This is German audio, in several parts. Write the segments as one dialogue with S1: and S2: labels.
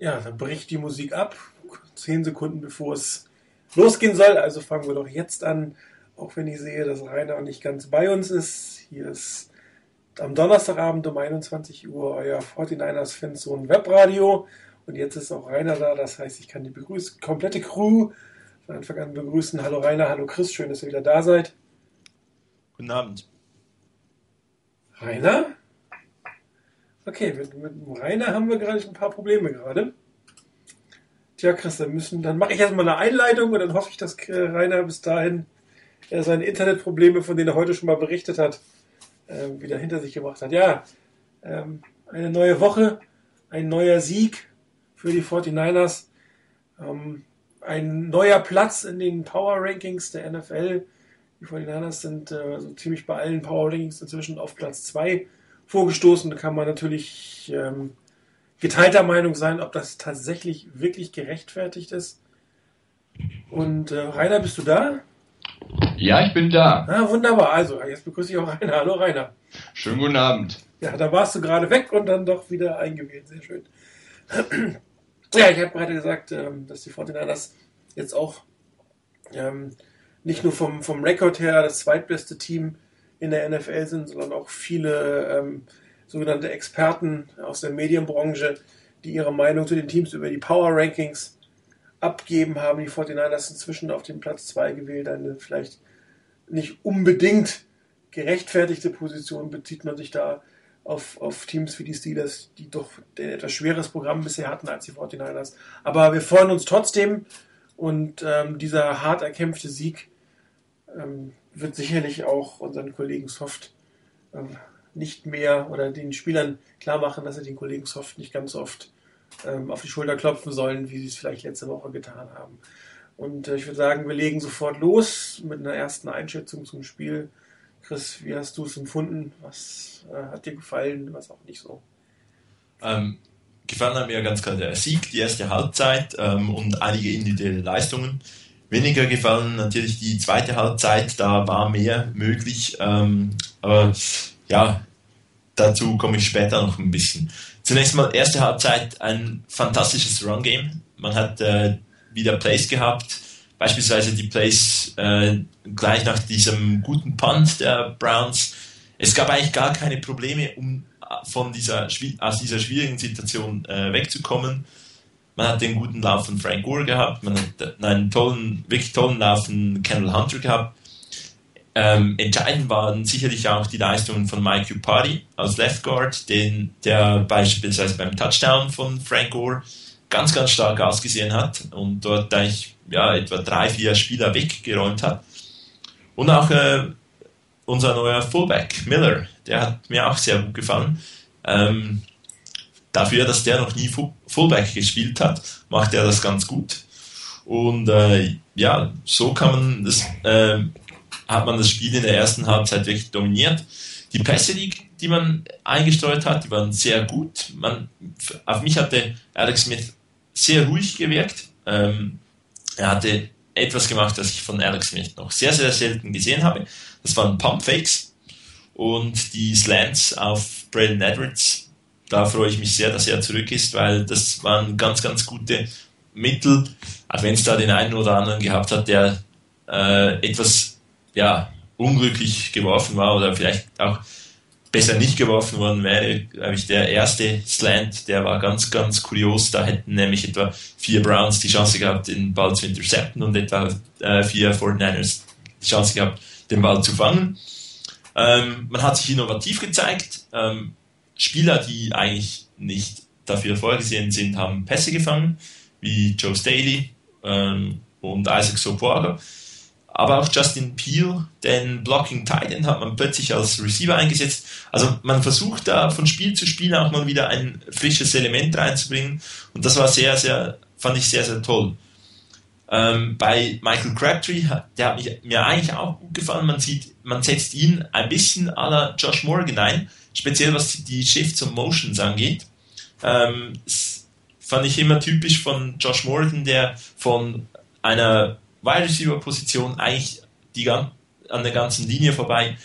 S1: Ja, dann bricht die Musik ab. Zehn Sekunden bevor es losgehen soll. Also fangen wir doch jetzt an. Auch wenn ich sehe, dass Rainer nicht ganz bei uns ist. Hier ist am Donnerstagabend um 21 Uhr euer 49ers Fanzone Webradio. Und jetzt ist auch Rainer da. Das heißt, ich kann die begrüßen, komplette Crew von Anfang an begrüßen. Hallo Rainer, hallo Chris. Schön, dass ihr wieder da seid.
S2: Guten Abend.
S1: Rainer? Okay, mit, mit Rainer haben wir gerade ein paar Probleme gerade. Tja, Chris, dann müssen, dann mache ich erstmal eine Einleitung und dann hoffe ich, dass äh, Rainer bis dahin äh, seine Internetprobleme, von denen er heute schon mal berichtet hat, äh, wieder hinter sich gebracht hat. Ja, ähm, eine neue Woche, ein neuer Sieg für die 49ers, ähm, ein neuer Platz in den Power Rankings der NFL. Die 49ers sind äh, so ziemlich bei allen Power Rankings inzwischen auf Platz 2 vorgestoßen. Da kann man natürlich ähm, geteilter Meinung sein, ob das tatsächlich wirklich gerechtfertigt ist. Und äh, Rainer, bist du da?
S3: Ja, ich bin da.
S1: Ah, wunderbar. Also, jetzt begrüße ich auch Rainer. Hallo, Rainer.
S3: Schönen guten Abend.
S1: Ja, da warst du gerade weg und dann doch wieder eingewählt. Sehr schön. ja, ich habe gerade gesagt, ähm, dass die 49ers jetzt auch ähm, nicht nur vom, vom Rekord her das zweitbeste Team in der NFL sind, sondern auch viele ähm, sogenannte Experten aus der Medienbranche, die ihre Meinung zu den Teams über die Power Rankings abgeben haben. Die 49ers inzwischen auf den Platz 2 gewählt. Eine vielleicht nicht unbedingt gerechtfertigte Position bezieht man sich da auf, auf Teams wie die Steelers, die doch ein etwas schweres Programm bisher hatten als die 49ers. Aber wir freuen uns trotzdem und ähm, dieser hart erkämpfte Sieg ähm, wird sicherlich auch unseren Kollegen Soft ähm, nicht mehr oder den Spielern klar machen, dass sie den Kollegen Soft nicht ganz so oft ähm, auf die Schulter klopfen sollen, wie sie es vielleicht letzte Woche getan haben. Und äh, ich würde sagen, wir legen sofort los mit einer ersten Einschätzung zum Spiel. Chris, wie hast du es empfunden? Was äh, hat dir gefallen, was auch nicht so?
S2: Ähm, gefallen hat mir ganz klar der Sieg, die erste Halbzeit ähm, und einige individuelle Leistungen. Weniger gefallen natürlich die zweite Halbzeit, da war mehr möglich. Ähm, aber ja, dazu komme ich später noch ein bisschen. Zunächst mal erste Halbzeit ein fantastisches Run-Game. Man hat äh, wieder Plays gehabt, beispielsweise die Plays äh, gleich nach diesem guten Punt der Browns. Es gab eigentlich gar keine Probleme, um von dieser, aus dieser schwierigen Situation äh, wegzukommen. Man hat den guten Lauf von Frank Gore gehabt, man hat einen tollen, wirklich tollen Lauf von Kendall Hunter gehabt. Ähm, entscheidend waren sicherlich auch die Leistungen von Mike Upari als Left Guard, den, der beispielsweise beim Touchdown von Frank Gore ganz, ganz stark ausgesehen hat und dort eigentlich ja, etwa drei, vier Spieler weggeräumt hat. Und auch äh, unser neuer Fullback, Miller, der hat mir auch sehr gut gefallen. Ähm, dafür, dass der noch nie Fullback gespielt hat, macht er das ganz gut. Und äh, ja, so kann man das, äh, hat man das Spiel in der ersten Halbzeit wirklich dominiert. Die Pässe, die, die man eingesteuert hat, die waren sehr gut. Man, auf mich hatte Alex Smith sehr ruhig gewirkt. Ähm, er hatte etwas gemacht, das ich von Alex Smith noch sehr, sehr selten gesehen habe. Das waren Pump Fakes und die Slants auf Braden Edwards. Da freue ich mich sehr, dass er zurück ist, weil das waren ganz, ganz gute Mittel, auch wenn es da den einen oder anderen gehabt hat, der äh, etwas ja, unglücklich geworfen war oder vielleicht auch besser nicht geworfen worden wäre, glaube ich, der erste Slant, der war ganz, ganz kurios. Da hätten nämlich etwa vier Browns die Chance gehabt, den Ball zu intercepten und etwa äh, vier 49ers die Chance gehabt, den Ball zu fangen. Ähm, man hat sich innovativ gezeigt. Ähm, Spieler, die eigentlich nicht dafür vorgesehen sind, haben Pässe gefangen, wie Joe Staley ähm, und Isaac Sopoaga. Aber auch Justin Peel, den Blocking Titan, hat man plötzlich als Receiver eingesetzt. Also man versucht da von Spiel zu Spiel auch mal wieder ein frisches Element reinzubringen. Und das war sehr, sehr, fand ich sehr, sehr toll. Ähm, bei Michael Crabtree, der hat mich, mir eigentlich auch gut gefallen. Man sieht, man setzt ihn ein bisschen à la Josh Morgan ein, speziell was die Shifts und Motions angeht. Ähm, fand ich immer typisch von Josh Morgan, der von einer Wide Receiver Position eigentlich die, an der ganzen Linie vorbei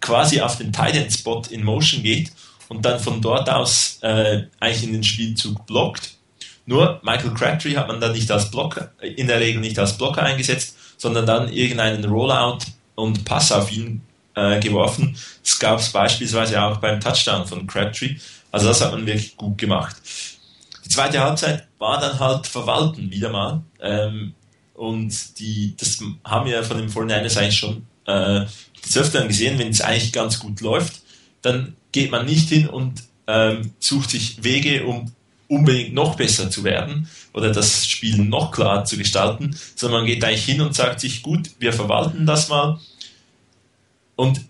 S2: quasi auf den Tight End Spot in Motion geht und dann von dort aus äh, eigentlich in den Spielzug blockt. Nur Michael Crabtree hat man dann nicht als Blocker, in der Regel nicht als Blocker eingesetzt, sondern dann irgendeinen Rollout und Pass auf ihn äh, geworfen. Das gab es beispielsweise auch beim Touchdown von Crabtree. Also das hat man wirklich gut gemacht. Die zweite Halbzeit war dann halt verwalten, wieder mal. Ähm, und die, das haben wir von den 49ers eigentlich schon äh, des Öfteren gesehen, wenn es eigentlich ganz gut läuft, dann geht man nicht hin und ähm, sucht sich Wege, um unbedingt noch besser zu werden oder das Spiel noch klar zu gestalten, sondern man geht eigentlich hin und sagt sich, gut, wir verwalten das mal. Und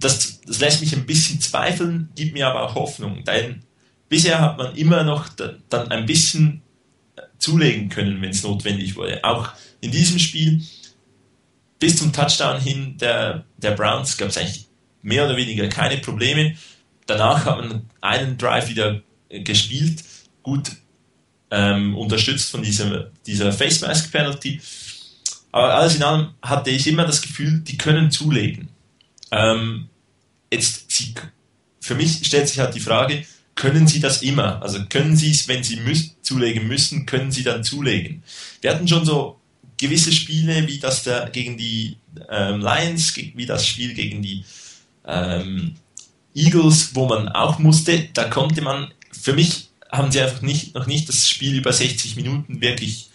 S2: das, das lässt mich ein bisschen zweifeln, gibt mir aber auch Hoffnung, denn bisher hat man immer noch dann ein bisschen zulegen können, wenn es notwendig wurde. Auch in diesem Spiel bis zum Touchdown hin der, der Browns gab es eigentlich mehr oder weniger keine Probleme. Danach hat man einen Drive wieder gespielt, gut ähm, unterstützt von dieser, dieser Face Mask Penalty. Aber alles in allem hatte ich immer das Gefühl, die können zulegen. Ähm, jetzt, sie, für mich stellt sich halt die Frage, können sie das immer? Also können sie es, wenn sie müß, zulegen müssen, können sie dann zulegen? Wir hatten schon so gewisse Spiele, wie das der gegen die ähm, Lions, wie das Spiel gegen die ähm, Eagles, wo man auch musste, da konnte man, für mich haben sie einfach nicht, noch nicht das Spiel über 60 Minuten wirklich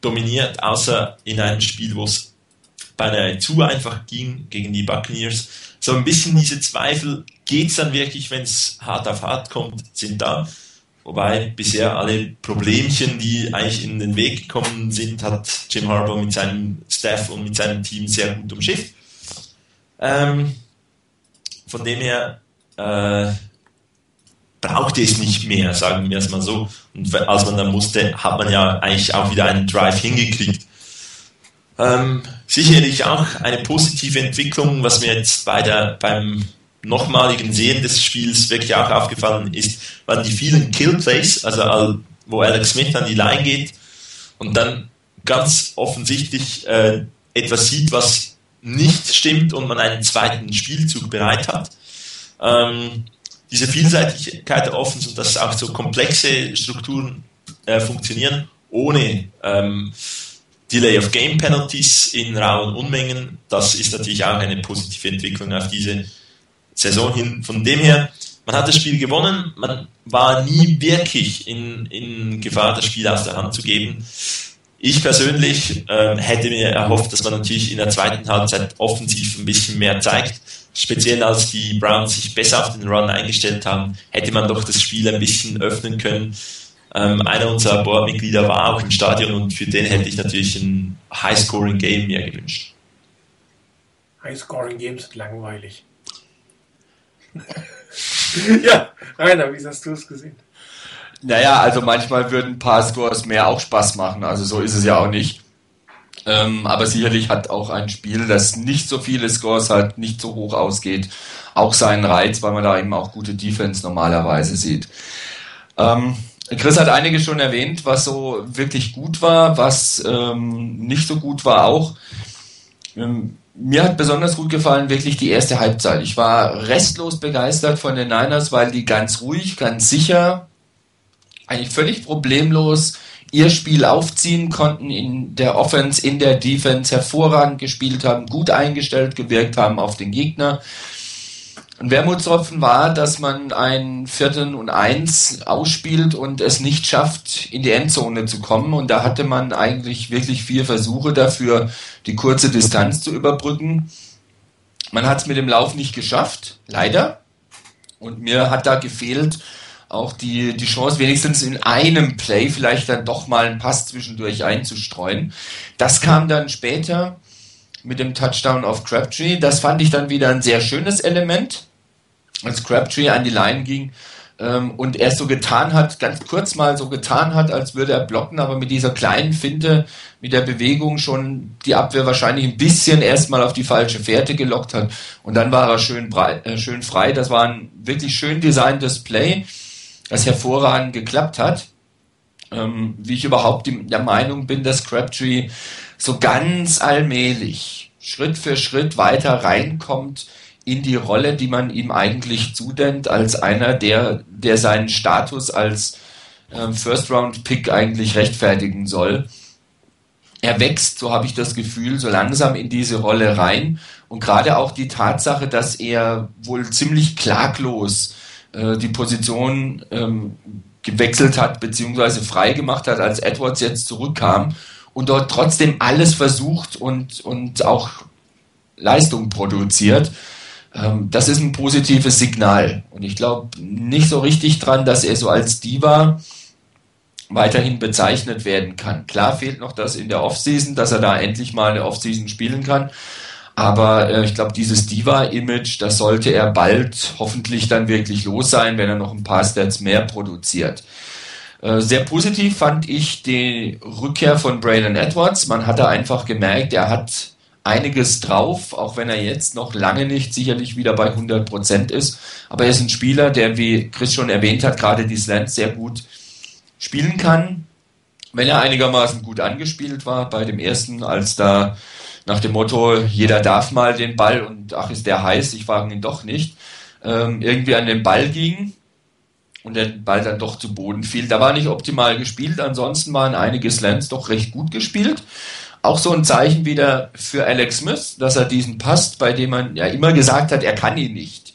S2: dominiert, außer in einem Spiel, wo es beinahe zu einfach ging gegen die Buccaneers. So ein bisschen diese Zweifel, geht es dann wirklich, wenn es hart auf hart kommt, sind da. Wobei bisher alle Problemchen, die eigentlich in den Weg gekommen sind, hat Jim Harbour mit seinem Staff und mit seinem Team sehr gut umschifft. Ähm, von dem her äh, brauchte es nicht mehr, sagen wir es mal so. Und als man dann musste, hat man ja eigentlich auch wieder einen Drive hingekriegt. Ähm, sicherlich auch eine positive Entwicklung, was mir jetzt bei der, beim nochmaligen Sehen des Spiels wirklich auch aufgefallen ist, waren die vielen Killplays, also wo Alex Smith an die Line geht und dann ganz offensichtlich äh, etwas sieht, was nicht stimmt und man einen zweiten Spielzug bereit hat. Ähm, diese Vielseitigkeit der Offens dass auch so komplexe Strukturen äh, funktionieren, ohne ähm, Delay of Game Penalties in rauen Unmengen, das ist natürlich auch eine positive Entwicklung auf diese Saison hin. Von dem her, man hat das Spiel gewonnen, man war nie wirklich in, in Gefahr, das Spiel aus der Hand zu geben. Ich persönlich äh, hätte mir erhofft, dass man natürlich in der zweiten Halbzeit offensiv ein bisschen mehr zeigt. Speziell als die Browns sich besser auf den Run eingestellt haben, hätte man doch das Spiel ein bisschen öffnen können. Ähm, einer unserer Boardmitglieder war auch im Stadion und für den hätte ich natürlich ein High-Scoring-Game mir gewünscht.
S1: High-Scoring-Games sind langweilig. ja, Rainer, wie hast du es gesehen?
S3: Naja, also manchmal würden ein paar Scores mehr auch Spaß machen, also so ist es ja auch nicht. Ähm, aber sicherlich hat auch ein Spiel, das nicht so viele Scores hat, nicht so hoch ausgeht, auch seinen Reiz, weil man da eben auch gute Defense normalerweise sieht. Ähm, Chris hat einige schon erwähnt, was so wirklich gut war, was ähm, nicht so gut war auch. Ähm, mir hat besonders gut gefallen wirklich die erste Halbzeit. Ich war restlos begeistert von den Niners, weil die ganz ruhig, ganz sicher, eigentlich völlig problemlos ihr Spiel aufziehen konnten, in der Offense, in der Defense hervorragend gespielt haben, gut eingestellt gewirkt haben auf den Gegner. Ein Wermutstropfen war, dass man ein Vierten und Eins ausspielt und es nicht schafft, in die Endzone zu kommen. Und da hatte man eigentlich wirklich vier Versuche dafür, die kurze Distanz zu überbrücken. Man hat es mit dem Lauf nicht geschafft, leider. Und mir hat da gefehlt auch die, die Chance, wenigstens in einem Play vielleicht dann doch mal einen Pass zwischendurch einzustreuen. Das kam dann später mit dem Touchdown auf Crabtree. Das fand ich dann wieder ein sehr schönes Element als Crabtree an die Line ging ähm, und er so getan hat, ganz kurz mal so getan hat, als würde er blocken, aber mit dieser kleinen Finte, mit der Bewegung schon die Abwehr wahrscheinlich ein bisschen erstmal auf die falsche Fährte gelockt hat und dann war er schön, breit, äh, schön frei. Das war ein wirklich schön designtes Play, das hervorragend geklappt hat. Ähm, wie ich überhaupt der Meinung bin, dass Crabtree so ganz allmählich, Schritt für Schritt weiter reinkommt in die Rolle, die man ihm eigentlich zudenkt, als einer, der, der seinen Status als äh, First-Round-Pick eigentlich rechtfertigen soll. Er wächst, so habe ich das Gefühl, so langsam in diese Rolle rein. Und gerade auch die Tatsache, dass er wohl ziemlich klaglos äh, die Position ähm, gewechselt hat, beziehungsweise frei gemacht hat, als Edwards jetzt zurückkam und dort trotzdem alles versucht und, und auch Leistung produziert. Ähm, das ist ein positives Signal. Und ich glaube nicht so richtig dran, dass er so als Diva weiterhin bezeichnet werden kann. Klar fehlt noch das in der Offseason, dass er da endlich mal eine Offseason spielen kann. Aber äh, ich glaube, dieses Diva-Image, das sollte er bald hoffentlich dann wirklich los sein, wenn er noch ein paar Stats mehr produziert. Äh, sehr positiv fand ich die Rückkehr von Braylon Edwards. Man hat da einfach gemerkt, er hat einiges drauf, auch wenn er jetzt noch lange nicht sicherlich wieder bei 100 Prozent ist. Aber er ist ein Spieler, der, wie Chris schon erwähnt hat, gerade die Slants sehr gut spielen kann. Wenn er einigermaßen gut angespielt war bei dem ersten, als da nach dem Motto, jeder darf mal den Ball und ach, ist der heiß, ich wage ihn doch nicht, ähm, irgendwie an den Ball ging und der Ball dann doch zu Boden fiel. Da war nicht optimal gespielt, ansonsten waren einige Slants doch recht gut gespielt. Auch so ein Zeichen wieder für Alex Smith, dass er diesen passt, bei dem man ja immer gesagt hat, er kann ihn nicht.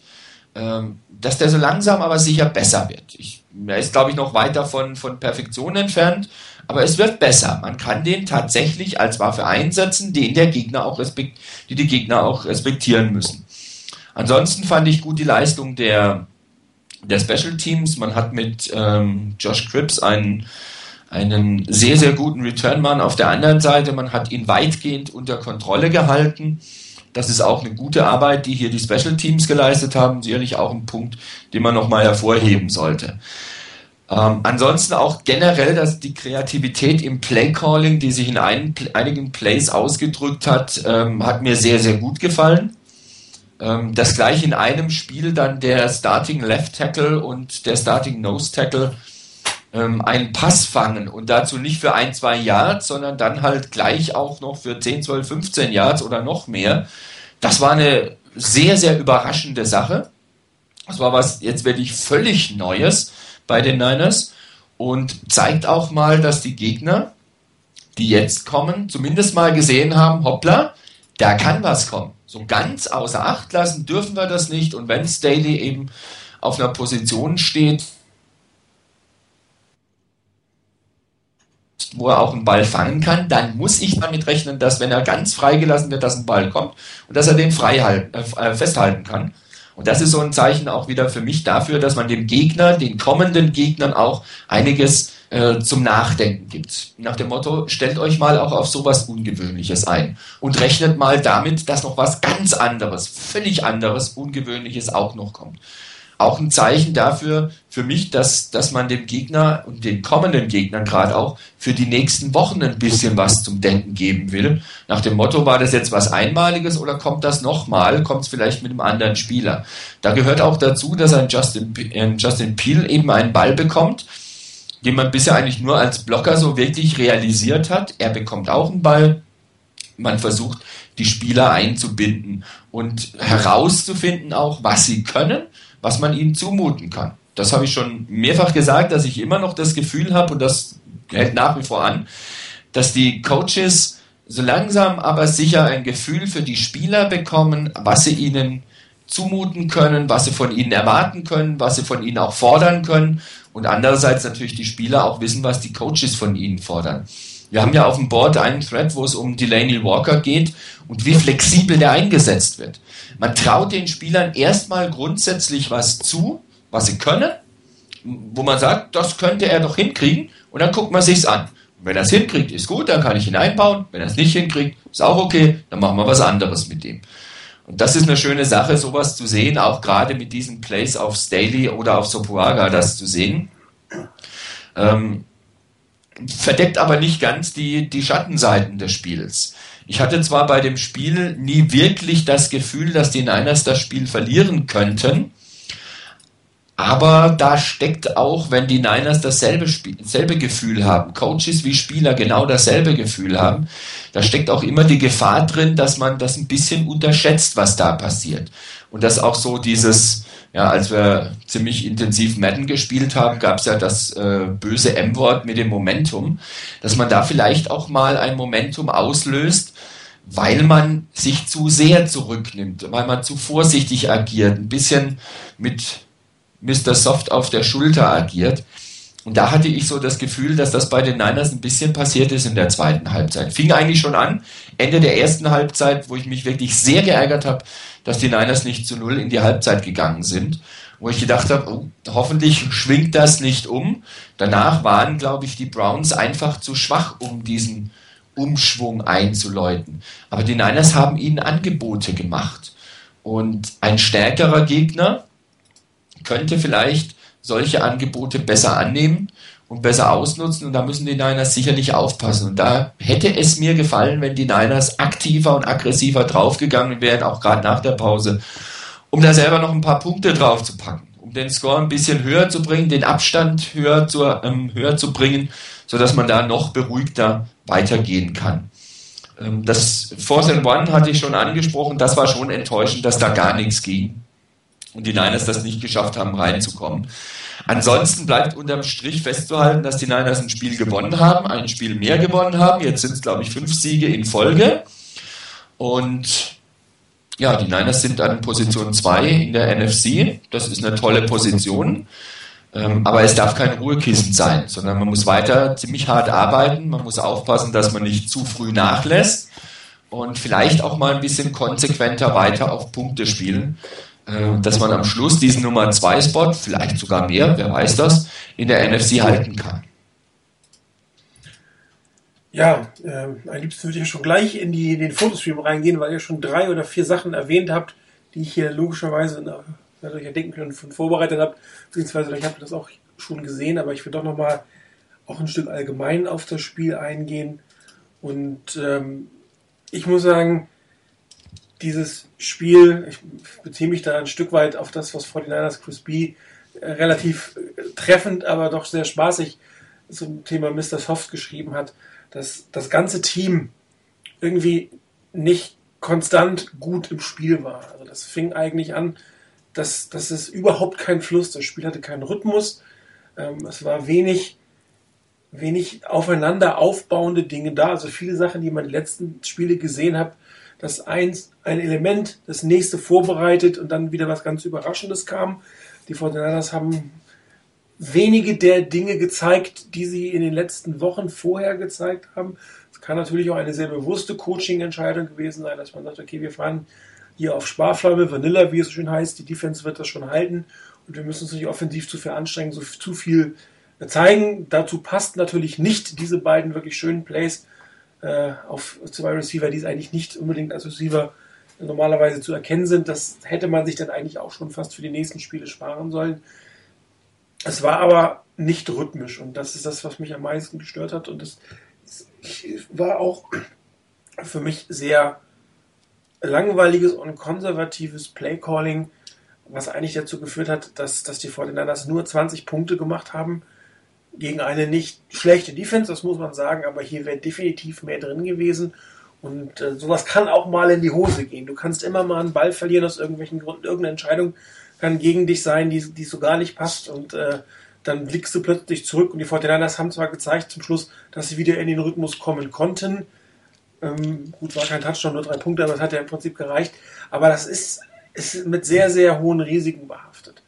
S3: Ähm, dass der so langsam aber sicher besser wird. Ich, er ist, glaube ich, noch weit davon von Perfektion entfernt, aber es wird besser. Man kann den tatsächlich als Waffe einsetzen, den der Gegner auch respekt, die die Gegner auch respektieren müssen. Ansonsten fand ich gut die Leistung der, der Special Teams. Man hat mit ähm, Josh Cripps einen, einen sehr, sehr guten Return-Mann auf der anderen Seite. Man hat ihn weitgehend unter Kontrolle gehalten. Das ist auch eine gute Arbeit, die hier die Special Teams geleistet haben. Sicherlich auch ein Punkt, den man nochmal hervorheben sollte. Ähm, ansonsten auch generell, dass die Kreativität im Playcalling, die sich in ein, einigen Plays ausgedrückt hat, ähm, hat mir sehr, sehr gut gefallen. Ähm, dass gleich in einem Spiel dann der Starting Left Tackle und der Starting Nose Tackle ähm, einen Pass fangen und dazu nicht für ein, zwei Yards, sondern dann halt gleich auch noch für 10, 12, 15 Yards oder noch mehr. Das war eine sehr, sehr überraschende Sache. Das war was jetzt wirklich völlig Neues bei den Niners und zeigt auch mal, dass die Gegner, die jetzt kommen, zumindest mal gesehen haben, hoppla, da kann was kommen. So ganz außer Acht lassen dürfen wir das nicht und wenn Staley eben auf einer Position steht, wo er auch einen Ball fangen kann, dann muss ich damit rechnen, dass wenn er ganz freigelassen wird, dass ein Ball kommt und dass er den frei halten, äh, festhalten kann. Und das ist so ein Zeichen auch wieder für mich dafür, dass man dem Gegner, den kommenden Gegnern auch einiges äh, zum Nachdenken gibt. Nach dem Motto, stellt euch mal auch auf sowas Ungewöhnliches ein und rechnet mal damit, dass noch was ganz anderes, völlig anderes, Ungewöhnliches auch noch kommt auch ein Zeichen dafür, für mich, dass, dass man dem Gegner und den kommenden Gegnern gerade auch für die nächsten Wochen ein bisschen was zum Denken geben will. Nach dem Motto, war das jetzt was Einmaliges oder kommt das nochmal? Kommt es vielleicht mit einem anderen Spieler? Da gehört auch dazu, dass ein Justin, ein Justin Peel eben einen Ball bekommt, den man bisher eigentlich nur als Blocker so wirklich realisiert hat. Er bekommt auch einen Ball. Man versucht, die Spieler einzubinden und herauszufinden auch, was sie können was man ihnen zumuten kann. Das habe ich schon mehrfach gesagt, dass ich immer noch das Gefühl habe, und das hält nach wie vor an, dass die Coaches so langsam aber sicher ein Gefühl für die Spieler bekommen, was sie ihnen zumuten können, was sie von ihnen erwarten können, was sie von ihnen auch fordern können und andererseits natürlich die Spieler auch wissen, was die Coaches von ihnen fordern. Wir haben ja auf dem Board einen Thread, wo es um Delaney Walker geht und wie flexibel der eingesetzt wird. Man traut den Spielern erstmal grundsätzlich was zu, was sie können, wo man sagt, das könnte er doch hinkriegen und dann guckt man sich's an. Und wenn er es hinkriegt, ist gut, dann kann ich ihn einbauen. Wenn er es nicht hinkriegt, ist auch okay, dann machen wir was anderes mit ihm. Und das ist eine schöne Sache, sowas zu sehen, auch gerade mit diesen Plays auf Staley oder auf Sopuaga das zu sehen. Ähm, verdeckt aber nicht ganz die, die Schattenseiten des Spiels. Ich hatte zwar bei dem Spiel nie wirklich das Gefühl, dass die Niners das Spiel verlieren könnten, Aber da steckt auch, wenn die Niners dasselbe, Spiel, dasselbe Gefühl haben, Coaches wie Spieler genau dasselbe Gefühl haben, da steckt auch immer die Gefahr drin, dass man das ein bisschen unterschätzt, was da passiert. Und dass auch so dieses, ja, als wir ziemlich intensiv Madden gespielt haben, gab es ja das äh, böse M-Wort mit dem Momentum, dass man da vielleicht auch mal ein Momentum auslöst, weil man sich zu sehr zurücknimmt, weil man zu vorsichtig agiert, ein bisschen mit Mr. Soft auf der Schulter agiert. Und da hatte ich so das Gefühl, dass das bei den Niners ein bisschen passiert ist in der zweiten Halbzeit. Fing eigentlich schon an, Ende der ersten Halbzeit, wo ich mich wirklich sehr geärgert habe, dass die Niners nicht zu null in die Halbzeit gegangen sind. Wo ich gedacht habe, oh, hoffentlich schwingt das nicht um. Danach waren, glaube ich, die Browns einfach zu schwach, um diesen Umschwung einzuläuten. Aber die Niners haben ihnen Angebote gemacht. Und ein stärkerer Gegner, könnte vielleicht solche Angebote besser annehmen und besser ausnutzen. Und da müssen die Niners sicherlich aufpassen. Und da hätte es mir gefallen, wenn die Niners aktiver und aggressiver draufgegangen wären, auch gerade nach der Pause, um da selber noch ein paar Punkte drauf zu packen, um den Score ein bisschen höher zu bringen, den Abstand höher zu, ähm, höher zu bringen, sodass man da noch beruhigter weitergehen kann. Ähm, das Force and One hatte ich schon angesprochen, das war schon enttäuschend, dass da gar nichts ging und die Niners das nicht geschafft haben, reinzukommen. Ansonsten bleibt unterm Strich festzuhalten, dass die Niners ein Spiel gewonnen haben, ein Spiel mehr gewonnen haben. Jetzt sind es, glaube ich, fünf Siege in Folge. Und ja, die Niners sind an Position 2 in der NFC. Das ist eine tolle Position. Ähm, aber es darf kein Ruhekissen sein, sondern man muss weiter ziemlich hart arbeiten. Man muss aufpassen, dass man nicht zu früh nachlässt und vielleicht auch mal ein bisschen konsequenter weiter auf Punkte spielen. Äh, dass man am Schluss diesen Nummer 2 Spot, vielleicht sogar mehr, wer weiß das, in der NFC halten kann.
S1: Ja, äh, am liebsten würde ich ja schon gleich in, die, in den Fotostream reingehen, weil ihr schon drei oder vier Sachen erwähnt habt, die ich hier logischerweise, na, euch ja denken können, von vorbereitet habt, beziehungsweise ich habe das auch schon gesehen, aber ich will doch nochmal auch ein Stück allgemein auf das Spiel eingehen. Und ähm, ich muss sagen, dieses Spiel, ich beziehe mich da ein Stück weit auf das, was 49ers Chris B relativ äh, treffend, aber doch sehr spaßig zum Thema Mr. Soft geschrieben hat, dass das ganze Team irgendwie nicht konstant gut im Spiel war. Also das fing eigentlich an, dass, dass es überhaupt kein Fluss, das Spiel hatte keinen Rhythmus, ähm, es war wenig, wenig aufeinander aufbauende Dinge da. Also viele Sachen, die man in den letzten Spiele gesehen hat, dass eins, ein Element das nächste vorbereitet und dann wieder was ganz Überraschendes kam. Die Fortinanders haben wenige der Dinge gezeigt, die sie in den letzten Wochen vorher gezeigt haben. Es kann natürlich auch eine sehr bewusste Coaching-Entscheidung gewesen sein, dass man sagt, okay, wir fahren hier auf Sparflamme, Vanilla, wie es so schön heißt, die Defense wird das schon halten und wir müssen uns nicht offensiv zu viel anstrengen, so zu viel zeigen. Dazu passt natürlich nicht diese beiden wirklich schönen Plays äh, auf zwei Receiver, die es eigentlich nicht unbedingt als Receiver normalerweise zu erkennen sind. Das hätte man sich dann eigentlich auch schon fast für die nächsten Spiele sparen sollen. Es war aber nicht rhythmisch und das ist das, was mich am meisten gestört hat. Und das war auch für mich sehr langweiliges und konservatives Playcalling, was eigentlich dazu geführt hat, dass, dass die 49ers nur 20 Punkte gemacht haben gegen eine nicht schlechte Defense, das muss man sagen, aber hier wäre definitiv mehr drin gewesen. Und äh, sowas kann auch mal in die Hose gehen. Du kannst immer mal einen Ball verlieren aus irgendwelchen Gründen. Irgendeine Entscheidung kann gegen dich sein, die, die so gar nicht passt. Und äh, dann blickst du plötzlich zurück. Und die Fortinanders haben zwar gezeigt zum Schluss, dass sie wieder in den Rhythmus kommen konnten. Ähm, gut, war kein Touchdown, nur drei Punkte, aber das hat ja im Prinzip gereicht. Aber das ist, ist mit sehr, sehr hohen Risiken behaftet.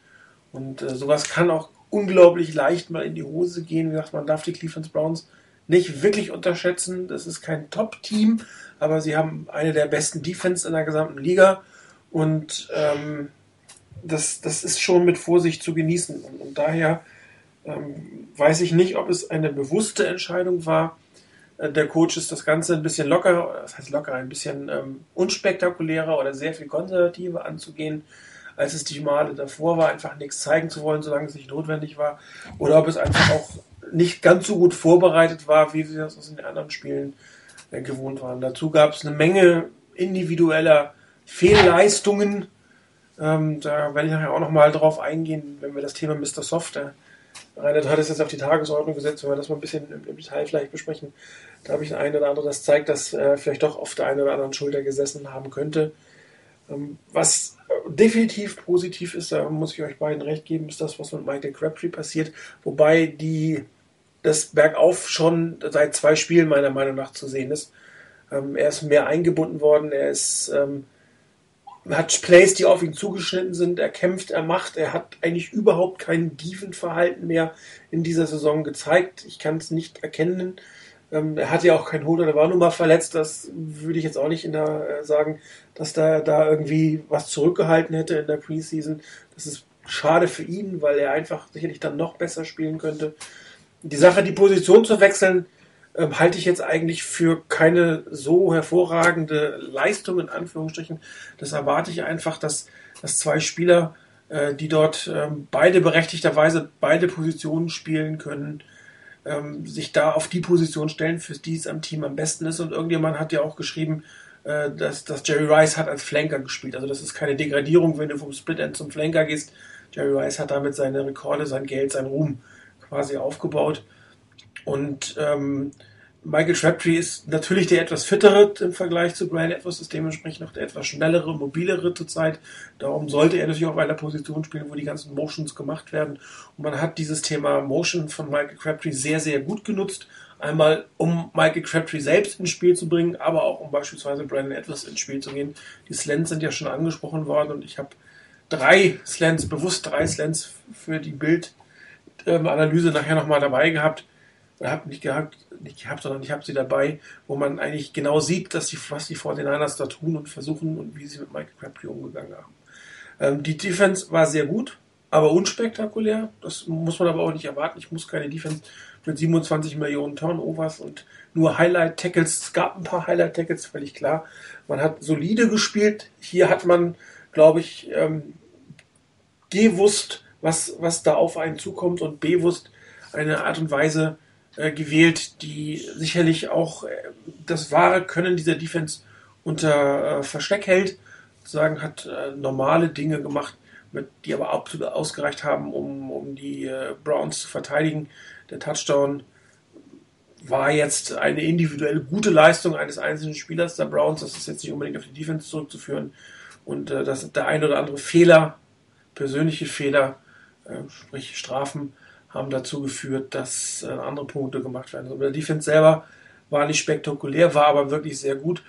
S1: Und äh, sowas kann auch unglaublich leicht mal in die Hose gehen. Wie gesagt, man darf die Cleveland Browns nicht wirklich unterschätzen. Das ist kein Top-Team, aber sie haben eine der besten Defense in der gesamten Liga. Und ähm, das, das ist schon mit Vorsicht zu genießen. Und, und daher ähm, weiß ich nicht, ob es eine bewusste Entscheidung war. Äh, der Coach ist das Ganze ein bisschen lockerer, das heißt lockerer, ein bisschen ähm, unspektakulärer oder sehr viel konservativer anzugehen als es die Male davor war, einfach nichts zeigen zu wollen, solange es nicht notwendig war. Oder ob es einfach auch nicht ganz so gut vorbereitet war, wie wir das aus den anderen Spielen äh, gewohnt waren. Dazu gab es eine Menge individueller Fehlleistungen Ähm, da werde ich nachher auch nochmal drauf eingehen, wenn wir das Thema Mr. Soft, der Reinhard hat es jetzt auf die Tagesordnung gesetzt, wenn wir das mal ein bisschen im, im Detail vielleicht besprechen. Da habe ich ein oder andere, das zeigt, dass äh, vielleicht doch auf der einen oder anderen Schulter gesessen haben könnte. Ähm, was definitiv positiv ist, da muss ich euch beiden recht geben, ist das, was mit Michael Crabtree passiert. Wobei die, das Bergauf schon seit zwei Spielen meiner Meinung nach zu sehen ist. Ähm, er ist mehr eingebunden worden, er ist, ähm, hat Plays, die auf ihn zugeschnitten sind, er kämpft, er macht, er hat eigentlich überhaupt kein Diven-Verhalten mehr in dieser Saison gezeigt. Ich kann es nicht erkennen. Ähm, er hatte ja auch keinen Hut, er war nun mal verletzt. Das würde ich jetzt auch nicht in der, äh, sagen, dass da, da irgendwie was zurückgehalten hätte in der Preseason. Das ist schade für ihn, weil er einfach sicherlich dann noch besser spielen könnte. Die Sache, die Position zu wechseln, ähm, halte ich jetzt eigentlich für keine so hervorragende Leistung in Anführungsstrichen. Das erwarte ich einfach, dass, dass zwei Spieler, äh, die dort ähm, beide berechtigterweise beide Positionen spielen können, ähm, sich da auf die Position stellen, für die es am Team am besten ist. Und irgendjemand hat ja auch geschrieben, äh, dass, dass Jerry Rice hat als Flanker gespielt. Also das ist keine Degradierung, wenn du vom Split End zum Flanker gehst. Jerry Rice hat damit seine Rekorde, sein Geld, sein Ruhm quasi aufgebaut. Und ähm, Michael Crabtree ist natürlich der etwas fittere im Vergleich zu Brian Edwards, ist dementsprechend auch der etwas schnellere, mobilere zurzeit. Darum sollte er natürlich auf einer Position spielen, wo die ganzen Motions gemacht werden. Und man hat dieses Thema Motion von Michael Crabtree sehr, sehr gut genutzt. Einmal, um Michael Crabtree selbst ins Spiel zu bringen, aber auch um beispielsweise Brandon Edwards ins Spiel zu gehen. Die Slants sind ja schon angesprochen worden und ich habe drei Slants, bewusst drei Slants für die Bildanalyse nachher nochmal dabei gehabt habe nicht gehabt, nicht gehabt, sondern ich habe sie dabei, wo man eigentlich genau sieht, dass die, was die 49ers da tun und versuchen und wie sie mit Michael Crabtree umgegangen haben. Ähm, die Defense war sehr gut, aber unspektakulär. Das muss man aber auch nicht erwarten. Ich muss keine Defense mit 27 Millionen Turnovers und nur Highlight-Tackles. Es gab ein paar Highlight-Tackles, völlig klar. Man hat solide gespielt. Hier hat man, glaube ich, ähm, gewusst, was, was da auf einen zukommt und bewusst eine Art und Weise äh, gewählt, die sicherlich auch äh, das wahre Können dieser Defense unter äh, Versteck hält. Sagen, hat normale Dinge gemacht, die aber absolut ausgereicht haben, um, um die Browns zu verteidigen. Der Touchdown war jetzt eine individuell gute Leistung eines einzelnen Spielers der Browns. Das ist jetzt nicht unbedingt auf die Defense zurückzuführen. Und äh, dass der ein oder andere Fehler, persönliche Fehler, äh, sprich Strafen, haben dazu geführt, dass äh, andere Punkte gemacht werden. Also der Defense selber war nicht spektakulär, war aber wirklich sehr gut.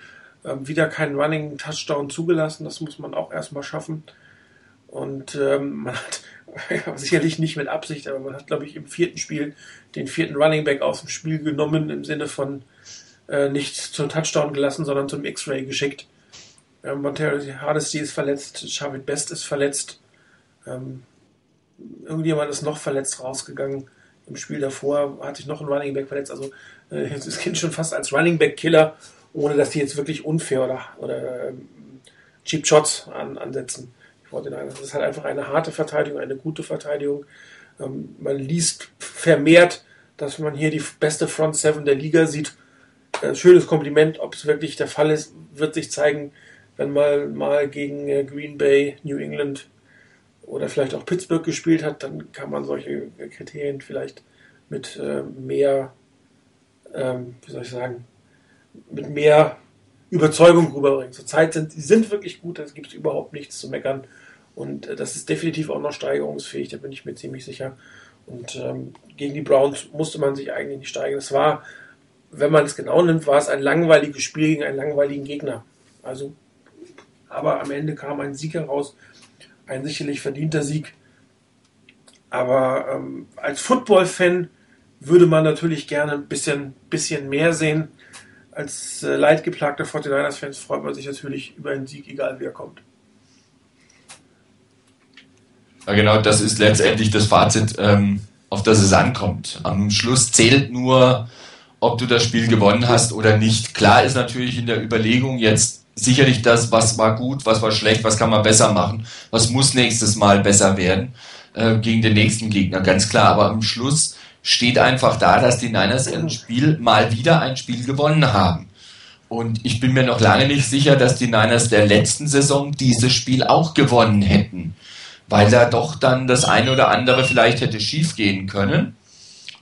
S1: Ähm, wieder keinen Running Touchdown zugelassen, das muss man auch erstmal schaffen. Und ähm, man hat sicherlich nicht mit Absicht, aber man hat, glaube ich, im vierten Spiel den vierten Running Back aus dem Spiel genommen, im Sinne von äh, nicht zum Touchdown gelassen, sondern zum X-Ray geschickt. Ähm, Montero Hardesty ist verletzt, Charlotte Best ist verletzt. Ähm, irgendjemand ist noch verletzt rausgegangen. Im Spiel davor hatte ich noch einen Running Back verletzt. Also äh, es gilt schon fast als Running Back Killer, ohne dass die jetzt wirklich unfair oder, oder ähm, Cheap Shots an, ansetzen. Das ist halt einfach eine harte Verteidigung, eine gute Verteidigung. Ähm, man liest vermehrt, dass man hier die beste Front Seven der Liga sieht. Ein schönes Kompliment, ob es wirklich der Fall ist, wird sich zeigen, wenn man mal gegen äh, Green Bay, New England oder vielleicht auch Pittsburgh gespielt hat, dann kann man solche Kriterien vielleicht mit äh, mehr, ähm, wie soll ich sagen, mit mehr Überzeugung rüberbringen. Zurzeit sind sie sind wirklich gut, da gibt es überhaupt nichts zu meckern. Und äh, das ist definitiv auch noch steigerungsfähig, da bin ich mir ziemlich sicher. Und ähm, gegen die Browns musste man sich eigentlich nicht steigern. Es war, wenn man es genau nimmt, war es ein langweiliges Spiel gegen einen langweiligen Gegner. Also, aber am Ende kam ein Sieg heraus, ein sicherlich verdienter Sieg. Aber ähm, als Football-Fan würde man natürlich gerne ein bisschen, bisschen mehr sehen. Als äh, leidgeplagter 49ers-Fans freut man sich natürlich über einen Sieg, egal wer kommt.
S3: Ja, genau, das ist letztendlich das Fazit, ähm, auf das es ankommt. Am Schluss zählt nur, ob du das Spiel gewonnen hast oder nicht. Klar ist natürlich in der Überlegung jetzt sicherlich das, was war gut, was war schlecht, was kann man besser machen, was muss nächstes Mal besser werden äh, gegen den nächsten Gegner, ganz klar. Aber am Schluss steht einfach da, dass die Niners ein Spiel mal wieder ein Spiel gewonnen haben. Und ich bin mir noch lange nicht sicher, dass die Niners der letzten Saison dieses Spiel auch gewonnen hätten, weil da doch dann das eine oder andere vielleicht hätte schiefgehen können.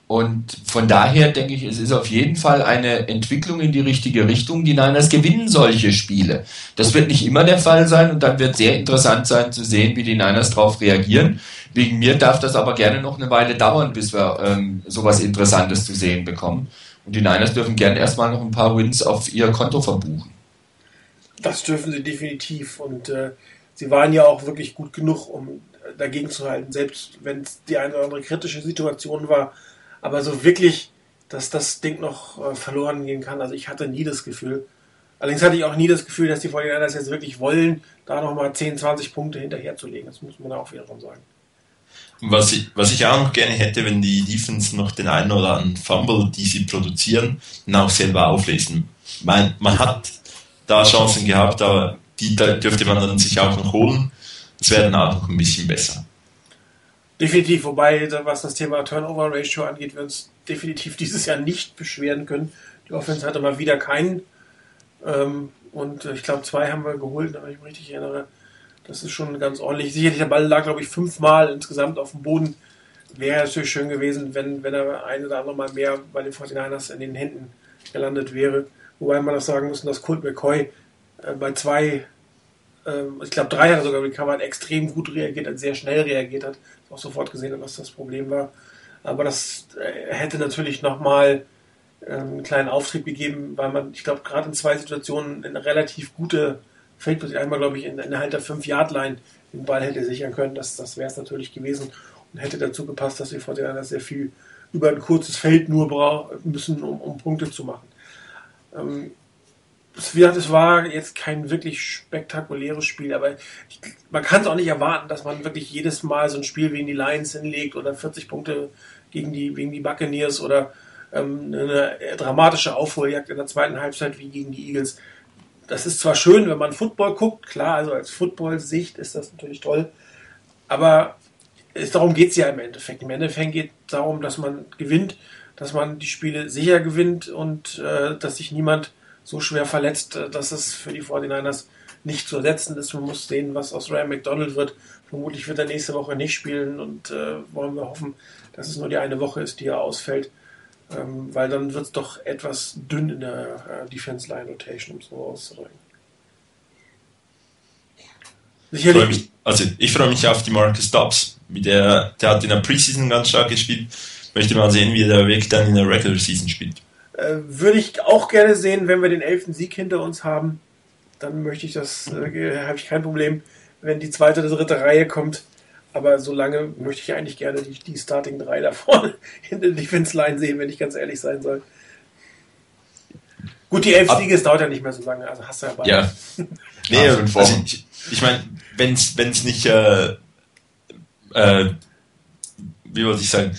S3: Und von daher denke ich, es ist auf jeden Fall eine Entwicklung in die richtige Richtung. Die Niners gewinnen solche Spiele. Das wird nicht immer der Fall sein und dann wird sehr interessant sein zu sehen, wie die Niners darauf reagieren. Wegen mir darf das aber gerne noch eine Weile dauern, bis wir ähm, sowas Interessantes zu sehen bekommen. Und die Niners dürfen gerne erstmal noch ein paar Wins auf ihr Konto verbuchen.
S1: Das dürfen sie definitiv. Und äh, sie waren ja auch wirklich gut genug, um dagegen zu halten, selbst wenn es die eine oder andere kritische Situation war aber so wirklich, dass das Ding noch äh, verloren gehen kann, also ich hatte nie das Gefühl. Allerdings hatte ich auch nie das Gefühl, dass die 49ers jetzt wirklich wollen, da nochmal 10, 20 Punkte hinterherzulegen. Das muss man auch wiederum sagen.
S2: Was ich, was ich auch noch gerne hätte, wenn die Defense noch den einen oder anderen Fumble, die sie produzieren, dann auch selber auflesen. Man, man hat da Chancen gehabt, aber die dürfte man dann sich auch noch holen. Das wäre dann auch noch ein bisschen besser.
S1: Definitiv, wobei, was das Thema Turnover Ratio angeht, wir uns definitiv dieses Jahr nicht beschweren können. Die Offense hatte mal wieder keinen. Ähm, und ich glaube, zwei haben wir geholt, wenn ich mich richtig erinnere. Das ist schon ganz ordentlich. Sicherlich, der Ball lag, glaube ich, fünfmal insgesamt auf dem Boden. Wäre natürlich schön gewesen, wenn, wenn er ein oder andere Mal mehr bei den 49ers in den Händen gelandet wäre. Wobei man auch sagen muss, dass Colt McCoy äh, bei zwei, äh, ich glaube drei hat er sogar recovered, extrem gut reagiert hat, sehr schnell reagiert hat auch sofort gesehen was das Problem war. Aber das äh, hätte natürlich nochmal ähm, einen kleinen Auftrieb gegeben, weil man, ich glaube, gerade in zwei Situationen eine relativ gute Feldposition, einmal glaube ich in, innerhalb der 5-Yard-Line den Ball hätte sichern können, das, das wäre es natürlich gewesen und hätte dazu gepasst, dass die Fortinanders sehr viel über ein kurzes Feld nur brauchen müssen, um, um Punkte zu machen. Ähm, wie gesagt, es war jetzt kein wirklich spektakuläres Spiel, aber ich, man kann es auch nicht erwarten, dass man wirklich jedes Mal so ein Spiel wie in die Lions hinlegt oder 40 Punkte gegen die, gegen die Buccaneers oder ähm, eine dramatische Aufholjagd in der zweiten Halbzeit wie gegen die Eagles. Das ist zwar schön, wenn man Football guckt, klar, also als Football-Sicht ist das natürlich toll, aber es, darum geht es ja im Endeffekt. Im Endeffekt geht es darum, dass man gewinnt, dass man die Spiele sicher gewinnt und äh, dass sich niemand so schwer verletzt, äh, dass es für die 49ers nicht zu ersetzen ist. Man muss sehen, was aus Ryan McDonald wird. Vermutlich wird er nächste Woche nicht spielen und äh, wollen wir hoffen, dass es nur die eine Woche ist, die er ausfällt. Ähm, weil dann wird es doch etwas dünn in der äh, Defense Line Rotation, um es so auszudrücken.
S2: Sicherlich. Ich mich, also ich freue mich auf die Marcus Dobbs. Der, der hat in der Preseason ganz stark gespielt. Möchte mal sehen, wie der Weg dann in der Regular Season spielt.
S1: Äh, würde ich auch gerne sehen, wenn wir den elften Sieg hinter uns haben. Dann möchte ich das, äh, habe ich kein Problem, wenn die zweite oder dritte Reihe kommt. Aber solange möchte ich eigentlich gerne die, die Starting 3 da vorne in der Defense Line sehen, wenn ich ganz ehrlich sein soll. Gut, die elf Siege, es dauert ja nicht mehr so lange, also hast du ja
S2: beide. Ja. nee, also ich, ich meine, wenn es nicht, äh, äh, wie wollte ich sagen,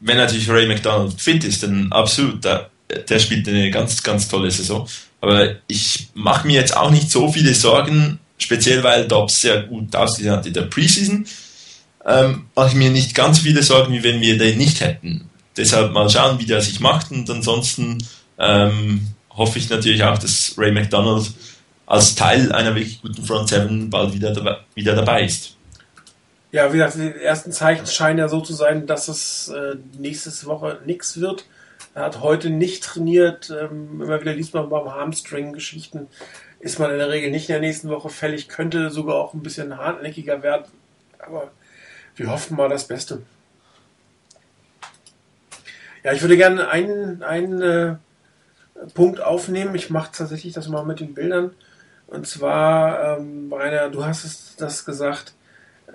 S2: wenn natürlich Ray McDonald fit ist, dann absolut, da der spielt eine ganz, ganz tolle Saison. Aber ich mache mir jetzt auch nicht so viele Sorgen, speziell weil Dobbs sehr gut ausgesehen hat in der Preseason. Ähm, mache ich mir nicht ganz viele Sorgen, wie wenn wir den nicht hätten. Deshalb mal schauen, wie der sich macht und ansonsten ähm, hoffe ich natürlich auch, dass Ray McDonald als Teil einer wirklich guten Front Seven bald wieder dabei, wieder dabei ist.
S1: Ja, wie gesagt, die ersten Zeichen scheinen ja so zu sein, dass es äh, nächste Woche nichts wird. Er hat heute nicht trainiert. Ähm, immer wieder liest man beim Hamstring-Geschichten. Ist man in der Regel nicht in der nächsten Woche fällig. Könnte sogar auch ein bisschen hartnäckiger werden. Aber wir hoffen mal das Beste. Ja, ich würde gerne einen, einen äh, Punkt aufnehmen. Ich mache tatsächlich das mal mit den Bildern. Und zwar, ähm, Rainer, du hast es das gesagt, äh,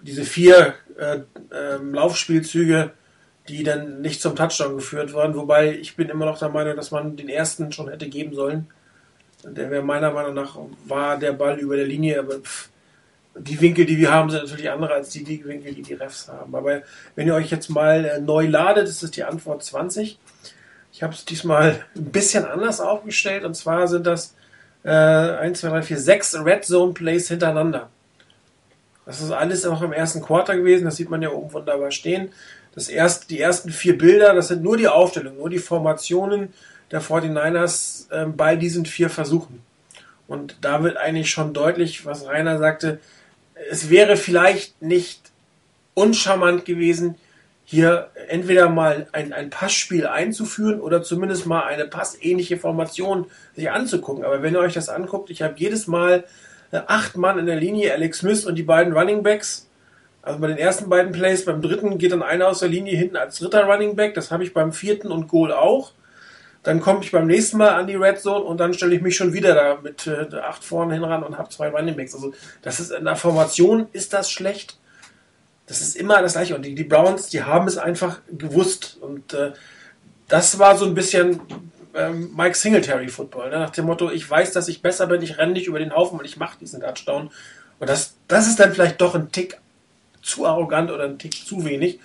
S1: diese vier äh, äh, Laufspielzüge die dann nicht zum Touchdown geführt waren. Wobei ich bin immer noch der Meinung, dass man den ersten schon hätte geben sollen. Der wäre meiner Meinung nach war der Ball über der Linie, aber pff, die Winkel, die wir haben, sind natürlich andere als die, die Winkel, die die Refs haben. Aber wenn ihr euch jetzt mal äh, neu ladet, ist es die Antwort 20. Ich habe es diesmal ein bisschen anders aufgestellt und zwar sind das äh, 1, 2, 3, 4, 6 Red Zone Plays hintereinander. Das ist alles auch im ersten Quarter gewesen, das sieht man ja oben wunderbar stehen. Das erste, die ersten vier Bilder, das sind nur die Aufstellungen, nur die Formationen, der 49ers äh, bei diesen vier Versuchen. Und da wird eigentlich schon deutlich, was Rainer sagte, es wäre vielleicht nicht uncharmant gewesen, hier entweder mal ein, ein Passspiel einzuführen oder zumindest mal eine passähnliche Formation sich anzugucken. Aber wenn ihr euch das anguckt, ich habe jedes Mal äh, acht Mann in der Linie, Alex Smith und die beiden Running Backs. Also bei den ersten beiden Plays, beim dritten geht dann einer aus der Linie hinten als dritter Running Back. Das habe ich beim vierten und Goal auch. Dann komme ich beim nächsten Mal an die Red Zone und dann stelle ich mich schon wieder da mit äh, acht vorne hin ran und habe zwei Running Backs. Also das ist in der Formation ist das schlecht. Das ist immer das gleiche. Und die, die Browns, die haben es einfach gewusst. Und äh, das war so ein bisschen ähm, Mike Singletary Football. Ne? Nach dem Motto, ich weiß, dass ich besser bin, ich renne nicht über den Haufen und ich mache diesen Touchdown. Und das, das ist dann vielleicht doch ein Tick zu arrogant oder ein Tick zu wenig.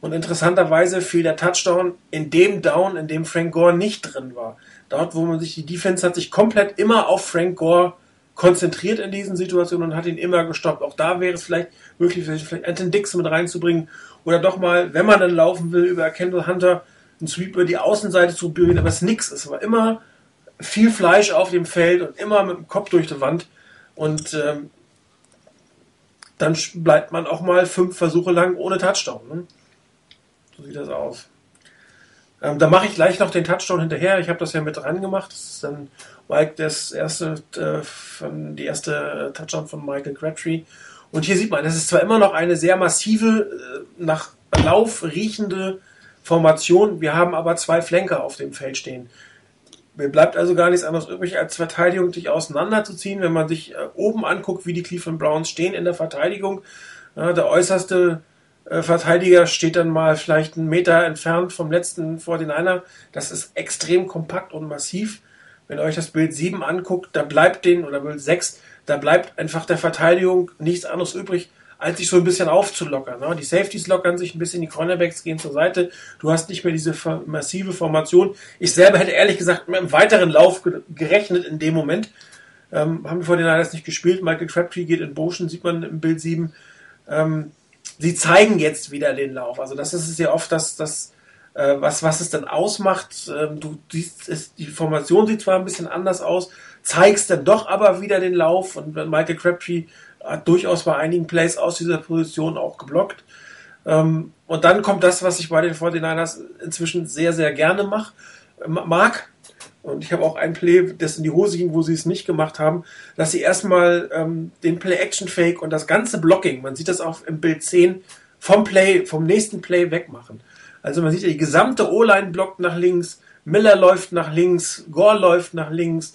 S1: Und interessanterweise fiel der Touchdown in dem Down, in dem Frank Gore nicht drin war. Dort, wo man sich, die Defense hat sich komplett immer auf Frank Gore konzentriert in diesen Situationen und hat ihn immer gestoppt. Auch da wäre es vielleicht möglich, vielleicht Anton Dixon mit reinzubringen oder doch mal, wenn man dann laufen will, über Kendall Hunter einen Sweep über die Außenseite zu berühren, aber es nix. Es war immer viel Fleisch auf dem Feld und immer mit dem Kopf durch die Wand. Und ähm, dann bleibt man auch mal fünf Versuche lang ohne Touchdown. Ne? So sieht das aus. Ähm, da mache ich gleich noch den Touchdown hinterher. Ich habe das ja mit dran gemacht. Das ist dann Mike das erste, äh, von, die erste Touchdown von Michael Crabtree. Und hier sieht man, das ist zwar immer noch eine sehr massive, äh, nach Lauf riechende Formation. Wir haben aber zwei Flanker auf dem Feld stehen. Mir bleibt also gar nichts anderes übrig, als Verteidigung sich auseinanderzuziehen. Wenn man sich äh, oben anguckt, wie die Cleveland Browns stehen in der Verteidigung, äh, der äußerste äh, Verteidiger steht dann mal vielleicht einen Meter entfernt vom letzten 49er. Das ist extrem kompakt und massiv. Wenn ihr euch das Bild 7 anguckt, da bleibt den, oder Bild 6, da bleibt einfach der Verteidigung nichts anderes übrig, als sich so ein bisschen aufzulockern. Ne? Die Safeties lockern sich ein bisschen, die Cornerbacks gehen zur Seite. Du hast nicht mehr diese massive Formation. Ich selber hätte ehrlich gesagt mit einem weiteren Lauf gerechnet in dem Moment. Ähm, haben wir vor den Niners nicht gespielt. Michael Crabtree geht in Motion, sieht man im Bild 7. Ähm, sie zeigen jetzt wieder den Lauf. Also das ist ja oft, dass das äh, was, was es dann ausmacht. Ähm, du siehst, es, die Formation sieht zwar ein bisschen anders aus, zeigst dann doch aber wieder den Lauf und Michael Crabtree hat durchaus bei einigen Plays aus dieser Position auch geblockt. Ähm, und dann kommt das, was ich bei den 49ers inzwischen sehr, sehr gerne mach, mag. Und ich habe auch ein Play, das in die Hose ging, wo sie es nicht gemacht haben, dass sie erstmal ähm, den Play-Action-Fake und das ganze Blocking, man sieht das auch im Bild 10, vom Play, vom nächsten Play wegmachen. Also man sieht ja, die gesamte O-Line blockt nach links, Miller läuft nach links, Gore läuft nach links,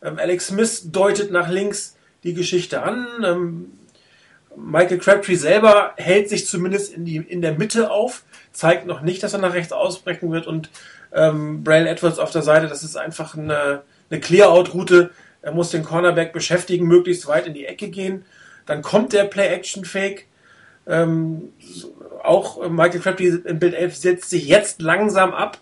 S1: ähm, Alex Smith deutet nach links die Geschichte an. Ähm, Michael Crabtree selber hält sich zumindest in, die, in der Mitte auf, zeigt noch nicht, dass er nach rechts ausbrechen wird und ähm, Braille Edwards auf der Seite, das ist einfach eine, eine Clear-Out-Route. Er muss den Cornerback beschäftigen, möglichst weit in die Ecke gehen. Dann kommt der Play-Action-Fake. Ähm, auch Michael Crabtree im Bild 11 setzt sich jetzt langsam ab.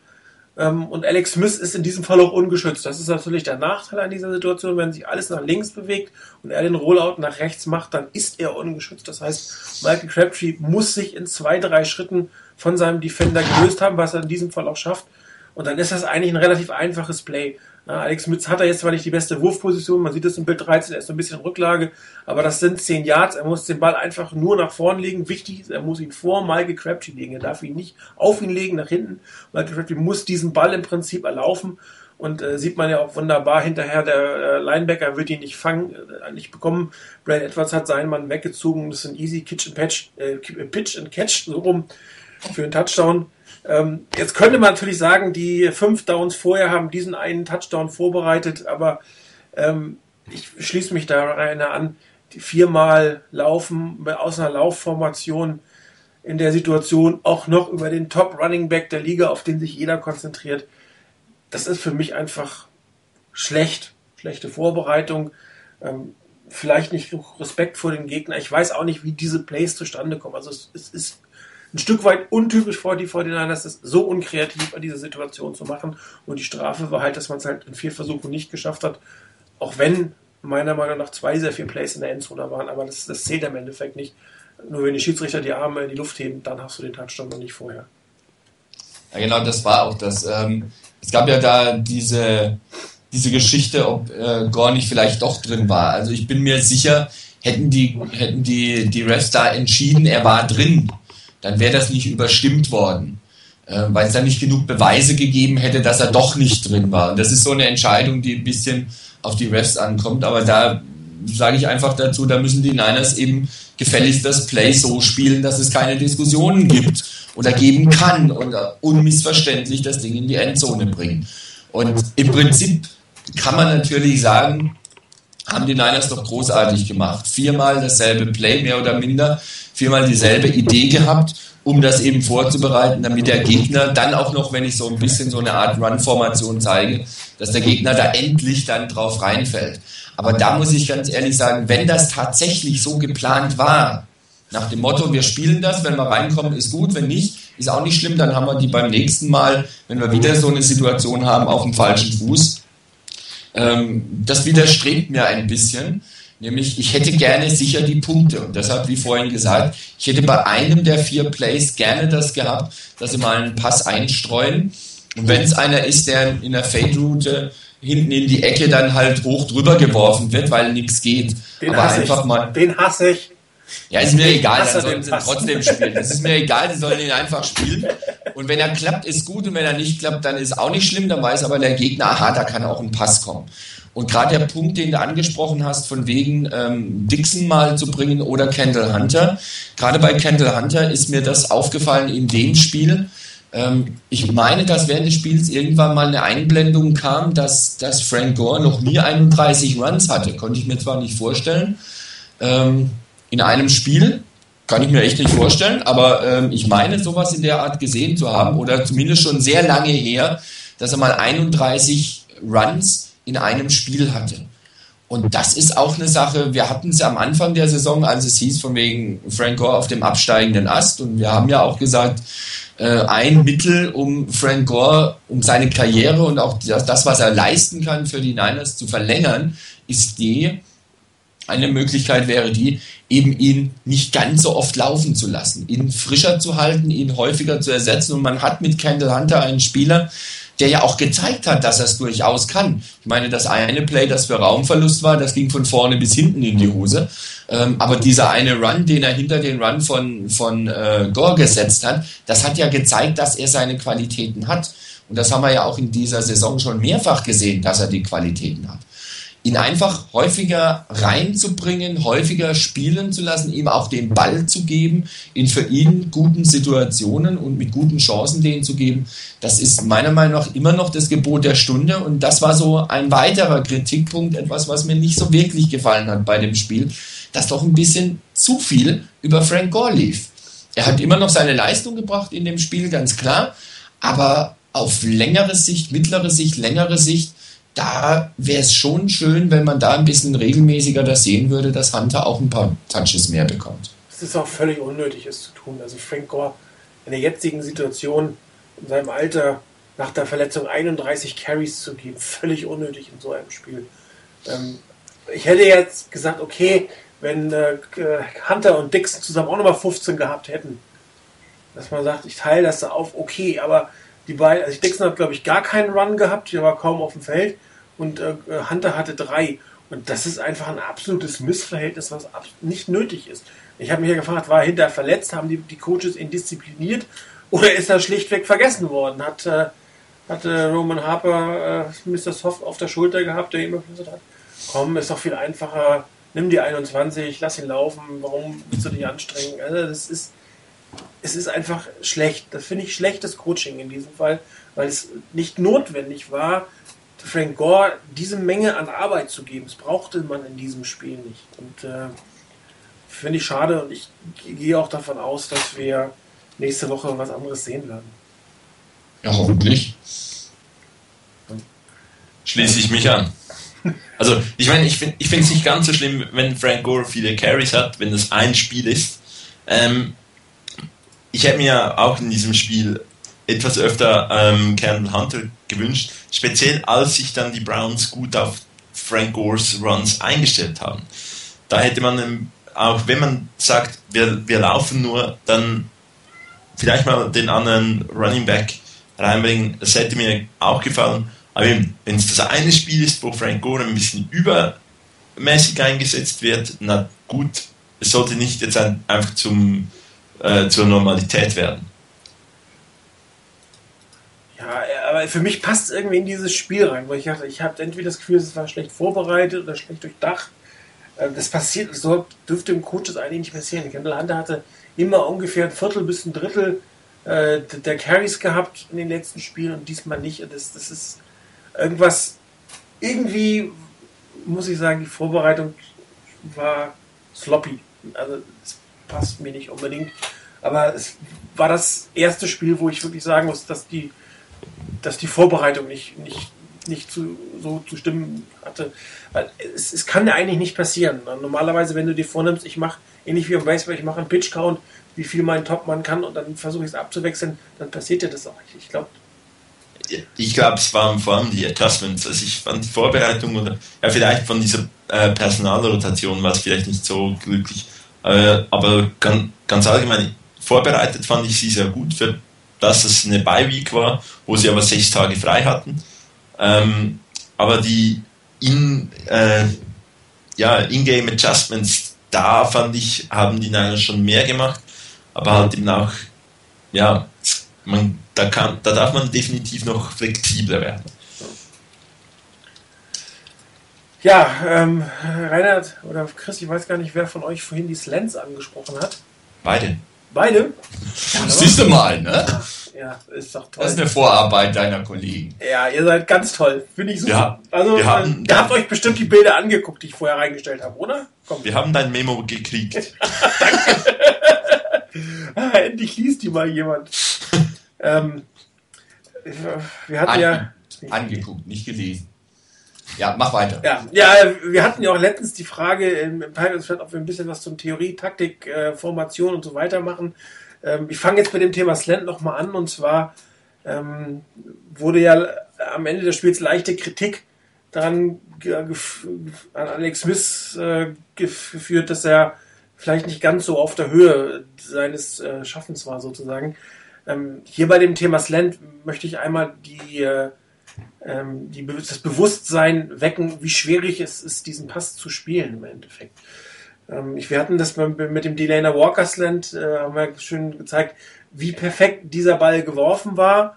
S1: Ähm, und Alex Smith ist in diesem Fall auch ungeschützt. Das ist natürlich der Nachteil an dieser Situation. Wenn sich alles nach links bewegt und er den Rollout nach rechts macht, dann ist er ungeschützt. Das heißt, Michael Crabtree muss sich in zwei, drei Schritten von seinem Defender gelöst haben, was er in diesem Fall auch schafft. Und dann ist das eigentlich ein relativ einfaches Play. Alex Mütz hat er jetzt zwar nicht die beste Wurfposition, man sieht es im Bild 13, er ist so ein bisschen Rücklage, aber das sind 10 Yards, er muss den Ball einfach nur nach vorn legen. Wichtig ist, er muss ihn vor Michael Crabtree legen, er darf ihn nicht auf ihn legen, nach hinten. Michael Crabtree muss diesen Ball im Prinzip erlaufen und äh, sieht man ja auch wunderbar hinterher, der äh, Linebacker wird ihn nicht fangen, äh, nicht bekommen. Brad Edwards hat seinen Mann weggezogen, das ist ein easy Kitch and Patch, äh, Pitch and Catch, so rum, für einen Touchdown. Ähm, jetzt könnte man natürlich sagen, die fünf Downs vorher haben diesen einen Touchdown vorbereitet, aber ähm, ich schließe mich da rein an. Die viermal laufen aus einer Laufformation in der Situation auch noch über den Top Running Back der Liga, auf den sich jeder konzentriert. Das ist für mich einfach schlecht, schlechte Vorbereitung. Ähm, vielleicht nicht Respekt vor den Gegner. Ich weiß auch nicht, wie diese Plays zustande kommen. Also es, es ist ein Stück weit untypisch vor die 49ers, ist so unkreativ an diese Situation zu machen. Und die Strafe war halt, dass man es halt in vier Versuchen nicht geschafft hat. Auch wenn meiner Meinung nach zwei sehr viele Plays in der Endzone waren, aber das, das zählt im Endeffekt nicht. Nur wenn die Schiedsrichter die Arme in die Luft heben, dann hast du den Touchdown noch nicht vorher.
S3: Ja, genau, das war auch das. Ähm, es gab ja da diese, diese Geschichte, ob äh, nicht vielleicht doch drin war. Also ich bin mir sicher, hätten die, hätten die, die Refs da entschieden, er war drin, dann wäre das nicht überstimmt worden. Äh, weil es da nicht genug Beweise gegeben hätte, dass er doch nicht drin war. Und das ist so eine Entscheidung, die ein bisschen auf die Refs ankommt. Aber da sage ich einfach dazu, da müssen die Niners eben gefälligst das Play so spielen, dass es keine Diskussionen gibt oder geben kann und unmissverständlich das Ding in die Endzone bringen. Und im Prinzip kann man natürlich sagen, haben die Niners doch großartig gemacht. Viermal dasselbe Play, mehr oder minder, viermal dieselbe Idee gehabt, um das eben vorzubereiten, damit der Gegner dann auch noch, wenn ich so ein bisschen so eine Art Run-Formation zeige, dass der Gegner da endlich dann drauf reinfällt. Aber da muss ich ganz ehrlich sagen, wenn das tatsächlich so geplant war, nach dem Motto, wir spielen das, wenn wir reinkommen, ist gut, wenn nicht, ist auch nicht schlimm, dann haben wir die beim nächsten Mal, wenn wir wieder so eine Situation haben, auf dem falschen Fuß. Ähm, das widerstrebt mir ein bisschen. Nämlich, ich hätte gerne sicher die Punkte. Und deshalb, wie vorhin gesagt, ich hätte bei einem der vier Plays gerne das gehabt, dass sie mal einen Pass einstreuen. Und wenn es einer ist, der in der Fade-Route hinten in die Ecke dann halt hoch drüber geworfen wird, weil nichts geht.
S1: Den Aber einfach ich. mal. Den hasse ich.
S3: Ja, ist mir egal, dann sollen sie trotzdem spielen. Das ist mir egal, die sollen ihn einfach spielen. Und wenn er klappt, ist gut. Und wenn er nicht klappt, dann ist auch nicht schlimm. Dann weiß aber der Gegner, aha, da kann auch ein Pass kommen. Und gerade der Punkt, den du angesprochen hast, von wegen ähm, Dixon mal zu bringen oder Kendall Hunter. Gerade bei Kendall Hunter ist mir das aufgefallen in dem Spiel. Ähm, ich meine, dass während des Spiels irgendwann mal eine Einblendung kam, dass, dass Frank Gore noch nie 31 Runs hatte. Konnte ich mir zwar nicht vorstellen. Ähm, in einem Spiel. Kann ich mir echt nicht vorstellen, aber ähm, ich meine, sowas in der Art gesehen zu haben oder zumindest schon sehr lange her, dass er mal 31 Runs in einem Spiel hatte. Und das ist auch eine Sache, wir hatten es am Anfang der Saison, als es hieß, von wegen Frank Gore auf dem absteigenden Ast. Und wir haben ja auch gesagt, äh, ein Mittel, um Frank Gore, um seine Karriere und auch das, das, was er leisten kann für die Niners zu verlängern, ist die, eine Möglichkeit wäre die, eben ihn nicht ganz so oft laufen zu lassen, ihn frischer zu halten, ihn häufiger zu ersetzen. Und man hat mit Kendall Hunter einen Spieler, der ja auch gezeigt hat, dass er es durchaus kann. Ich meine, das eine Play, das für Raumverlust war, das ging von vorne bis hinten in die Hose. Ähm, aber dieser eine Run, den er hinter den Run von, von äh, Gore gesetzt hat, das hat ja gezeigt, dass er seine Qualitäten hat. Und das haben wir ja auch in dieser Saison schon mehrfach gesehen, dass er die Qualitäten hat ihn einfach häufiger reinzubringen, häufiger spielen zu lassen, ihm auch den Ball zu geben, in für ihn guten Situationen und mit guten Chancen denen zu geben, das ist meiner Meinung nach immer noch das Gebot der Stunde. Und das war so ein weiterer Kritikpunkt, etwas, was mir nicht so wirklich gefallen hat bei dem Spiel, dass doch ein bisschen zu viel über Frank Gore lief. Er hat immer noch seine Leistung gebracht in dem Spiel, ganz klar, aber auf längere Sicht, mittlere Sicht, längere Sicht da wäre es schon schön, wenn man da ein bisschen regelmäßiger das sehen würde, dass Hunter auch ein paar Touches mehr bekommt.
S1: Es ist auch völlig unnötig, es zu tun. Also Frank Gore in der jetzigen Situation, in seinem Alter, nach der Verletzung 31 Carries zu geben, völlig unnötig in so einem Spiel. Ähm, ich hätte jetzt gesagt, okay, wenn äh, Hunter und Dixon zusammen auch nochmal 15 gehabt hätten, dass man sagt, ich teile das da auf, okay, aber die beiden, also Dixon hat glaube ich gar keinen Run gehabt, der war kaum auf dem Feld und äh, Hunter hatte drei. Und das ist einfach ein absolutes Missverhältnis, was nicht nötig ist. Ich habe mich ja gefragt, war er hinterher verletzt, haben die, die Coaches ihn diszipliniert oder ist er schlichtweg vergessen worden? Hat, äh, hat äh, Roman Harper äh, Mr. Soft auf der Schulter gehabt, der ihm geflüstert hat, komm, ist doch viel einfacher, nimm die 21, lass ihn laufen, warum willst du dich anstrengen? Also das ist, es ist einfach schlecht. Das finde ich schlechtes Coaching in diesem Fall, weil es nicht notwendig war, Frank Gore diese Menge an Arbeit zu geben. Das brauchte man in diesem Spiel nicht. Und äh, finde ich schade und ich gehe auch davon aus, dass wir nächste Woche was anderes sehen werden.
S3: Ja, hoffentlich.
S2: Schließe ich mich an. Also, ich meine, ich finde es nicht ganz so schlimm, wenn Frank Gore viele Carries hat, wenn das ein Spiel ist. Ähm, ich hätte mir auch in diesem Spiel etwas öfter ähm, Kendall Hunter gewünscht, speziell als sich dann die Browns gut auf Frank Gores Runs eingestellt haben. Da hätte man ähm, auch, wenn man sagt, wir, wir laufen nur, dann vielleicht mal den anderen Running Back reinbringen. Das hätte mir auch gefallen. Aber wenn es das eine Spiel ist, wo Frank Gore ein bisschen übermäßig eingesetzt wird, na gut, es sollte nicht jetzt ein, einfach zum, äh, zur Normalität werden.
S1: Ja, aber für mich passt es irgendwie in dieses Spiel rein, weil ich dachte, ich habe entweder das Gefühl, es war schlecht vorbereitet oder schlecht durchdacht. Äh, das passiert, so dürfte im Coach das eigentlich nicht passieren. Kendall Hunter hatte immer ungefähr ein Viertel bis ein Drittel äh, der Carries gehabt in den letzten Spielen und diesmal nicht. Das, das ist irgendwas, irgendwie muss ich sagen, die Vorbereitung war sloppy. Also es passt mir nicht unbedingt. Aber es war das erste Spiel, wo ich wirklich sagen muss, dass die, dass die Vorbereitung nicht, nicht, nicht zu, so zu stimmen hatte. Weil es, es kann ja eigentlich nicht passieren. Normalerweise, wenn du dir vornimmst, ich mache ähnlich wie im Baseball, ich mache einen Pitch-Count, wie viel mein Topmann kann und dann versuche ich es abzuwechseln, dann passiert dir das auch nicht. Ich glaube,
S2: ich glaube, es waren vor allem die Adjustments. Also ich fand die Vorbereitung oder ja, vielleicht von dieser äh, Personalrotation war es vielleicht nicht so glücklich. Äh, aber ganz, ganz allgemein, vorbereitet fand ich sie sehr gut, für dass es eine Bye-Week war, wo sie aber sechs Tage frei hatten. Ähm, aber die in, äh, ja, In-Game Adjustments, da fand ich, haben die Niners schon mehr gemacht, aber halt eben auch, ja, man da, kann, da darf man definitiv noch flexibler werden.
S1: Ja, ähm, Reinhard oder Chris, ich weiß gar nicht, wer von euch vorhin die Slants angesprochen hat.
S2: Beide.
S1: Beide?
S3: Ja, siehst du mal, ne?
S1: Ja, ist doch toll.
S3: Das ist eine Vorarbeit deiner Kollegen.
S1: Ja, ihr seid ganz toll. Finde ich super.
S2: Ja,
S1: also,
S2: wir haben-
S1: äh, ihr habt euch bestimmt die Bilder angeguckt, die ich vorher reingestellt habe, oder? Komm.
S2: Wir haben dein Memo gekriegt.
S1: Ah, endlich liest die mal jemand. ähm, wir hatten
S3: An,
S1: ja.
S3: Angeguckt, nicht gelesen. Ja, mach weiter.
S1: Ja, ja, wir hatten ja auch letztens die Frage im, im Pirates ob wir ein bisschen was zum Theorie, Taktik, äh, Formation und so weiter machen. Ähm, ich fange jetzt mit dem Thema Slant nochmal an und zwar ähm, wurde ja am Ende des Spiels leichte Kritik daran an Alex Smith äh, gef- geführt, dass er vielleicht nicht ganz so auf der Höhe seines äh, Schaffens war sozusagen. Ähm, hier bei dem Thema Slant möchte ich einmal die äh, ähm, die, das Bewusstsein wecken, wie schwierig es ist, diesen Pass zu spielen im Endeffekt. Ähm, ich, wir hatten das mit dem Delana Walker Slant, äh, haben wir schön gezeigt, wie perfekt dieser Ball geworfen war.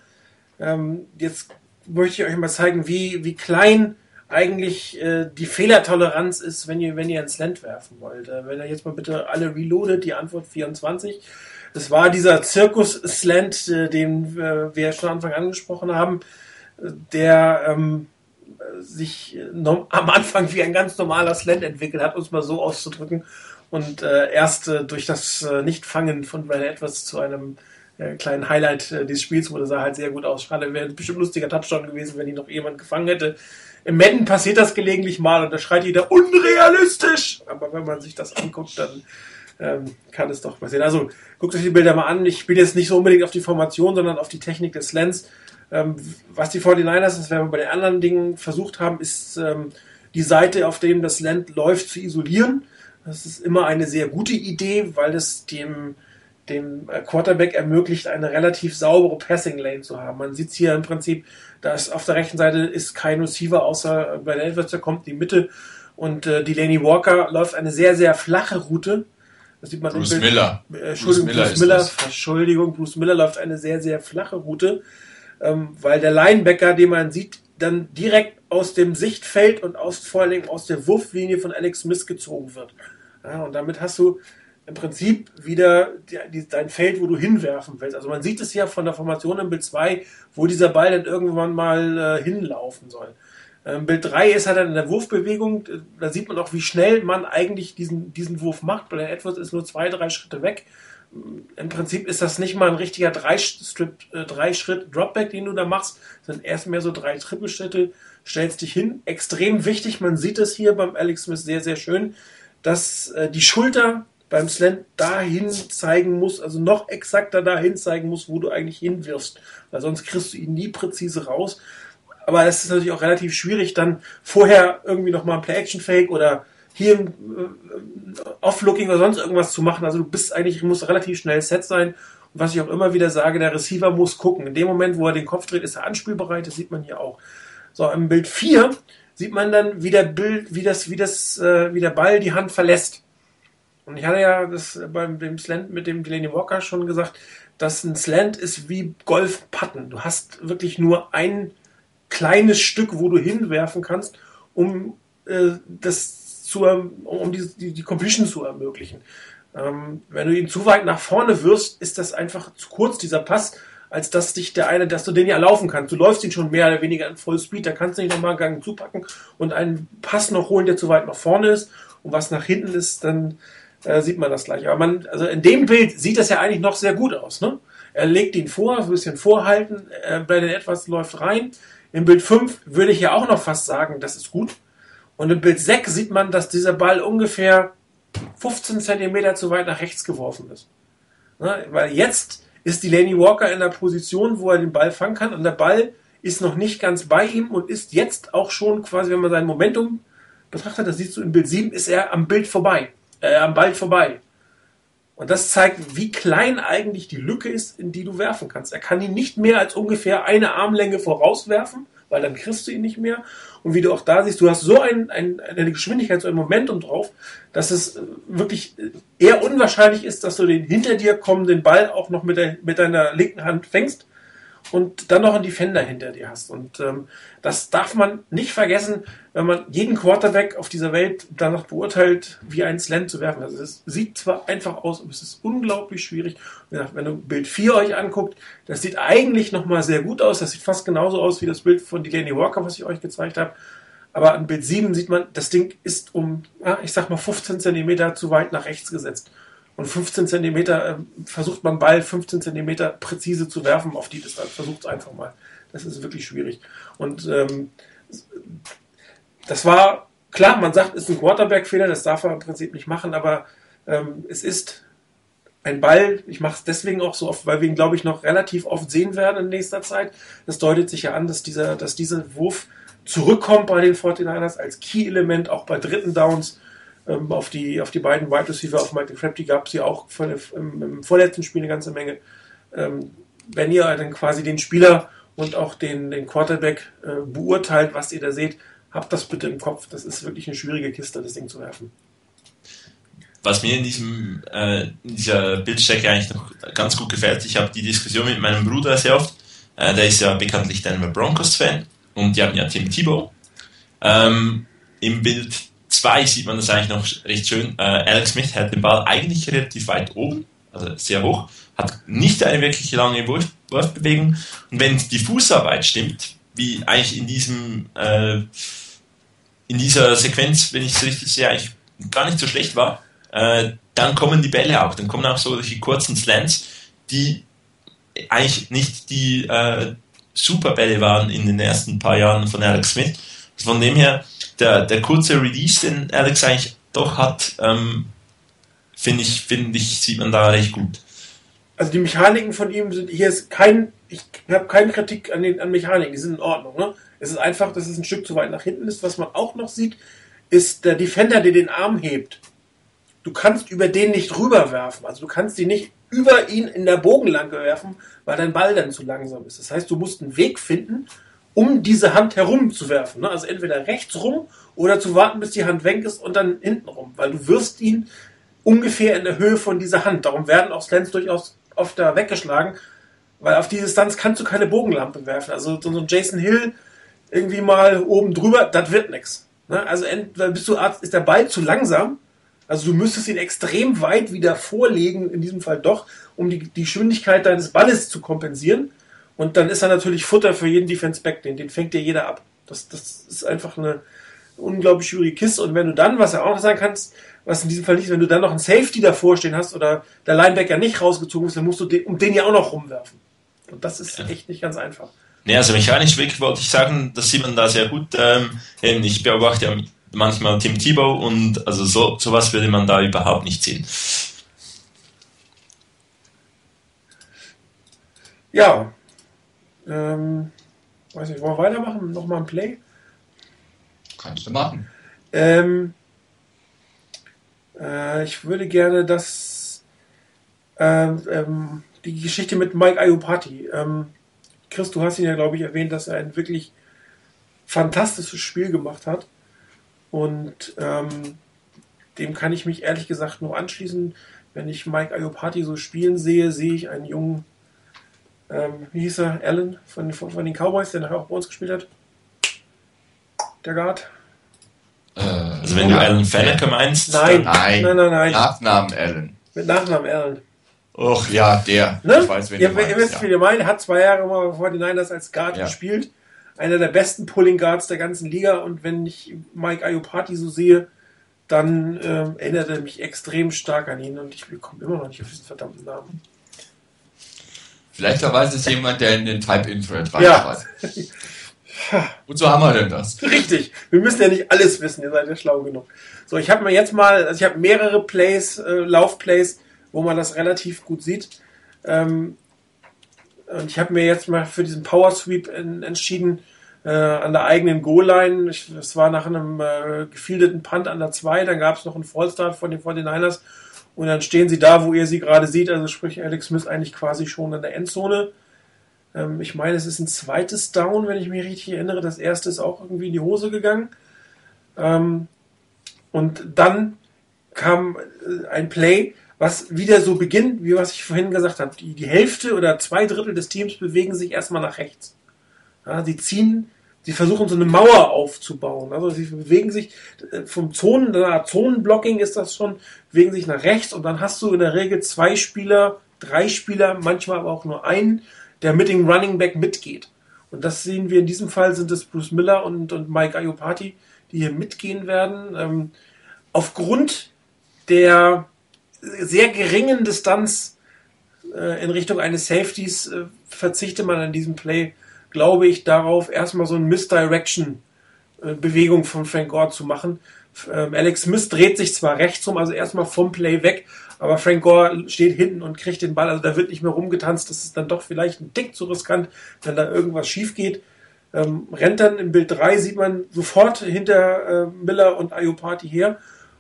S1: Ähm, jetzt möchte ich euch mal zeigen, wie, wie klein eigentlich äh, die Fehlertoleranz ist, wenn ihr, wenn ihr einen Slant werfen wollt. Äh, wenn ihr jetzt mal bitte alle reloadet, die Antwort 24. Das war dieser Zirkus-Slant, äh, den äh, wir schon Anfang angesprochen haben der ähm, sich no am Anfang wie ein ganz normaler Slant entwickelt hat, es mal so auszudrücken. Und äh, erst äh, durch das äh, Nichtfangen von Brian Edwards zu einem äh, kleinen Highlight äh, dieses Spiels wurde, sah halt sehr gut aus. Schade, wäre bestimmt lustiger Touchdown gewesen, wenn ihn noch jemand gefangen hätte. Im Madden passiert das gelegentlich mal und da schreit jeder unrealistisch. Aber wenn man sich das anguckt, dann ähm, kann es doch passieren. Also guckt euch die Bilder mal an. Ich bin jetzt nicht so unbedingt auf die Formation, sondern auf die Technik des Slants. Ähm, was die 49ers, das werden wir bei den anderen Dingen versucht haben, ist ähm, die Seite, auf dem das Land läuft, zu isolieren. Das ist immer eine sehr gute Idee, weil es dem, dem äh, Quarterback ermöglicht, eine relativ saubere Passing Lane zu haben. Man sieht hier im Prinzip, da ist auf der rechten Seite ist kein Receiver, außer bei der Edwards, der kommt in die Mitte und äh, Delaney Walker läuft eine sehr, sehr flache Route. Das sieht man
S3: Bruce
S1: im Bild.
S3: Miller.
S1: Äh, Entschuldigung,
S3: Bruce Miller
S1: Bruce Miller. Entschuldigung, Bruce Miller läuft eine sehr, sehr flache Route, ähm, weil der Linebacker, den man sieht, dann direkt aus dem Sichtfeld und aus, vor allem aus der Wurflinie von Alex Smith gezogen wird. Ja, und damit hast du im Prinzip wieder die, die, dein Feld, wo du hinwerfen willst. Also man sieht es ja von der Formation im Bild 2, wo dieser Ball dann irgendwann mal äh, hinlaufen soll. Ähm, Bild 3 ist halt dann in der Wurfbewegung, da sieht man auch, wie schnell man eigentlich diesen, diesen Wurf macht, der Edwards ist nur zwei, drei Schritte weg. Im Prinzip ist das nicht mal ein richtiger Drei-Strip- äh, Drei-Schritt-Dropback, den du da machst, sondern erst mehr so drei Trippelschritte, stellst dich hin. Extrem wichtig, man sieht es hier beim Alex Smith sehr, sehr schön, dass äh, die Schulter beim Slant dahin zeigen muss, also noch exakter dahin zeigen muss, wo du eigentlich hinwirfst, weil sonst kriegst du ihn nie präzise raus. Aber es ist natürlich auch relativ schwierig, dann vorher irgendwie nochmal ein Play-Action-Fake oder hier äh, Off-Looking oder sonst irgendwas zu machen. Also du bist eigentlich, musst relativ schnell set sein Und was ich auch immer wieder sage, der Receiver muss gucken. In dem Moment, wo er den Kopf dreht, ist er anspielbereit. Das sieht man hier auch. So, im Bild 4 sieht man dann, wie der Bild, wie das, wie das, äh, wie der Ball die Hand verlässt. Und ich hatte ja das beim dem Slant mit dem Delaney Walker schon gesagt, dass ein Slant ist wie Golf-Putten. Du hast wirklich nur ein kleines Stück, wo du hinwerfen kannst, um äh, das zu, um die, die, die Completion zu ermöglichen. Ähm, wenn du ihn zu weit nach vorne wirst, ist das einfach zu kurz, dieser Pass, als dass dich der eine, dass du den ja laufen kannst. Du läufst ihn schon mehr oder weniger in Vollspeed, da kannst du nicht nochmal einen Gang zupacken und einen Pass noch holen, der zu weit nach vorne ist. Und was nach hinten ist, dann äh, sieht man das gleich. Aber man, also in dem Bild sieht das ja eigentlich noch sehr gut aus. Ne? Er legt ihn vor, ein bisschen vorhalten, äh, Brandon Etwas läuft rein. Im Bild 5 würde ich ja auch noch fast sagen, das ist gut. Und im Bild 6 sieht man, dass dieser Ball ungefähr 15 Zentimeter zu weit nach rechts geworfen ist. Ne? Weil jetzt ist Delaney Walker in der Position, wo er den Ball fangen kann und der Ball ist noch nicht ganz bei ihm und ist jetzt auch schon quasi, wenn man sein Momentum betrachtet, das siehst du im Bild 7, ist er am Bild vorbei, äh, am Ball vorbei. Und das zeigt, wie klein eigentlich die Lücke ist, in die du werfen kannst. Er kann ihn nicht mehr als ungefähr eine Armlänge vorauswerfen, weil dann kriegst du ihn nicht mehr. Und wie du auch da siehst, du hast so ein, ein, eine Geschwindigkeit, so ein Momentum drauf, dass es äh, wirklich äh, eher unwahrscheinlich ist, dass du den hinter dir kommenden Ball auch noch mit, der, mit deiner linken Hand fängst und dann noch einen Defender hinter dir hast. Und ähm, das darf man nicht vergessen, wenn man jeden Quarterback auf dieser Welt danach beurteilt, wie ein Slant zu werfen. Also es sieht zwar einfach aus, aber es ist unglaublich schwierig. Wenn du Bild 4 euch anguckt, das sieht eigentlich nochmal sehr gut aus. Das sieht fast genauso aus wie das Bild von Delaney Walker, was ich euch gezeigt habe. Aber an Bild 7 sieht man, das Ding ist um, ich sag mal, 15 Zentimeter zu weit nach rechts gesetzt und 15 Zentimeter äh, versucht man Ball 15 Zentimeter präzise zu werfen auf die Distanz. Versucht es einfach mal. Das ist wirklich schwierig. Und ähm, das war klar, man sagt, es ist ein Quarterback-Fehler, das darf er im Prinzip nicht machen, aber ähm, es ist ein Ball, ich mache es deswegen auch so oft, weil wir ihn, glaube ich, noch relativ oft sehen werden in nächster Zeit. Das deutet sich ja an, dass dieser, dass dieser Wurf zurückkommt bei den 49ers als Key-Element, auch bei dritten Downs ähm, auf, die, auf die beiden Wide Receiver, auf Michael Crabtree gab es ja auch im, im, vorletzten Spiel eine ganze Menge. Ähm, wenn ihr dann quasi den Spieler und auch den, den Quarterback äh, beurteilt, was ihr da seht, habt das bitte im Kopf. Das ist wirklich eine schwierige Kiste, das Ding zu werfen.
S2: Was mir in, diesem, äh, in dieser Bildstrecke eigentlich noch ganz gut gefällt, ich habe die Diskussion mit meinem Bruder sehr oft. Äh, der ist ja bekanntlich Denver Broncos-Fan und die haben ja Tim Thibault. Ähm, Im Bild 2 sieht man das eigentlich noch recht schön. Äh, Alex Smith hat den Ball eigentlich relativ weit oben, also sehr hoch, hat nicht eine wirklich lange Wurf, Wurfbewegung. Und wenn die Fußarbeit stimmt, wie eigentlich in diesem äh, in dieser Sequenz, wenn ich es richtig sehe, eigentlich gar nicht so schlecht war, äh, dann kommen die Bälle auch. Dann kommen auch solche kurzen Slants, die eigentlich nicht die äh, Superbälle waren in den ersten paar Jahren von Alex Smith. Von dem her der, der kurze Release, den Alex eigentlich doch hat, ähm, finde ich, finde ich, sieht man da recht gut.
S1: Also die Mechaniken von ihm sind, hier ist kein, ich habe keine Kritik an den an Mechaniken, die sind in Ordnung. Ne? Es ist einfach, dass es ein Stück zu weit nach hinten ist. Was man auch noch sieht, ist der Defender, der den Arm hebt. Du kannst über den nicht rüberwerfen. Also du kannst ihn nicht über ihn in der Bogenlange werfen, weil dein Ball dann zu langsam ist. Das heißt, du musst einen Weg finden, um diese Hand herum zu werfen. Ne? Also entweder rechts rum oder zu warten, bis die Hand weg ist und dann hinten rum, weil du wirst ihn ungefähr in der Höhe von dieser Hand. Darum werden auch Slants durchaus oft da weggeschlagen, weil auf die Distanz kannst du keine Bogenlampe werfen. Also so ein Jason Hill irgendwie mal oben drüber, das wird nichts. Ne? Also entweder bist du Arzt, ist der Ball zu langsam, also du müsstest ihn extrem weit wieder vorlegen, in diesem Fall doch, um die, die Geschwindigkeit deines Balles zu kompensieren. Und dann ist er natürlich Futter für jeden Defense Back, den, den fängt dir jeder ab. Das, das ist einfach eine unglaublich schwierige Kiste. Und wenn du dann, was er auch noch sagen kannst, was in diesem Fall nicht, wenn du dann noch einen Safety davor stehen hast oder der Linebacker nicht rausgezogen ist, dann musst du den, um den ja auch noch rumwerfen. Und das ist echt nicht ganz einfach.
S2: Nee, also mechanisch wirklich wollte ich sagen, das sieht man da sehr gut. Ähm, ich beobachte ja manchmal Tim Thibault und also so sowas würde man da überhaupt nicht sehen.
S1: Ja, ähm, weiß nicht, wollen wir weitermachen? Nochmal ein Play?
S3: Kannst du machen.
S1: Ähm, äh, ich würde gerne das ähm, ähm, die Geschichte mit Mike Ayopati. Ähm, Chris, du hast ihn ja, glaube ich, erwähnt, dass er ein wirklich fantastisches Spiel gemacht hat. Und ähm, dem kann ich mich ehrlich gesagt nur anschließen. Wenn ich Mike Ayopati so spielen sehe, sehe ich einen jungen, ähm, wie hieß er, Allen von, von, von, den Cowboys, der nachher auch bei uns gespielt hat. Der Guard.
S2: Äh, also wenn ja. du Alan Faneker meinst?
S1: Nein, nein, nein, nein, nein.
S3: Nachnamen Allen.
S1: Mit Nachnamen Allen.
S3: Och ja, der.
S1: Ne? Ich weiß, wen ja, ihr wisst, ja. wie ihr meint. Hat zwei Jahre mal vor den Niners als Guard ja. gespielt. Einer der besten Pulling Guards der ganzen Liga. Und wenn ich Mike Ayopati so sehe, dann ähm, erinnert er mich extrem stark an ihn. Und ich komme immer noch nicht auf diesen verdammten Namen.
S3: Vielleicht weiß es jemand, der in den Type-In-Thread reinschreibt. Ja. Wozu haben wir denn das?
S1: Richtig. Wir müssen ja nicht alles wissen. Ihr seid ja schlau genug. So, ich habe mir jetzt mal, also ich habe mehrere Plays, äh, Laufplays wo man das relativ gut sieht. Ähm, und ich habe mir jetzt mal für diesen Power Sweep in, entschieden, äh, an der eigenen Goal-Line. Das war nach einem äh, gefieldeten Punt an der 2, dann gab es noch einen Fallstart von den 49ers und dann stehen sie da, wo ihr sie gerade seht, also sprich Alex Smith eigentlich quasi schon in der Endzone. Ähm, ich meine, es ist ein zweites Down, wenn ich mich richtig erinnere. Das erste ist auch irgendwie in die Hose gegangen. Ähm, und dann kam äh, ein Play, was wieder so beginnt, wie was ich vorhin gesagt habe. Die, die Hälfte oder zwei Drittel des Teams bewegen sich erstmal nach rechts. Ja, sie ziehen, sie versuchen so eine Mauer aufzubauen. Also sie bewegen sich äh, vom Zonen, Zonenblocking ist das schon, bewegen sich nach rechts und dann hast du in der Regel zwei Spieler, drei Spieler, manchmal aber auch nur einen, der mit dem Running Back mitgeht. Und das sehen wir in diesem Fall sind es Bruce Miller und, und Mike Ayopati, die hier mitgehen werden. Ähm, aufgrund der sehr geringen Distanz äh, in Richtung eines Safeties äh, verzichte man an diesem Play, glaube ich, darauf, erstmal so ein Misdirection-Bewegung von Frank Gore zu machen. Ähm, Alex Smith dreht sich zwar rechts rum, also erstmal vom Play weg, aber Frank Gore steht hinten und kriegt den Ball, also da wird nicht mehr rumgetanzt, das ist dann doch vielleicht ein Tick zu riskant, wenn da irgendwas schief geht. Ähm, rennt dann im Bild 3, sieht man sofort hinter äh, Miller und Ayopati her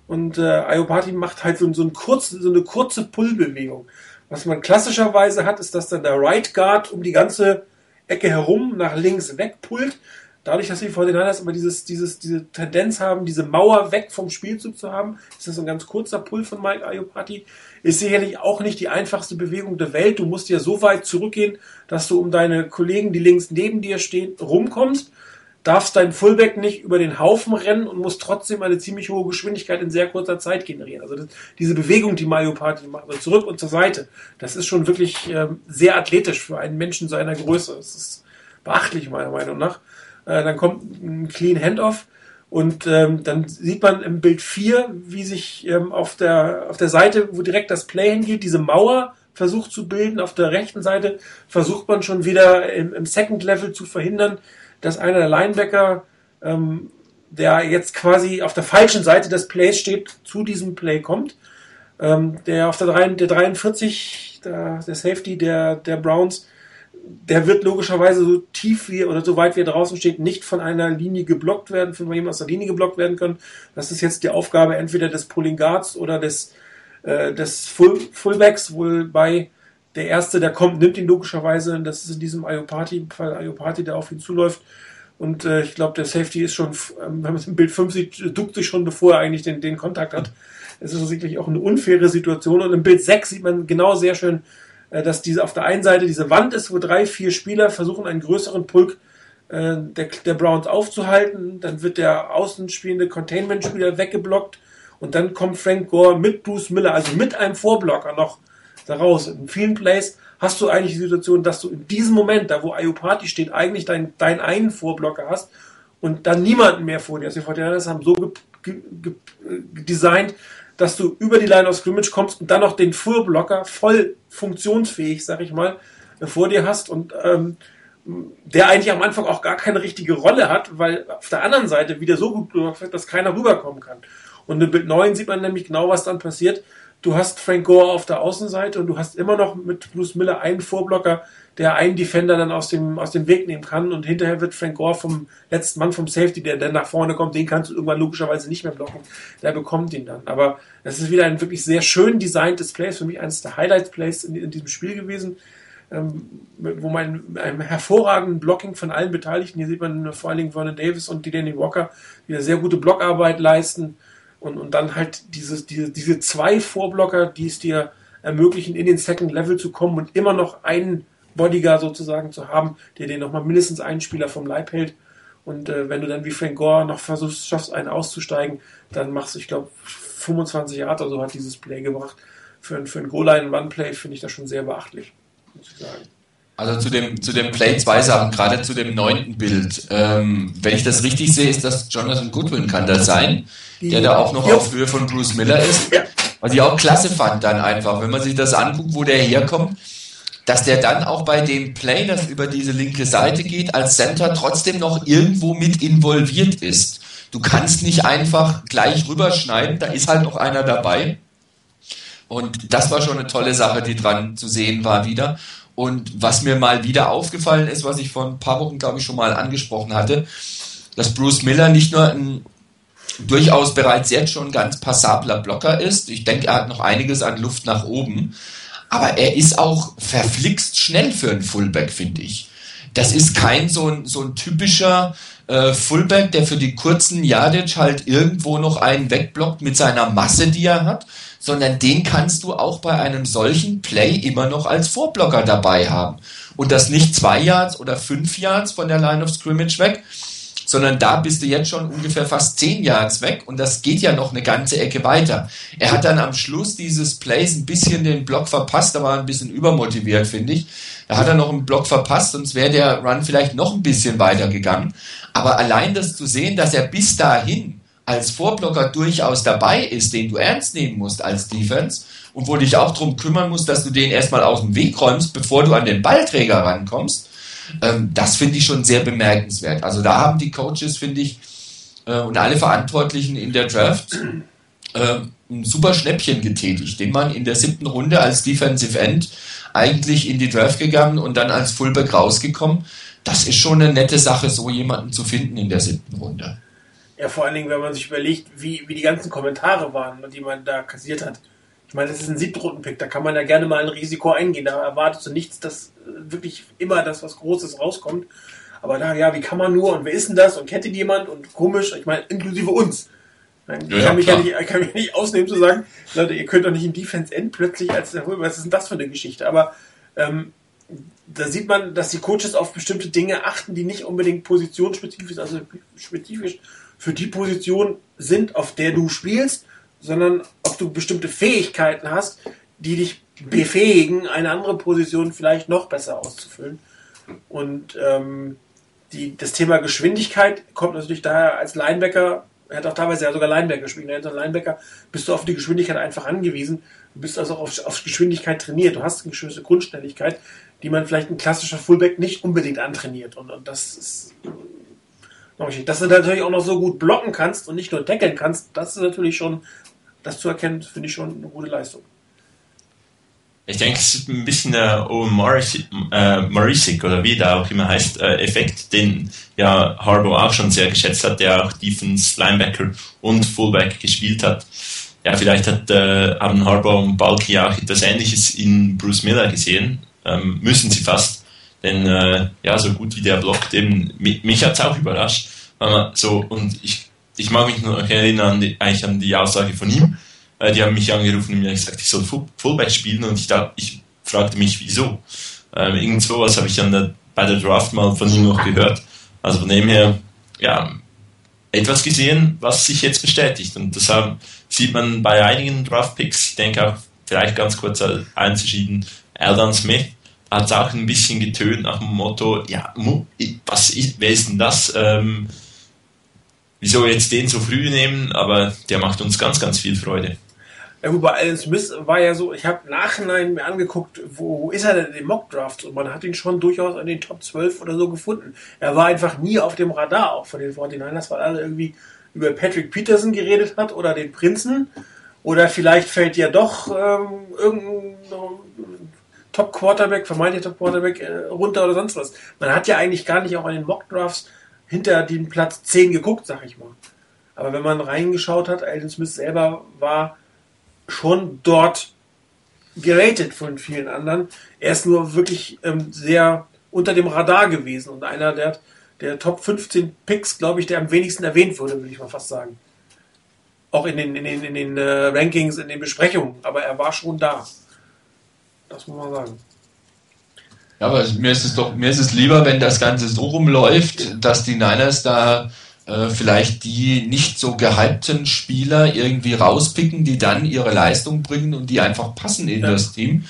S1: und äh, Ayopati macht halt so, so, ein kurz, so eine kurze Pullbewegung. Was man klassischerweise hat, ist, dass dann der Right Guard um die ganze Ecke herum nach links wegpullt. Dadurch, dass die 49ers aber dieses, dieses, diese Tendenz haben, diese Mauer weg vom Spielzug zu haben, ist das ein ganz kurzer Pull von Mike Ayopati. Ist sicherlich auch nicht die einfachste Bewegung der Welt. Du musst ja so weit zurückgehen, dass du um deine Kollegen, die links neben dir stehen, rumkommst darfst dein Fullback nicht über den Haufen rennen und musst trotzdem eine ziemlich hohe Geschwindigkeit in sehr kurzer Zeit generieren. Also das, diese Bewegung, die Mario Party macht, also zurück und zur Seite, das ist schon wirklich äh, sehr athletisch für einen Menschen seiner Größe. Das ist beachtlich meiner Meinung nach. Äh, dann kommt ein Clean Handoff und ähm, dann sieht man im Bild 4, wie sich ähm, auf, der, auf der Seite, wo direkt das Play hingeht, diese Mauer versucht zu bilden. Auf der rechten Seite versucht man schon wieder im, im Second Level zu verhindern, dass einer der Linebacker, ähm, der jetzt quasi auf der falschen Seite des Plays steht, zu diesem Play kommt. Ähm, der auf der, 3, der 43, der, der Safety der, der Browns, der wird logischerweise so tief wie oder so weit wie er draußen steht, nicht von einer Linie geblockt werden, von jemandem aus der Linie geblockt werden können. Das ist jetzt die Aufgabe entweder des Pulling Guards oder des, äh, des Full, Fullbacks, wohl bei der erste, der kommt, nimmt ihn logischerweise. Das ist in diesem Ayopati, Fall Ayopati, der auf ihn zuläuft. Und äh, ich glaube, der Safety ist schon, ähm, wenn man es im Bild 5 sieht, duckt sich schon, bevor er eigentlich den, den Kontakt hat. Es ist wirklich auch eine unfaire Situation. Und im Bild 6 sieht man genau sehr schön, äh, dass diese auf der einen Seite diese Wand ist, wo drei, vier Spieler versuchen, einen größeren Pulk äh, der, der Browns aufzuhalten. Dann wird der außenspielende Containment-Spieler weggeblockt. Und dann kommt Frank Gore mit Bruce Miller, also mit einem Vorblocker noch daraus. In vielen Plays hast du eigentlich die Situation, dass du in diesem Moment, da wo Ayopati steht, eigentlich deinen dein einen Vorblocker hast und dann niemanden mehr vor dir. Also die Fortinanders haben so designt, dass du über die Line of Scrimmage kommst und dann noch den Vorblocker voll funktionsfähig, sag ich mal, vor dir hast und ähm, der eigentlich am Anfang auch gar keine richtige Rolle hat, weil auf der anderen Seite wieder so gut blockt wird, dass keiner rüberkommen kann. Und Bild 9 sieht man nämlich genau, was dann passiert, du hast Frank Gore auf der Außenseite und du hast immer noch mit Bruce Miller einen Vorblocker, der einen Defender dann aus dem, aus dem Weg nehmen kann und hinterher wird Frank Gore vom letzten Mann vom Safety, der dann nach vorne kommt, den kannst du irgendwann logischerweise nicht mehr blocken. Der bekommt ihn dann. Aber es ist wieder ein wirklich sehr schön designtes Play, für mich eines der Highlight-Plays in, in, diesem Spiel gewesen, ähm, wo man mit einem hervorragenden Blocking von allen Beteiligten, hier sieht man vor allen Dingen Vernon Davis und die Danny Walker, die eine sehr gute Blockarbeit leisten und, und dann halt diese, diese, diese zwei Vorblocker, die es dir ermöglichen, in den Second Level zu kommen und immer noch einen Bodyguard sozusagen zu haben, der dir nochmal mindestens einen Spieler vom Leib hält. Und äh, wenn du dann wie Frank Gore noch versuchst, schaffst, einen auszusteigen, dann machst du, ich glaube, 25 Jahre oder so hat dieses Play gebracht. Für, für ein Goal-Line-One-Play finde ich das schon sehr beachtlich, muss ich sagen.
S3: Also zu dem, zu dem Play zwei Sachen, gerade zu dem neunten Bild. Ähm, wenn ich das richtig sehe, ist das Jonathan Goodwin, kann das sein, der da auch noch ja. auf Höhe von Bruce Miller ist. Ja. Was ich auch klasse fand dann einfach, wenn man sich das anguckt, wo der herkommt, dass der dann auch bei dem Play, das über diese linke Seite geht, als Center trotzdem noch irgendwo mit involviert ist. Du kannst nicht einfach gleich rüberschneiden, da ist halt noch einer dabei. Und das war schon eine tolle Sache, die dran zu sehen war wieder. Und was mir mal wieder aufgefallen ist, was ich vor ein paar Wochen, glaube ich, schon mal angesprochen hatte, dass Bruce Miller nicht nur ein durchaus bereits jetzt schon ganz passabler Blocker ist. Ich denke, er hat noch einiges an Luft nach oben. Aber er ist auch verflixt schnell für einen Fullback, finde ich. Das ist kein so ein, so ein typischer äh, Fullback, der für die kurzen Yardage halt irgendwo noch einen wegblockt mit seiner Masse, die er hat, sondern den kannst du auch bei einem solchen Play immer noch als Vorblocker dabei haben. Und das nicht zwei Yards oder fünf Yards von der Line of Scrimmage weg, sondern da bist du jetzt schon ungefähr fast zehn Yards weg und das geht ja noch eine ganze Ecke weiter. Er hat dann am Schluss dieses Plays ein bisschen den Block verpasst, da war ein bisschen übermotiviert, finde ich. Da hat er noch einen Block verpasst, sonst wäre der Run vielleicht noch ein bisschen weiter gegangen. Aber allein das zu sehen, dass er bis dahin als Vorblocker durchaus dabei ist, den du ernst nehmen musst als Defense und wo dich auch darum kümmern musst, dass du den erstmal aus dem Weg räumst, bevor du an den Ballträger rankommst, ähm, das finde ich schon sehr bemerkenswert. Also da haben die Coaches, finde ich, äh, und alle Verantwortlichen in der Draft äh, ein super Schnäppchen getätigt, den man in der siebten Runde als Defensive End eigentlich in die Draft gegangen und dann als Fullback rausgekommen. Das ist schon eine nette Sache, so jemanden zu finden in der siebten Runde.
S1: Ja, vor allen Dingen, wenn man sich überlegt, wie, wie die ganzen Kommentare waren, die man da kassiert hat. Ich meine, das ist ein Siebtrunden-Pick, da kann man ja gerne mal ein Risiko eingehen. Da erwartest du nichts, dass äh, wirklich immer das was Großes rauskommt. Aber da, ja, wie kann man nur und wer ist denn das und kennt ihn jemand und komisch, ich meine, inklusive uns. Ich ja, kann, mich ja nicht, kann mich nicht ausnehmen zu sagen, Leute, ihr könnt doch nicht im Defense End plötzlich als was ist denn das für eine Geschichte? Aber ähm, da sieht man, dass die Coaches auf bestimmte Dinge achten, die nicht unbedingt positionsspezifisch, also spezifisch für die Position sind, auf der du spielst, sondern ob du bestimmte Fähigkeiten hast, die dich befähigen, eine andere Position vielleicht noch besser auszufüllen. Und ähm, die, das Thema Geschwindigkeit kommt natürlich daher als Linebacker, er hat auch teilweise ja sogar Linebacker gespielt, als Linebacker bist du auf die Geschwindigkeit einfach angewiesen. Du bist also auf, auf Geschwindigkeit trainiert. Du hast eine gewisse Grundschnelligkeit, die man vielleicht ein klassischer Fullback nicht unbedingt antrainiert. Und, und das ist dass du natürlich auch noch so gut blocken kannst und nicht nur deckeln kannst, das ist natürlich schon, das zu erkennen, finde ich schon eine gute Leistung.
S2: Ich denke, es ist ein bisschen der Owen Morisic, äh, oder wie der auch immer heißt, äh, Effekt, den ja Harbour auch schon sehr geschätzt hat, der auch Defense, Linebacker und Fullback gespielt hat. Ja, vielleicht hat, äh, haben Harbour und Balky auch etwas Ähnliches in Bruce Miller gesehen. Ähm, müssen sie fast. Denn äh, ja, so gut wie der blockt, eben, mich, mich hat es auch überrascht. so, und ich, ich mag mich noch erinnern an die, eigentlich an die Aussage von ihm. Äh, die haben mich angerufen und mir gesagt, ich soll Fullback spielen und ich, da, ich fragte mich, wieso. Ähm, irgend sowas habe ich der, bei der Draft mal von ihm noch gehört. Also von dem her, ja, etwas gesehen, was sich jetzt bestätigt. Und das haben, sieht man bei einigen Draft-Picks, ich denke auch vielleicht ganz kurz einzuschieben, Aldan Smith, hat es auch ein bisschen getönt nach dem Motto, ja, was ist, wer ist denn das? Ähm, wieso jetzt den so früh nehmen? Aber der macht uns ganz, ganz viel Freude.
S1: Ja, gut, bei Alan Smith war ja so, ich habe Nachhinein mir angeguckt, wo, wo ist er denn in den Mockdrafts und man hat ihn schon durchaus in den Top 12 oder so gefunden. Er war einfach nie auf dem Radar auch von den 49ers, weil alle irgendwie über Patrick Peterson geredet hat oder den Prinzen Oder vielleicht fällt ja doch ähm, irgendein Top-Quarterback, vermeintlich Top-Quarterback äh, runter oder sonst was. Man hat ja eigentlich gar nicht auch an den Mock-Drafts hinter den Platz 10 geguckt, sag ich mal. Aber wenn man reingeschaut hat, Alden Smith selber war schon dort geratet von vielen anderen. Er ist nur wirklich ähm, sehr unter dem Radar gewesen und einer der, der Top 15 Picks, glaube ich, der am wenigsten erwähnt wurde, würde ich mal fast sagen. Auch in den, in den, in den äh, Rankings, in den Besprechungen, aber er war schon da. Das muss man sagen.
S3: Ja, aber mir ist es doch, mir ist es lieber, wenn das Ganze so rumläuft, dass die Niners da äh, vielleicht die nicht so gehypten Spieler irgendwie rauspicken, die dann ihre Leistung bringen und die einfach passen in ja. das Team.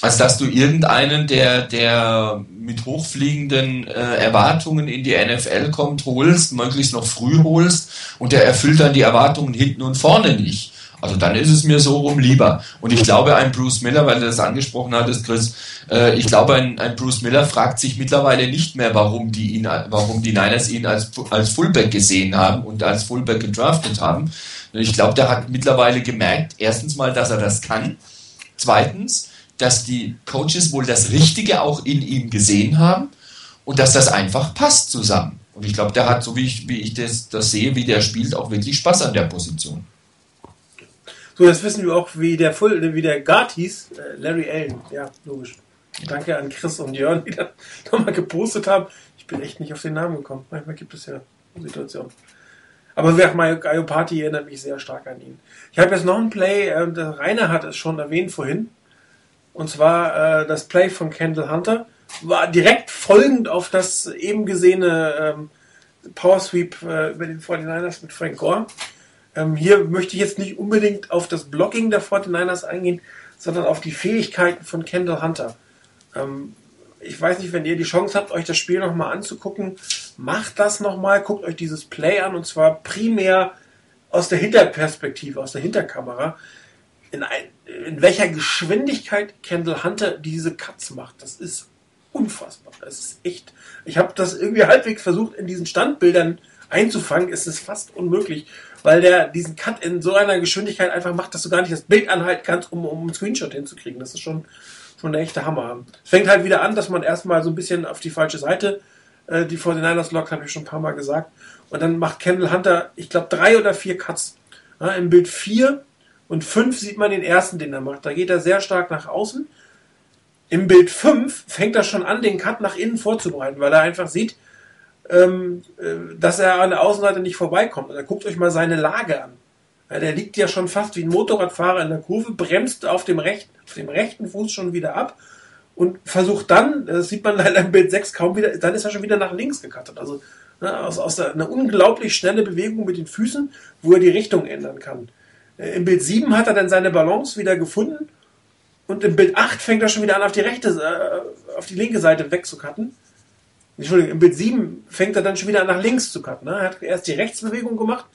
S3: Als dass du irgendeinen, der, der mit hochfliegenden äh, Erwartungen in die NFL kommt, holst, möglichst noch früh holst und der erfüllt dann die Erwartungen hinten und vorne nicht. Also dann ist es mir so rum lieber. Und ich glaube, ein Bruce Miller, weil du das angesprochen hattest, Chris, äh, ich glaube, ein, ein, Bruce Miller fragt sich mittlerweile nicht mehr, warum die ihn, warum die Niners ihn als, als Fullback gesehen haben und als Fullback gedraftet haben. Ich glaube, der hat mittlerweile gemerkt, erstens mal, dass er das kann. Zweitens, dass die Coaches wohl das Richtige auch in ihm gesehen haben und dass das einfach passt zusammen. Und ich glaube, der hat, so wie ich, wie ich das, das sehe, wie der spielt, auch wirklich Spaß an der Position.
S1: So, jetzt wissen wir auch, wie der, Full, wie der Guard hieß. Äh, Larry Allen. Ja, logisch. Danke an Chris und Jörn, die das nochmal gepostet haben. Ich bin echt nicht auf den Namen gekommen. Manchmal gibt es ja Situationen. Aber wer Mario Party erinnert mich sehr stark an ihn. Ich habe jetzt noch ein Play, äh, der Rainer hat es schon erwähnt vorhin. Und zwar äh, das Play von Kendall Hunter. War direkt folgend auf das eben gesehene ähm, Power Sweep äh, über den 49ers mit Frank Gore. Ähm, hier möchte ich jetzt nicht unbedingt auf das Blocking der 49ers eingehen, sondern auf die Fähigkeiten von Kendall Hunter. Ähm, ich weiß nicht, wenn ihr die Chance habt, euch das Spiel nochmal anzugucken, macht das nochmal, guckt euch dieses Play an und zwar primär aus der Hinterperspektive, aus der Hinterkamera. In, ein, in welcher Geschwindigkeit Kendall Hunter diese Cuts macht, das ist unfassbar. Das ist echt. Ich habe das irgendwie halbwegs versucht, in diesen Standbildern einzufangen. Es ist fast unmöglich weil der diesen Cut in so einer Geschwindigkeit einfach macht, dass du gar nicht das Bild anhalten kannst, um, um einen Screenshot hinzukriegen. Das ist schon, schon der echte Hammer. Es fängt halt wieder an, dass man erstmal so ein bisschen auf die falsche Seite äh, die 49ers lockt, habe ich schon ein paar Mal gesagt. Und dann macht Kendall Hunter, ich glaube, drei oder vier Cuts. Ja, Im Bild 4 und 5 sieht man den ersten, den er macht. Da geht er sehr stark nach außen. Im Bild 5 fängt er schon an, den Cut nach innen vorzubereiten, weil er einfach sieht, ähm, äh, dass er an der Außenseite nicht vorbeikommt. Und dann guckt euch mal seine Lage an. Ja, der liegt ja schon fast wie ein Motorradfahrer in der Kurve, bremst auf dem, rechten, auf dem rechten Fuß schon wieder ab und versucht dann, das sieht man leider im Bild 6 kaum wieder, dann ist er schon wieder nach links gekattet. Also ne, aus, aus der, eine unglaublich schnelle Bewegung mit den Füßen, wo er die Richtung ändern kann. Äh, Im Bild 7 hat er dann seine Balance wieder gefunden und im Bild 8 fängt er schon wieder an, auf die rechte, äh, auf die linke Seite wegzukatten. Entschuldigung, im Bild 7 fängt er dann schon wieder an, nach links zu cutten. Ne? Er hat erst die Rechtsbewegung gemacht,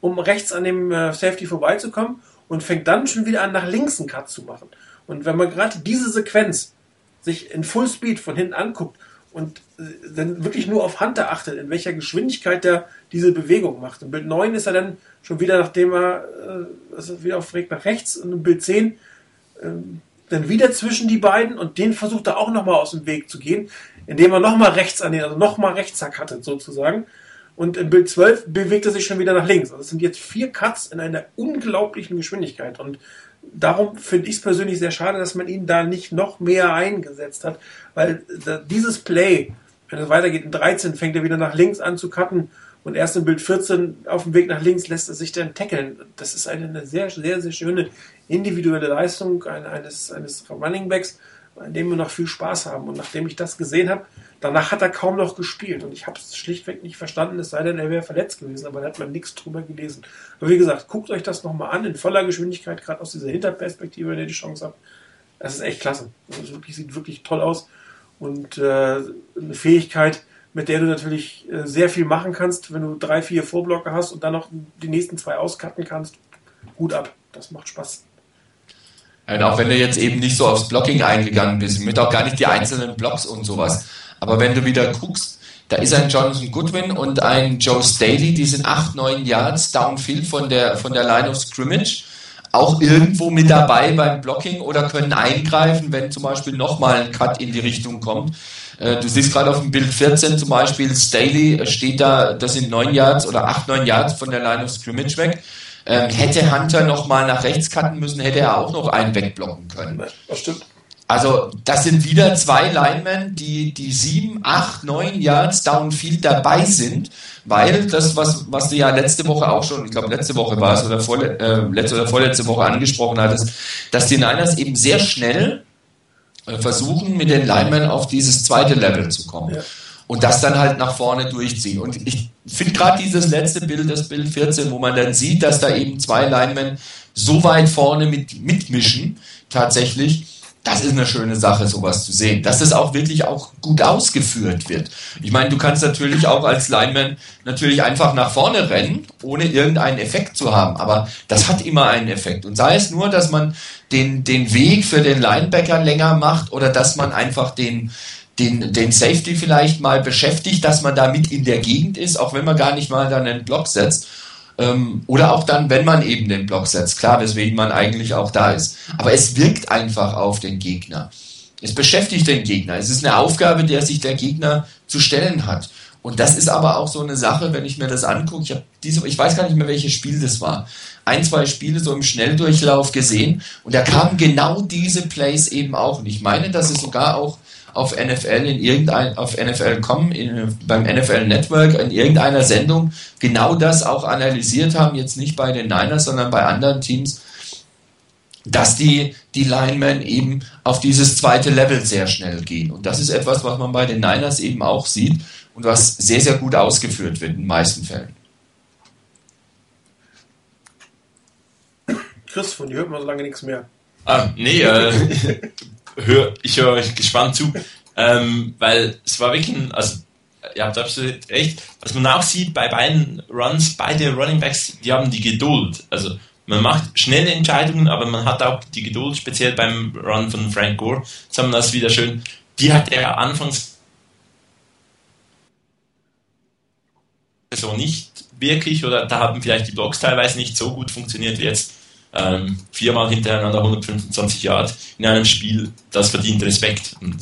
S1: um rechts an dem äh, Safety vorbeizukommen und fängt dann schon wieder an, nach links einen Cut zu machen. Und wenn man gerade diese Sequenz sich in Full Speed von hinten anguckt und äh, dann wirklich nur auf Hunter achtet, in welcher Geschwindigkeit der diese Bewegung macht. Im Bild 9 ist er dann schon wieder, nachdem er äh, wieder auf Weg nach rechts und im Bild 10 ähm, dann wieder zwischen die beiden und den versucht er auch nochmal aus dem Weg zu gehen indem er nochmal rechts an den, also nochmal Rechtszack hatte, sozusagen. Und im Bild 12 bewegt er sich schon wieder nach links. Also es sind jetzt vier Cuts in einer unglaublichen Geschwindigkeit. Und darum finde ich es persönlich sehr schade, dass man ihn da nicht noch mehr eingesetzt hat, weil dieses Play, wenn es weitergeht, in 13 fängt er wieder nach links an zu cutten und erst im Bild 14 auf dem Weg nach links lässt er sich dann tackeln. Das ist eine, sehr, sehr, sehr schöne individuelle Leistung eines, eines Running Backs an dem wir noch viel Spaß haben. Und nachdem ich das gesehen habe, danach hat er kaum noch gespielt. Und ich habe es schlichtweg nicht verstanden, es sei denn, er wäre verletzt gewesen, aber da hat man nichts drüber gelesen. Aber wie gesagt, guckt euch das nochmal an, in voller Geschwindigkeit, gerade aus dieser Hinterperspektive, wenn ihr die Chance habt. Das ist echt klasse. Das wirklich, sieht wirklich toll aus. Und äh, eine Fähigkeit, mit der du natürlich äh, sehr viel machen kannst, wenn du drei, vier Vorblocker hast und dann noch die nächsten zwei auscutten kannst. Gut ab. Das macht Spaß.
S3: Und auch wenn du jetzt eben nicht so aufs Blocking eingegangen bist, mit auch gar nicht die einzelnen Blocks und sowas. Aber wenn du wieder guckst, da ist ein Jonathan Goodwin und ein Joe Staley, die sind 8, 9 Yards downfield von der, von der Line of Scrimmage. auch irgendwo mit dabei beim Blocking oder können eingreifen, wenn zum Beispiel nochmal ein Cut in die Richtung kommt. Äh, du siehst gerade auf dem Bild 14 zum Beispiel, Staley steht da, das sind neun Yards oder acht, neun Yards von der Line of Scrimmage weg. Ähm, hätte Hunter nochmal nach rechts cutten müssen, hätte er auch noch einen wegblocken können.
S1: Das stimmt.
S3: Also, das sind wieder zwei Linemen, die, die sieben, acht, neun Yards Downfield dabei sind, weil das, was, was du ja letzte Woche auch schon, ich glaube, letzte Woche war es oder, vorle äh, letzte oder vorletzte Woche angesprochen hattest, dass die Niners eben sehr schnell äh, versuchen, mit den Linemen auf dieses zweite Level zu kommen. Ja. Und das dann halt nach vorne durchziehen. Und ich finde gerade dieses letzte Bild, das Bild 14, wo man dann sieht, dass da eben zwei Linemen so weit vorne mit, mitmischen, tatsächlich, das ist eine schöne Sache, sowas zu sehen. Dass es auch wirklich auch gut ausgeführt wird. Ich meine, du kannst natürlich auch als Lineman natürlich einfach nach vorne rennen, ohne irgendeinen Effekt zu haben. Aber das hat immer einen Effekt. Und sei es nur, dass man den, den Weg für den Linebacker länger macht oder dass man einfach den, den, den Safety vielleicht mal beschäftigt, dass man da mit in der Gegend ist, auch wenn man gar nicht mal dann einen Block setzt ähm, oder auch dann, wenn man eben den Block setzt. Klar, weswegen man eigentlich auch da ist. Aber es wirkt einfach auf den Gegner. Es beschäftigt den Gegner. Es ist eine Aufgabe, der sich der Gegner zu stellen hat. Und das ist aber auch so eine Sache, wenn ich mir das angucke. Ich diese, ich weiß gar nicht mehr, welches Spiel das war. Ein, zwei Spiele so im Schnelldurchlauf gesehen und da kamen genau diese Plays eben auch. Und ich meine, dass es sogar auch auf NFL in irgendein, auf NFL.com, beim NFL Network, in irgendeiner Sendung genau das auch analysiert haben, jetzt nicht bei den Niners, sondern bei anderen Teams, dass die, die Linemen eben auf dieses zweite Level sehr schnell gehen. Und das ist etwas, was man bei den Niners eben auch sieht und was sehr, sehr gut ausgeführt wird in den meisten Fällen.
S1: Chris, von dir hört man so lange nichts mehr.
S2: Ah, nee, äh, hör, ich höre euch gespannt zu, ähm, weil es war wirklich ein, also ihr habt absolut recht, was man auch sieht bei beiden Runs, beide Running Backs, die haben die Geduld, also man macht schnelle Entscheidungen, aber man hat auch die Geduld, speziell beim Run von Frank Gore, wir das wieder schön, die hat er anfangs so nicht wirklich oder da haben vielleicht die Blocks teilweise nicht so gut funktioniert wie jetzt ähm, viermal hintereinander 125 Yard in einem Spiel, das verdient Respekt. Und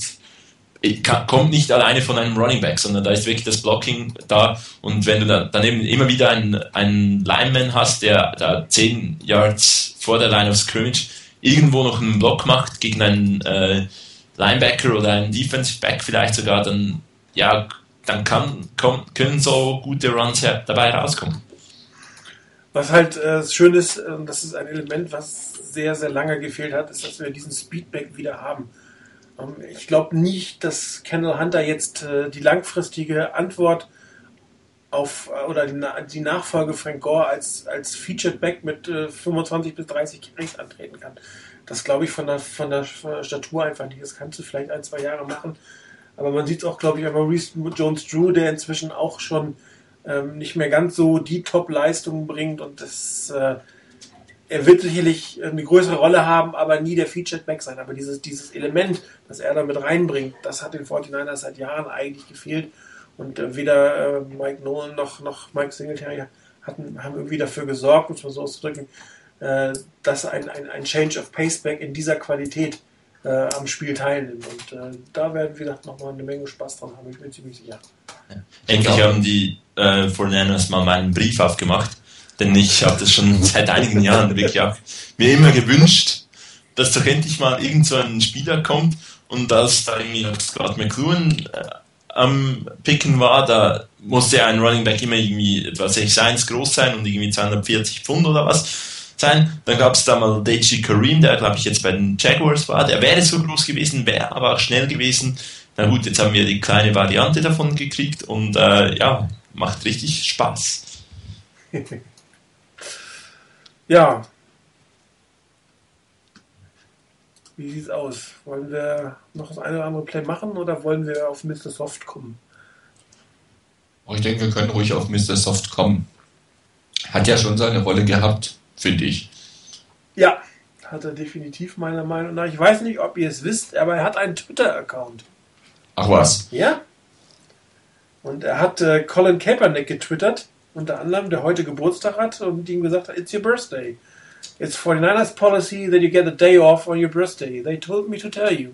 S2: kommt nicht alleine von einem Running Back, sondern da ist wirklich das Blocking da. Und wenn du dann daneben immer wieder einen, einen Lineman hast, der da 10 Yards vor der Line of Scrimmage irgendwo noch einen Block macht gegen einen äh, Linebacker oder einen Defensive Back vielleicht sogar, dann ja, dann kann, komm, können so gute Runs dabei rauskommen.
S1: Was halt äh, schön ist, äh, das ist ein Element, was sehr, sehr lange gefehlt hat, ist, dass wir diesen Speedback wieder haben. Ähm, ich glaube nicht, dass Kendall Hunter jetzt äh, die langfristige Antwort auf äh, oder die, die, Nachfolge Frank Gore als, als Featured Back mit äh, 25 bis 30 Carries antreten kann. Das glaube ich von der, von der Statur einfach nicht. Das kannst du vielleicht ein, zwei Jahre machen. Aber man sieht es auch, glaube ich, an Maurice Jones-Drew, der inzwischen auch schon ähm, nicht mehr ganz so die Top-Leistungen bringt und das, äh, er wird sicherlich eine größere Rolle haben, aber nie der Featured Back sein. Aber dieses, dieses Element, das er da mit reinbringt, das hat den 49ers seit Jahren eigentlich gefehlt. Und äh, weder äh, Mike Nolan noch, noch Mike Singletary hatten, haben irgendwie dafür gesorgt, um es mal so auszudrücken, äh, dass ein, ein, ein Change of Paceback in dieser Qualität äh, am Spiel teilnimmt. Und äh, da werden wir nochmal eine Menge Spaß dran haben, ich bin ziemlich sicher.
S2: Ja. Endlich haben die äh, Fortinanders mal meinen Brief aufgemacht, denn ich habe das schon seit einigen Jahren wirklich auch mir immer gewünscht, dass doch endlich mal irgend so ein Spieler kommt und als da irgendwie noch Scott McLuhan äh, am Picken war, da musste ein Running Back immer irgendwie etwa 6'1 groß sein und irgendwie 240 Pfund oder was sein. Dann gab es da mal Deji Kareem, der glaube ich jetzt bei den Jaguars war. Der wäre so groß gewesen, wäre aber auch schnell gewesen. Na gut, jetzt haben wir die kleine Variante davon gekriegt und äh, ja, macht richtig Spaß.
S1: ja. Wie sieht's aus? Wollen wir noch das eine oder andere Play machen oder wollen wir auf Mr. Soft kommen?
S3: Oh, ich denke, wir können ruhig auf Mr. Soft kommen. Hat ja schon seine Rolle gehabt, finde ich.
S1: Ja, hat er definitiv meiner Meinung nach. Ich weiß nicht, ob ihr es wisst, aber er hat einen Twitter-Account.
S3: Ach was?
S1: Ja. Und er hat äh, Colin Kaepernick getwittert, unter anderem, der heute Geburtstag hat und ihm gesagt hat, it's your birthday. It's 49ers policy that you get a day off on your birthday. They told me to tell you.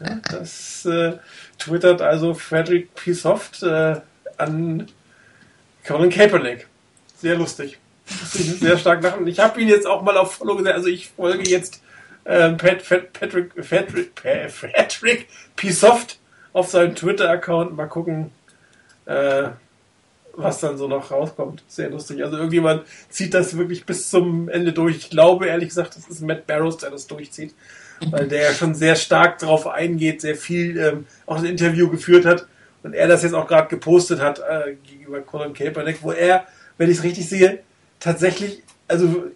S1: Ja, das äh, twittert also Frederick P. Soft äh, an Colin Kaepernick. Sehr lustig. Sehr stark lachen. Ich habe ihn jetzt auch mal auf Follow gesetzt. Also ich folge jetzt äh, Pat, Pat, Patrick, Patrick, Patrick P. Soft auf seinem Twitter-Account. Mal gucken, äh, was dann so noch rauskommt. Sehr lustig. Also irgendjemand zieht das wirklich bis zum Ende durch. Ich glaube ehrlich gesagt, das ist Matt Barrows, der das durchzieht, weil der ja schon sehr stark darauf eingeht, sehr viel ähm, auch ein Interview geführt hat und er das jetzt auch gerade gepostet hat äh, gegenüber Colin Kaepernick, wo er, wenn ich es richtig sehe, tatsächlich also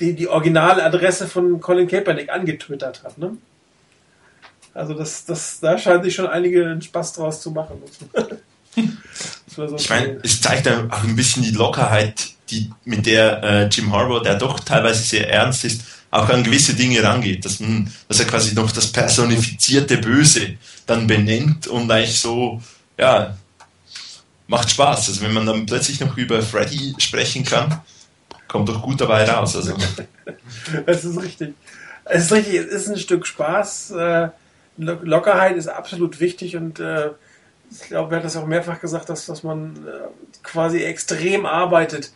S1: die, die Originaladresse von Colin Kaepernick angetwittert hat. Ne? Also das, das, da scheinen sich schon einige Spaß draus zu machen.
S2: so ich meine, es zeigt auch ein bisschen die Lockerheit, die, mit der äh, Jim Harbour, der doch teilweise sehr ernst ist, auch an gewisse Dinge rangeht, dass, man, dass er quasi noch das personifizierte Böse dann benennt und eigentlich so, ja, macht Spaß. Also wenn man dann plötzlich noch über Freddy sprechen kann, kommt doch gut dabei raus. Also.
S1: das ist richtig. Es ist richtig, es ist ein Stück Spaß. Äh, Lockerheit ist absolut wichtig und äh, ich glaube, er hat das auch mehrfach gesagt, dass, dass man äh, quasi extrem arbeitet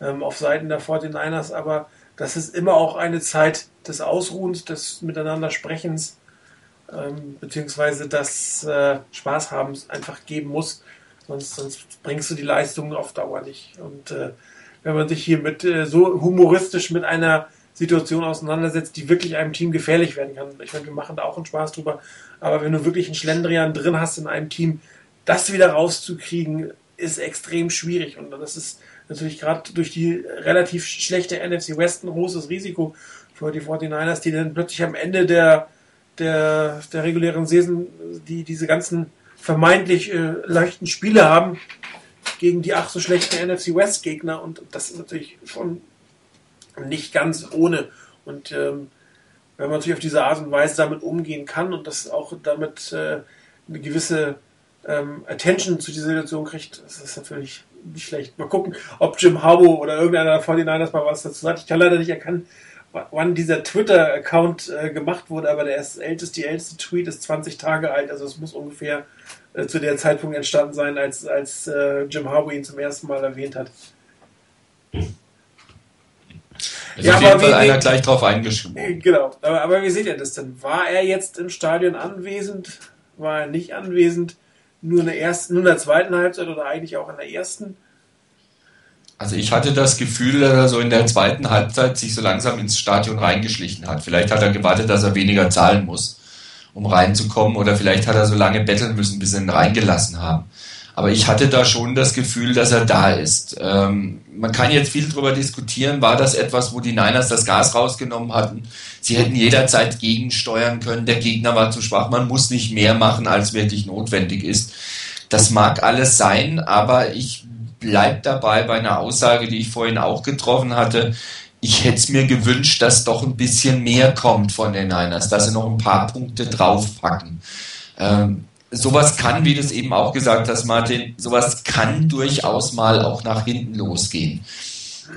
S1: ähm, auf Seiten der 49ers, aber dass es immer auch eine Zeit des Ausruhens, des Miteinander Sprechens, ähm, beziehungsweise des äh, Spaßhabens einfach geben muss. Sonst, sonst bringst du die Leistung auf Dauer nicht. Und äh, wenn man sich hier mit äh, so humoristisch mit einer Situation auseinandersetzt, die wirklich einem Team gefährlich werden kann. Ich meine, wir machen da auch einen Spaß drüber, aber wenn du wirklich einen Schlendrian drin hast in einem Team, das wieder rauszukriegen, ist extrem schwierig. Und das ist natürlich gerade durch die relativ schlechte NFC West ein großes Risiko für die 49ers, die dann plötzlich am Ende der, der, der regulären Saison die diese ganzen vermeintlich äh, leichten Spiele haben gegen die ach so schlechten NFC West Gegner. Und das ist natürlich schon nicht ganz ohne. Und ähm, wenn man natürlich auf diese Art und Weise damit umgehen kann und das auch damit äh, eine gewisse ähm, Attention zu dieser Situation kriegt, das ist natürlich nicht schlecht. Mal gucken, ob Jim Harbaugh oder irgendeiner der 49ers mal was dazu sagt. Ich kann leider nicht erkennen, wann dieser Twitter-Account äh, gemacht wurde, aber der ist älteste, die älteste Tweet ist 20 Tage alt, also es muss ungefähr äh, zu der Zeitpunkt entstanden sein, als, als äh, Jim Harbaugh ihn zum ersten Mal erwähnt hat.
S3: Ist ja, auf jeden Fall einer gleich drauf eingeschrieben.
S1: Genau, aber, aber wie seht ihr das denn? War er jetzt im Stadion anwesend? War er nicht anwesend? Nur in der ersten, nur in der zweiten Halbzeit oder eigentlich auch in der ersten?
S3: Also ich hatte das Gefühl, dass er so in der zweiten Halbzeit sich so langsam ins Stadion reingeschlichen hat. Vielleicht hat er gewartet, dass er weniger zahlen muss, um reinzukommen, oder vielleicht hat er so lange betteln müssen, bis sie ihn reingelassen haben. Aber ich hatte da schon das Gefühl, dass er da ist. Ähm, man kann jetzt viel darüber diskutieren, war das etwas, wo die Niners das Gas rausgenommen hatten? Sie hätten jederzeit gegensteuern können, der Gegner war zu schwach, man muss nicht mehr machen, als wirklich notwendig ist. Das mag alles sein, aber ich bleibe dabei bei einer Aussage, die ich vorhin auch getroffen hatte. Ich hätte es mir gewünscht, dass doch ein bisschen mehr kommt von den Niners, dass sie noch ein paar Punkte draufpacken. Ähm, sowas kann, wie du es eben auch gesagt hast, Martin, sowas kann durchaus mal auch nach hinten losgehen.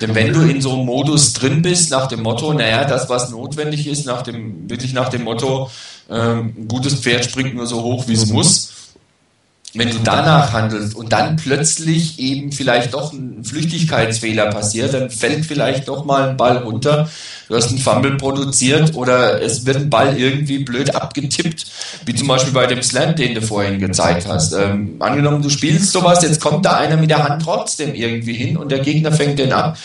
S3: Denn wenn du in so einem Modus drin bist, nach dem Motto, naja, das, was notwendig ist, nach dem, wirklich nach dem Motto, ähm, ein gutes Pferd springt nur so hoch, wie es muss, wenn du danach handelst und dann plötzlich eben vielleicht doch ein Flüchtigkeitsfehler passiert, dann fällt vielleicht doch mal ein Ball runter, du hast einen Fumble produziert oder es wird ein Ball irgendwie blöd abgetippt, wie zum Beispiel bei dem Slam, den du vorhin gezeigt hast. Ähm, angenommen, du spielst sowas, jetzt kommt da einer mit der Hand trotzdem irgendwie hin und der Gegner fängt den ab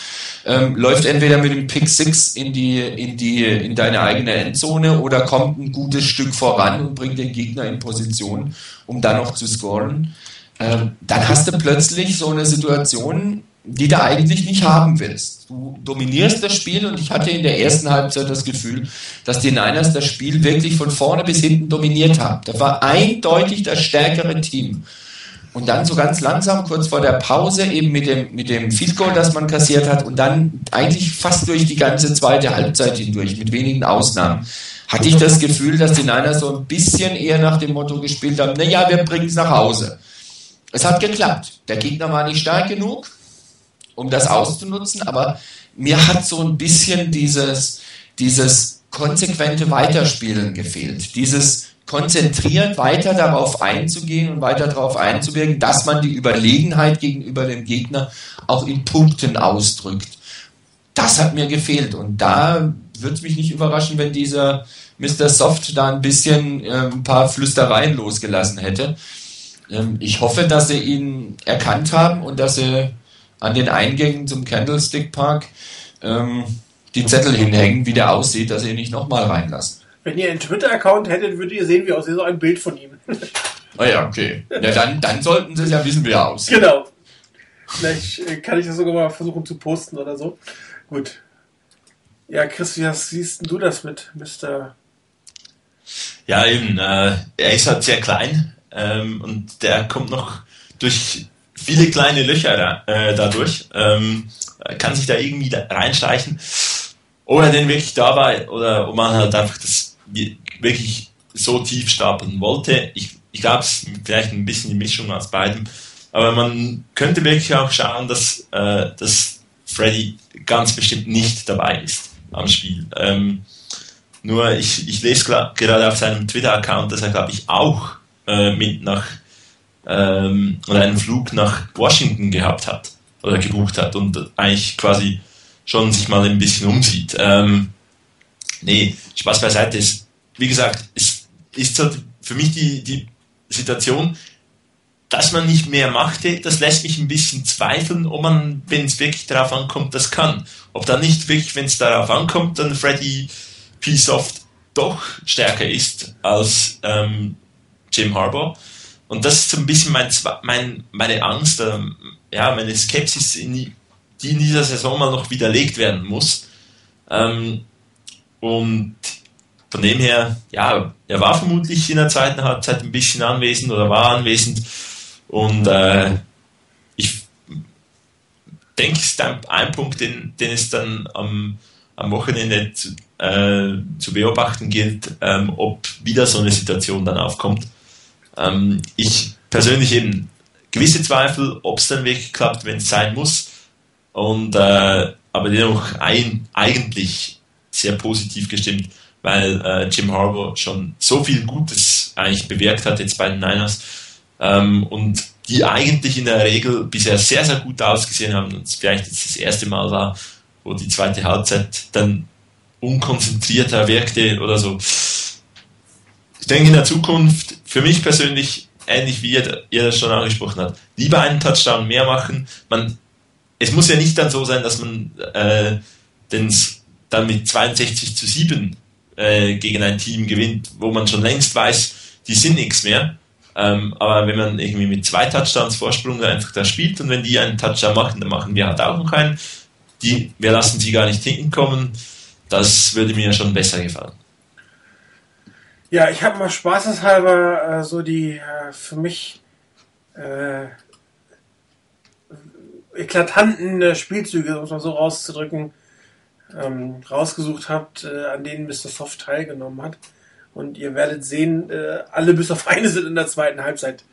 S3: ähm, läuft entweder mit dem Pick Six in die, in die, in deine eigene Endzone oder kommt ein gutes Stück voran und bringt den Gegner in Position, um dann noch zu scoren. Ähm, dann hast du plötzlich so eine Situation, die du eigentlich nicht haben willst. Du dominierst das Spiel und ich hatte in der ersten Halbzeit das Gefühl, dass die Niners das Spiel wirklich von vorne bis hinten dominiert haben. Das war eindeutig das stärkere Team. Und dann so ganz langsam, kurz vor der Pause, eben mit dem, mit dem Field Goal, das man kassiert hat, und dann eigentlich fast durch die ganze zweite Halbzeit hindurch, mit wenigen Ausnahmen, hatte ich das Gefühl, dass die Niners so ein bisschen eher nach dem Motto gespielt haben, naja, wir bringen es nach Hause. Es hat geklappt. Der Gegner war nicht stark genug. um das auszunutzen, aber mir hat so ein bisschen dieses, dieses konsequente Weiterspielen gefehlt. Dieses konzentriert weiter darauf einzugehen und weiter darauf einzuwirken, dass man die Überlegenheit gegenüber dem Gegner auch in Punkten ausdrückt. Das hat mir gefehlt und da würde es mich nicht überraschen, wenn dieser Mr. Soft da ein bisschen äh, ein paar Flüstereien losgelassen hätte. Ähm, ich hoffe, dass sie ihn erkannt haben und dass sie an den Eingängen zum Candlestick Park ähm, die Zettel hinhängen, wie der aussieht, dass sie ihn nicht nochmal reinlassen.
S1: Wenn ihr einen Twitter-Account hättet, würdet ihr sehen, wie aussieht so ein Bild von ihm.
S3: Ah ja, okay. Ja, dann, dann sollten sie es ja wissen, wie er aussieht.
S1: Genau. Vielleicht äh, kann ich das sogar mal versuchen zu posten oder so. Gut. Ja, Chris, wie siehst du das mit Mr.
S2: Ja, eben. Äh, er ist halt sehr klein ähm, und der kommt noch durch viele kleine Löcher da, äh, dadurch. Ähm, kann sich da irgendwie da reinschleichen. Ob er denn wirklich da war oder ob man halt einfach das wirklich so tief stapeln wollte. Ich, ich glaube, es ist vielleicht ein bisschen die Mischung aus beidem. Aber man könnte wirklich auch schauen, dass, äh, dass Freddy ganz bestimmt nicht dabei ist am Spiel. Ähm, nur ich, ich lese gerade auf seinem Twitter-Account, dass er, glaube ich, auch äh, mit nach ähm, oder einen Flug nach Washington gehabt hat oder gebucht hat und eigentlich quasi schon sich mal ein bisschen umsieht. Ähm, nee, Spaß beiseite ist, wie gesagt, es ist halt für mich die, die Situation, dass man nicht mehr machte, das lässt mich ein bisschen zweifeln, ob man, wenn es wirklich darauf ankommt, das kann. Ob dann nicht wirklich, wenn es darauf ankommt, dann Freddy P. Soft doch stärker ist als ähm, Jim Harbour. Und das ist so ein bisschen mein, mein, meine Angst, ähm, ja, meine Skepsis, in die, die in dieser Saison mal noch widerlegt werden muss. Ähm, und von dem her, ja, er war vermutlich in der zweiten Halbzeit ein bisschen anwesend oder war anwesend. Und äh, ich denke, es ist ein, Punkt, den, den es dann am, am Wochenende zu, äh, zu beobachten gilt, ähm, ob wieder so eine Situation dann aufkommt. Ähm, ich persönlich eben gewisse Zweifel, ob es dann wirklich klappt, wenn es sein muss. Und äh, aber dennoch ein, eigentlich sehr positiv gestimmt, weil äh, Jim Harbour schon so viel Gutes eigentlich bewirkt hat jetzt bei den Niners ähm, und die eigentlich in der Regel bisher sehr, sehr gut ausgesehen haben und es vielleicht jetzt das erste Mal war, wo die zweite Halbzeit dann unkonzentrierter wirkte oder so. Ich denke in der Zukunft, für mich persönlich, ähnlich wie ihr, ihr das schon angesprochen habt, lieber einen Touchdown mehr machen. Man, es muss ja nicht dann so sein, dass man äh, den, dann mit 62 zu 7 äh, gegen ein Team gewinnt, wo man schon längst weiß, die sind nichts mehr. Ähm, aber wenn man irgendwie mit zwei Touchdowns Vorsprung einfach da spielt und wenn die einen Touchdown machen, dann machen wir halt auch noch einen. Die, wir lassen sie gar nicht hinkommen. Das würde mir schon besser gefallen.
S1: Ja, ich habe mal spaßeshalber äh, so die äh, für mich äh, eklatanten äh, Spielzüge, um es mal so rauszudrücken, ähm, rausgesucht habt, äh, an denen Mr. Soft teilgenommen hat. Und ihr werdet sehen, äh, alle bis auf eine sind in der zweiten Halbzeit.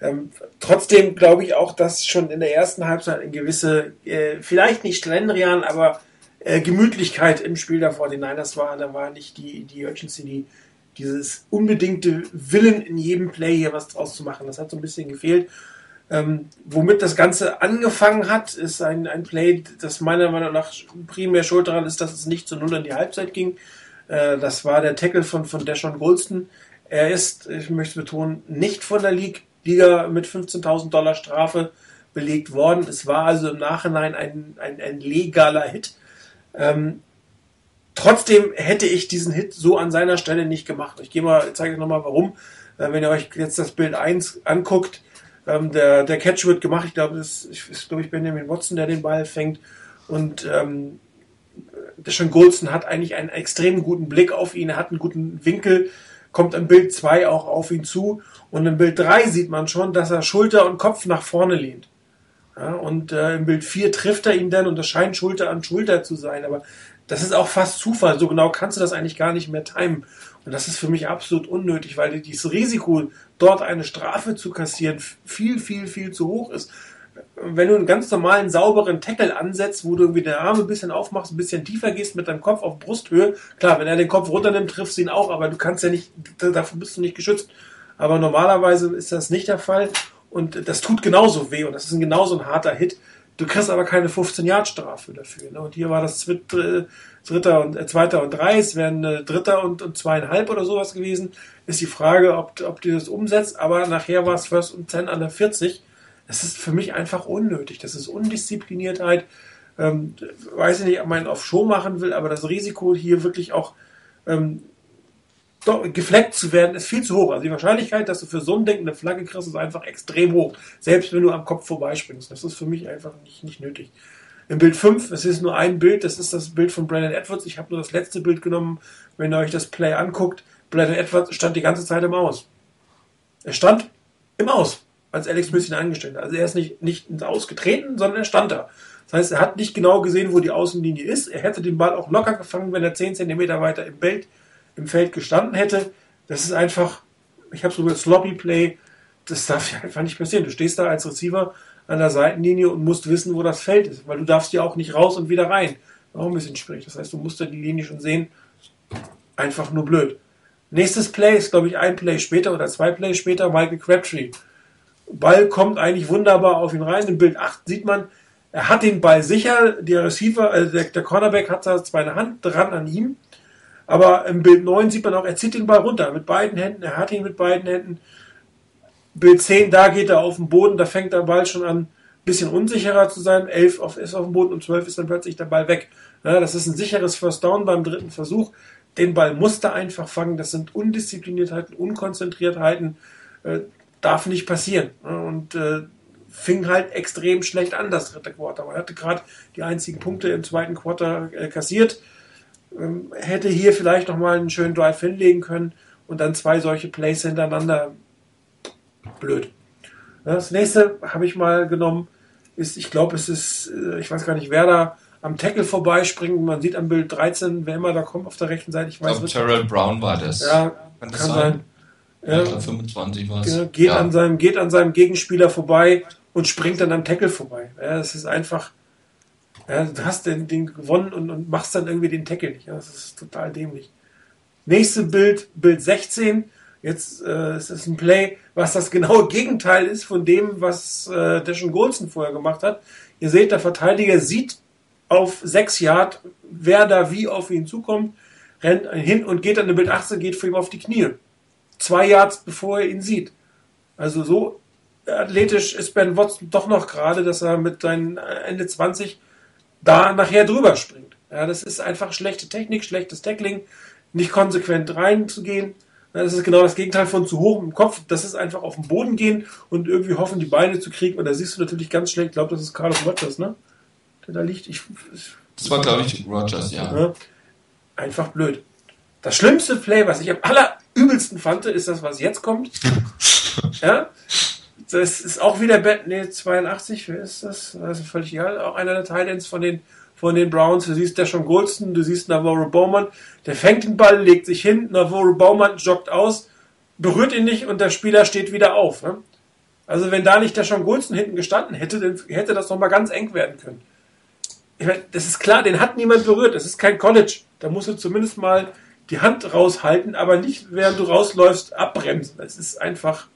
S1: Ähm, trotzdem glaube ich auch, dass schon in der ersten Halbzeit eine gewisse, äh, vielleicht nicht Schlendrian, aber äh, Gemütlichkeit im Spiel der 49ers war. Da war nicht die, die Urgency, die, dieses unbedingte Willen in jedem Play hier was draus zu machen. Das hat so ein bisschen gefehlt. Ähm, womit das Ganze angefangen hat, ist ein, ein Play, das meiner Meinung nach primär schuld daran ist, dass es nicht zu Null in die Halbzeit ging. Äh, das war der Tackle von, von Deshaun Golston. Er ist, ich möchte betonen, nicht von der Liga mit 15.000 Dollar Strafe belegt worden. Es war also im Nachhinein ein, ein, ein legaler Hit. Ähm, trotzdem hätte ich diesen Hit so an seiner Stelle nicht gemacht. Ich gehe mal, zeige euch nochmal warum. Äh, wenn ihr euch jetzt das Bild 1 anguckt, ähm, der, der Catch wird gemacht. Ich glaube, es ist, glaube ich, Benjamin Watson, der den Ball fängt. Und ähm, Deshaun Goldston hat eigentlich einen extrem guten Blick auf ihn. Er hat einen guten Winkel, kommt im Bild 2 auch auf ihn zu. Und im Bild 3 sieht man schon, dass er Schulter und Kopf nach vorne lehnt. Ja, und äh, im Bild 4 trifft er ihn dann und das scheint Schulter an Schulter zu sein. Aber das ist auch fast Zufall. So genau kannst du das eigentlich gar nicht mehr timen. Und das ist für mich absolut unnötig, weil dieses Risiko, dort eine Strafe zu kassieren, viel, viel, viel zu hoch ist. wenn du einen ganz normalen, sauberen Tackle ansetzt, wo du irgendwie den Arm ein bisschen aufmachst, ein bisschen tiefer gehst mit deinem Kopf auf Brusthöhe, klar, wenn er den Kopf runternimmt, triffst du ihn auch, aber du kannst ja nicht, dafür bist du nicht geschützt. Aber normalerweise ist das nicht der Fall und das tut genauso weh und das ist ein genauso ein harter Hit. Du kriegst aber keine 15-Yard-Strafe dafür. Ne? Und hier war das dritter und äh, zweiter und drei, es wären äh, dritter und, und zweieinhalb oder sowas gewesen. Ist die Frage, ob, ob die das umsetzt, aber nachher war es First und 10 an der 40 das ist für mich einfach unnötig. Das ist Undiszipliniertheit. Ähm, weiß ich nicht, ob man auf Show machen will, aber das Risiko hier wirklich auch ähm, gefleckt zu werden, ist viel zu hoch. Also die Wahrscheinlichkeit, dass du für so ein Ding eine Flagge kriegst, ist einfach extrem hoch. Selbst wenn du am Kopf vorbeispringst. Das ist für mich einfach nicht, nicht nötig. Im Bild 5, es ist nur ein Bild, das ist das Bild von Brandon Edwards. Ich habe nur das letzte Bild genommen, wenn ihr euch das Play anguckt. Brandon Edwards stand die ganze Zeit im Aus. Er stand im Aus als Alex Smith ihn angestellt hat. Also er ist nicht, nicht ins Ausgetreten, sondern er stand da. Das heißt, er hat nicht genau gesehen, wo die Außenlinie ist. Er hätte den Ball auch locker gefangen, wenn er 10 cm weiter im Feld, im Feld gestanden hätte. Das ist einfach, ich habe so ein Sloppy Play, das darf ja einfach nicht passieren. Du stehst da als Receiver an der Seitenlinie und musst wissen, wo das Feld ist, weil du darfst ja auch nicht raus und wieder rein. Auch ein bisschen schwierig. Das heißt, du musst ja die Linie schon sehen. Einfach nur blöd. Nächstes Play ist, glaube ich, ein Play später oder zwei Plays später, Michael Crabtree. Ball kommt eigentlich wunderbar auf ihn rein. Im Bild 8 sieht man, er hat den Ball sicher. Der Receiver, äh, der, der Cornerback hat da zwar eine Hand dran an ihm, aber im Bild 9 sieht man auch, er zieht den Ball runter mit beiden Händen. Er hat ihn mit beiden Händen. Bild 10, da geht er auf den Boden, da fängt der Ball schon an, ein bisschen unsicherer zu sein. 11 auf, ist auf dem Boden und 12 ist dann plötzlich der Ball weg. Ja, das ist ein sicheres First Down beim dritten Versuch. Den Ball musste einfach fangen. Das sind Undiszipliniertheiten, Unkonzentriertheiten. Äh, darf nicht passieren. Und äh, fing halt extrem schlecht an, das dritte Quarter. Man hatte gerade die einzigen Punkte im zweiten Quarter äh, kassiert. Ähm, hätte hier vielleicht nochmal einen schönen Drive hinlegen können und dann zwei solche Plays hintereinander. Blöd. Das nächste habe ich mal genommen, ist, ich glaube, es ist, äh, ich weiß gar nicht, wer da am Tackle vorbeispringt. Man sieht am Bild 13, wer immer da kommt auf der rechten Seite.
S3: Ich weiß nicht. Terrell Brown war das.
S1: Ja, kann, kann sein. sein.
S3: Ja, 25 war es.
S1: Geht, ja. an seinem, geht an seinem Gegenspieler vorbei und springt dann am Tackle vorbei. Ja, das ist einfach. Ja, du hast den, den gewonnen und, und machst dann irgendwie den Tackle nicht. Ja, das ist total dämlich. Nächste Bild, Bild 16. Jetzt äh, es ist ein Play, was das genaue Gegenteil ist von dem, was äh, Deshaun Golson vorher gemacht hat. Ihr seht, der Verteidiger sieht auf 6 Yard, wer da wie auf ihn zukommt, rennt hin und geht an den Bild 18, geht vor ihm auf die Knie zwei Yards bevor er ihn sieht. Also so athletisch ist Ben Watson doch noch gerade, dass er mit seinen Ende 20 da nachher drüber springt. Ja, das ist einfach schlechte Technik, schlechtes Tackling, nicht konsequent reinzugehen. Das ist genau das Gegenteil von zu hoch im Kopf. Das ist einfach auf den Boden gehen und irgendwie hoffen, die Beine zu kriegen. Und da siehst du natürlich ganz schlecht. Ich glaube, das ist Carlos Rogers, ne? Der da liegt. Ich,
S3: das war, glaube ich, Rogers, ja.
S1: ja. Einfach blöd. Das schlimmste Play, was ich am aller übelsten fand, ist das, was jetzt kommt. ja. Das ist auch wieder Bett, nee, 82, wer ist das? Das ist völlig egal. Auch einer der Titans von den, von den Browns. Du siehst der schon Goldston, du siehst Navarro Bowman. Der fängt den Ball, legt sich hin, Navarro Bowman joggt aus, berührt ihn nicht und der Spieler steht wieder auf. Ne? Also wenn da nicht der schon Goldston hinten gestanden hätte, dann hätte das nochmal ganz eng werden können. Ich meine, das ist klar, den hat niemand berührt. Das ist kein College. Da musst du zumindest mal die Hand raushalten, aber nicht während du rausläufst abbremsen. Das ist einfach,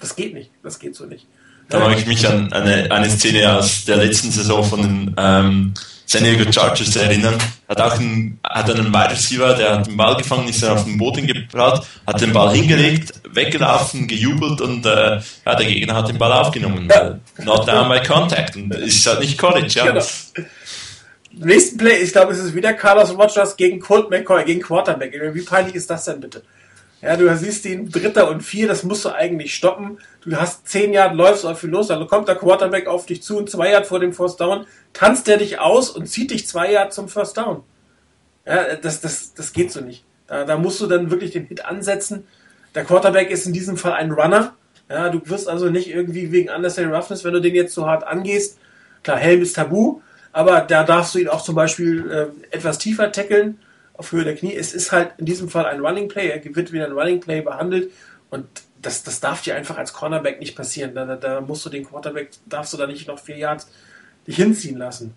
S1: das geht nicht. Das geht so nicht.
S2: Da mag ich mich an eine, eine Szene aus der letzten Saison von den ähm, San Diego Chargers erinnern. Hat auch einen, hat einen Wide Receiver, der hat den Ball gefangen, ist dann auf den Boden gebracht, hat den Ball hingelegt, weggelaufen, gejubelt und äh, ja, der Gegner hat den Ball aufgenommen. Ja. Not down by contact. Und ist halt nicht College, ja. Genau
S1: nächsten Play, ich glaube, es ist wieder Carlos Rogers gegen Colt McCoy, gegen Quarterback. Wie peinlich ist das denn bitte? Ja, du siehst ihn Dritter und Vier, das musst du eigentlich stoppen. Du hast zehn Yard, läufst auf ihn los, dann kommt der Quarterback auf dich zu und zwei Yard vor dem First Down, tanzt der dich aus und zieht dich zwei Yard zum First Down. Ja, das, das, das geht so nicht. Da, da musst du dann wirklich den Hit ansetzen. Der Quarterback ist in diesem Fall ein Runner. Ja, du wirst also nicht irgendwie wegen Unnecessary Roughness, wenn du den jetzt so hart angehst. Klar, Helm ist tabu, aber da darfst du ihn auch zum Beispiel äh, etwas tiefer tackeln auf Höhe der Knie. Es ist halt in diesem Fall ein Running Play, er wird wie ein Running Play behandelt und das, das darf dir einfach als Cornerback nicht passieren. Da, da, da musst du den Quarterback, darfst du da nicht noch vier Yards dich hinziehen lassen.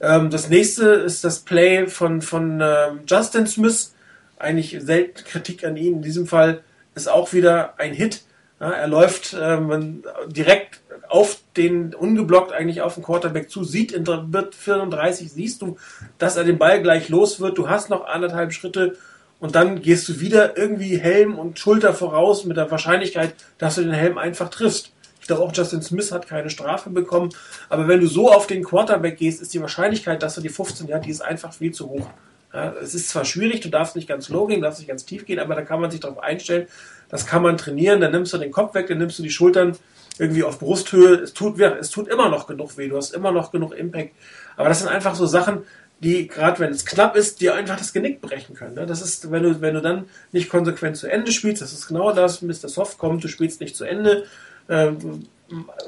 S1: Ähm, das nächste ist das Play von, von ähm, Justin Smith. Eigentlich selten Kritik an ihn. In diesem Fall ist auch wieder ein Hit. Ja, er läuft ähm, direkt auf den, ungeblockt eigentlich auf den Quarterback zu, sieht in 34, siehst du, dass er den Ball gleich los wird. Du hast noch anderthalb Schritte und dann gehst du wieder irgendwie Helm und Schulter voraus mit der Wahrscheinlichkeit, dass du den Helm einfach triffst. Ich glaube auch Justin Smith hat keine Strafe bekommen, aber wenn du so auf den Quarterback gehst, ist die Wahrscheinlichkeit, dass du die 15 ja, die ist einfach viel zu hoch. Ja, es ist zwar schwierig, du darfst nicht ganz low gehen, darfst nicht ganz tief gehen, aber da kann man sich darauf einstellen. Das kann man trainieren. Dann nimmst du den Kopf weg, dann nimmst du die Schultern irgendwie auf Brusthöhe. Es tut, es tut immer noch genug weh. Du hast immer noch genug Impact. Aber das sind einfach so Sachen, die, gerade wenn es knapp ist, dir einfach das Genick brechen können. Ne? Das ist, wenn du, wenn du dann nicht konsequent zu Ende spielst, das ist genau das, Mr. Soft kommt, du spielst nicht zu Ende, äh,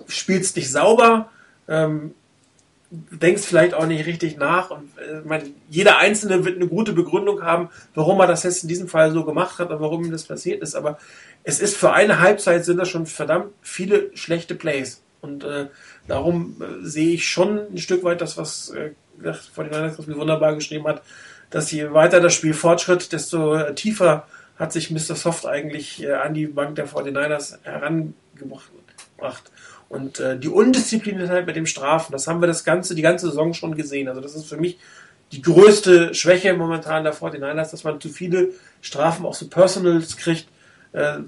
S1: spielst nicht sauber, ähm, denkst vielleicht auch nicht richtig nach und äh, meine, jeder Einzelne wird eine gute Begründung haben, warum er das jetzt in diesem Fall so gemacht hat und warum ihm das passiert ist. Aber es ist für eine Halbzeit sind das schon verdammt viele schlechte Plays. Und äh, darum äh, sehe ich schon ein Stück weit das, was äh, von den Niners wunderbar geschrieben hat, dass je weiter das Spiel fortschritt, desto äh, tiefer hat sich Mr. Soft eigentlich äh, an die Bank der 49ers herangebracht. Und äh, die Undiszipliniertheit mit dem Strafen, das haben wir das ganze, die ganze Saison schon gesehen. Also das ist für mich die größte Schwäche momentan der 49ers, dass man zu viele Strafen, auch so Personals kriegt, äh,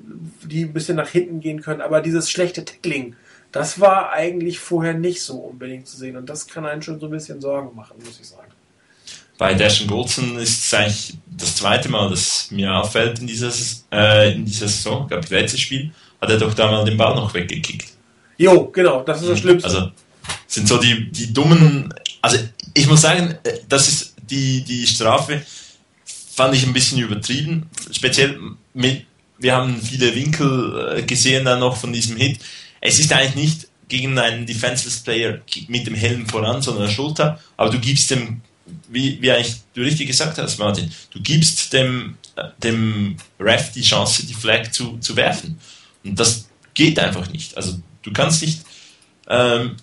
S1: die ein bisschen nach hinten gehen können. Aber dieses schlechte Tackling, das war eigentlich vorher nicht so unbedingt zu sehen. Und das kann einen schon so ein bisschen Sorgen machen, muss ich sagen.
S2: Bei Dashen Goldson ist es eigentlich das zweite Mal, dass mir auffällt in dieser, äh, in dieser Saison, ich glaube, das letzte Spiel, hat er doch da mal den Ball noch weggekickt.
S1: Jo, genau, das ist das Schlimmste.
S2: Also sind so die, die dummen. Also ich muss sagen, äh, das ist die, die Strafe fand ich ein bisschen übertrieben. Speziell mit, wir haben viele Winkel äh, gesehen dann noch von diesem Hit. Es ist eigentlich nicht gegen einen Defenseless Player mit dem Helm voran, sondern der Schulter, aber du gibst dem, wie, wie eigentlich du richtig gesagt hast, Martin, du gibst dem, dem Ref die Chance, die Flag zu, zu werfen. Und das geht einfach nicht. Also Du kannst nicht, ähm,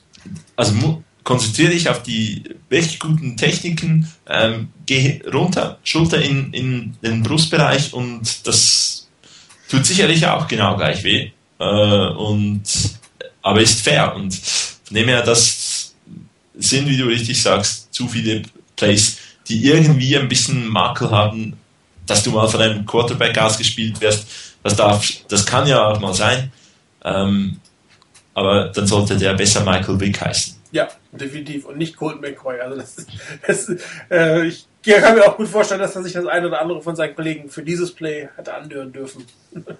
S2: also konzentriere dich auf die wirklich guten Techniken, ähm, geh runter, Schulter in, in den Brustbereich und das tut sicherlich auch genau gleich weh. Äh, und, aber ist fair und dem her, das sind, wie du richtig sagst, zu viele Plays, die irgendwie ein bisschen Makel haben, dass du mal von einem Quarterback ausgespielt wirst. Das darf, das kann ja auch mal sein. Ähm, aber dann sollte der besser Michael Vick heißen.
S1: Ja, definitiv. Und nicht Colt McCoy. Also das, das, äh, ich kann mir auch gut vorstellen, dass er sich das eine oder andere von seinen Kollegen für dieses Play hätte anhören dürfen.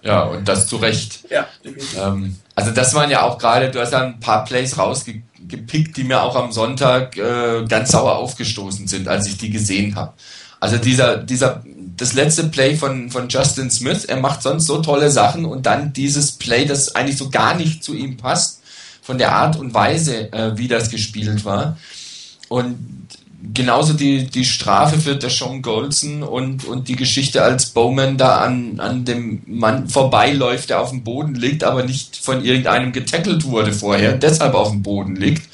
S3: Ja, und das zu Recht.
S1: Ja, definitiv.
S3: Ähm, also das waren ja auch gerade, du hast ja ein paar Plays rausgepickt, die mir auch am Sonntag äh, ganz sauer aufgestoßen sind, als ich die gesehen habe. Also dieser, dieser, das letzte Play von, von Justin Smith, er macht sonst so tolle Sachen und dann dieses Play, das eigentlich so gar nicht zu ihm passt, von der Art und Weise, äh, wie das gespielt war. Und genauso die, die Strafe für Sean Golson und, und die Geschichte, als Bowman da an, an dem Mann vorbeiläuft, der auf dem Boden liegt, aber nicht von irgendeinem getackelt wurde vorher, deshalb auf dem Boden liegt.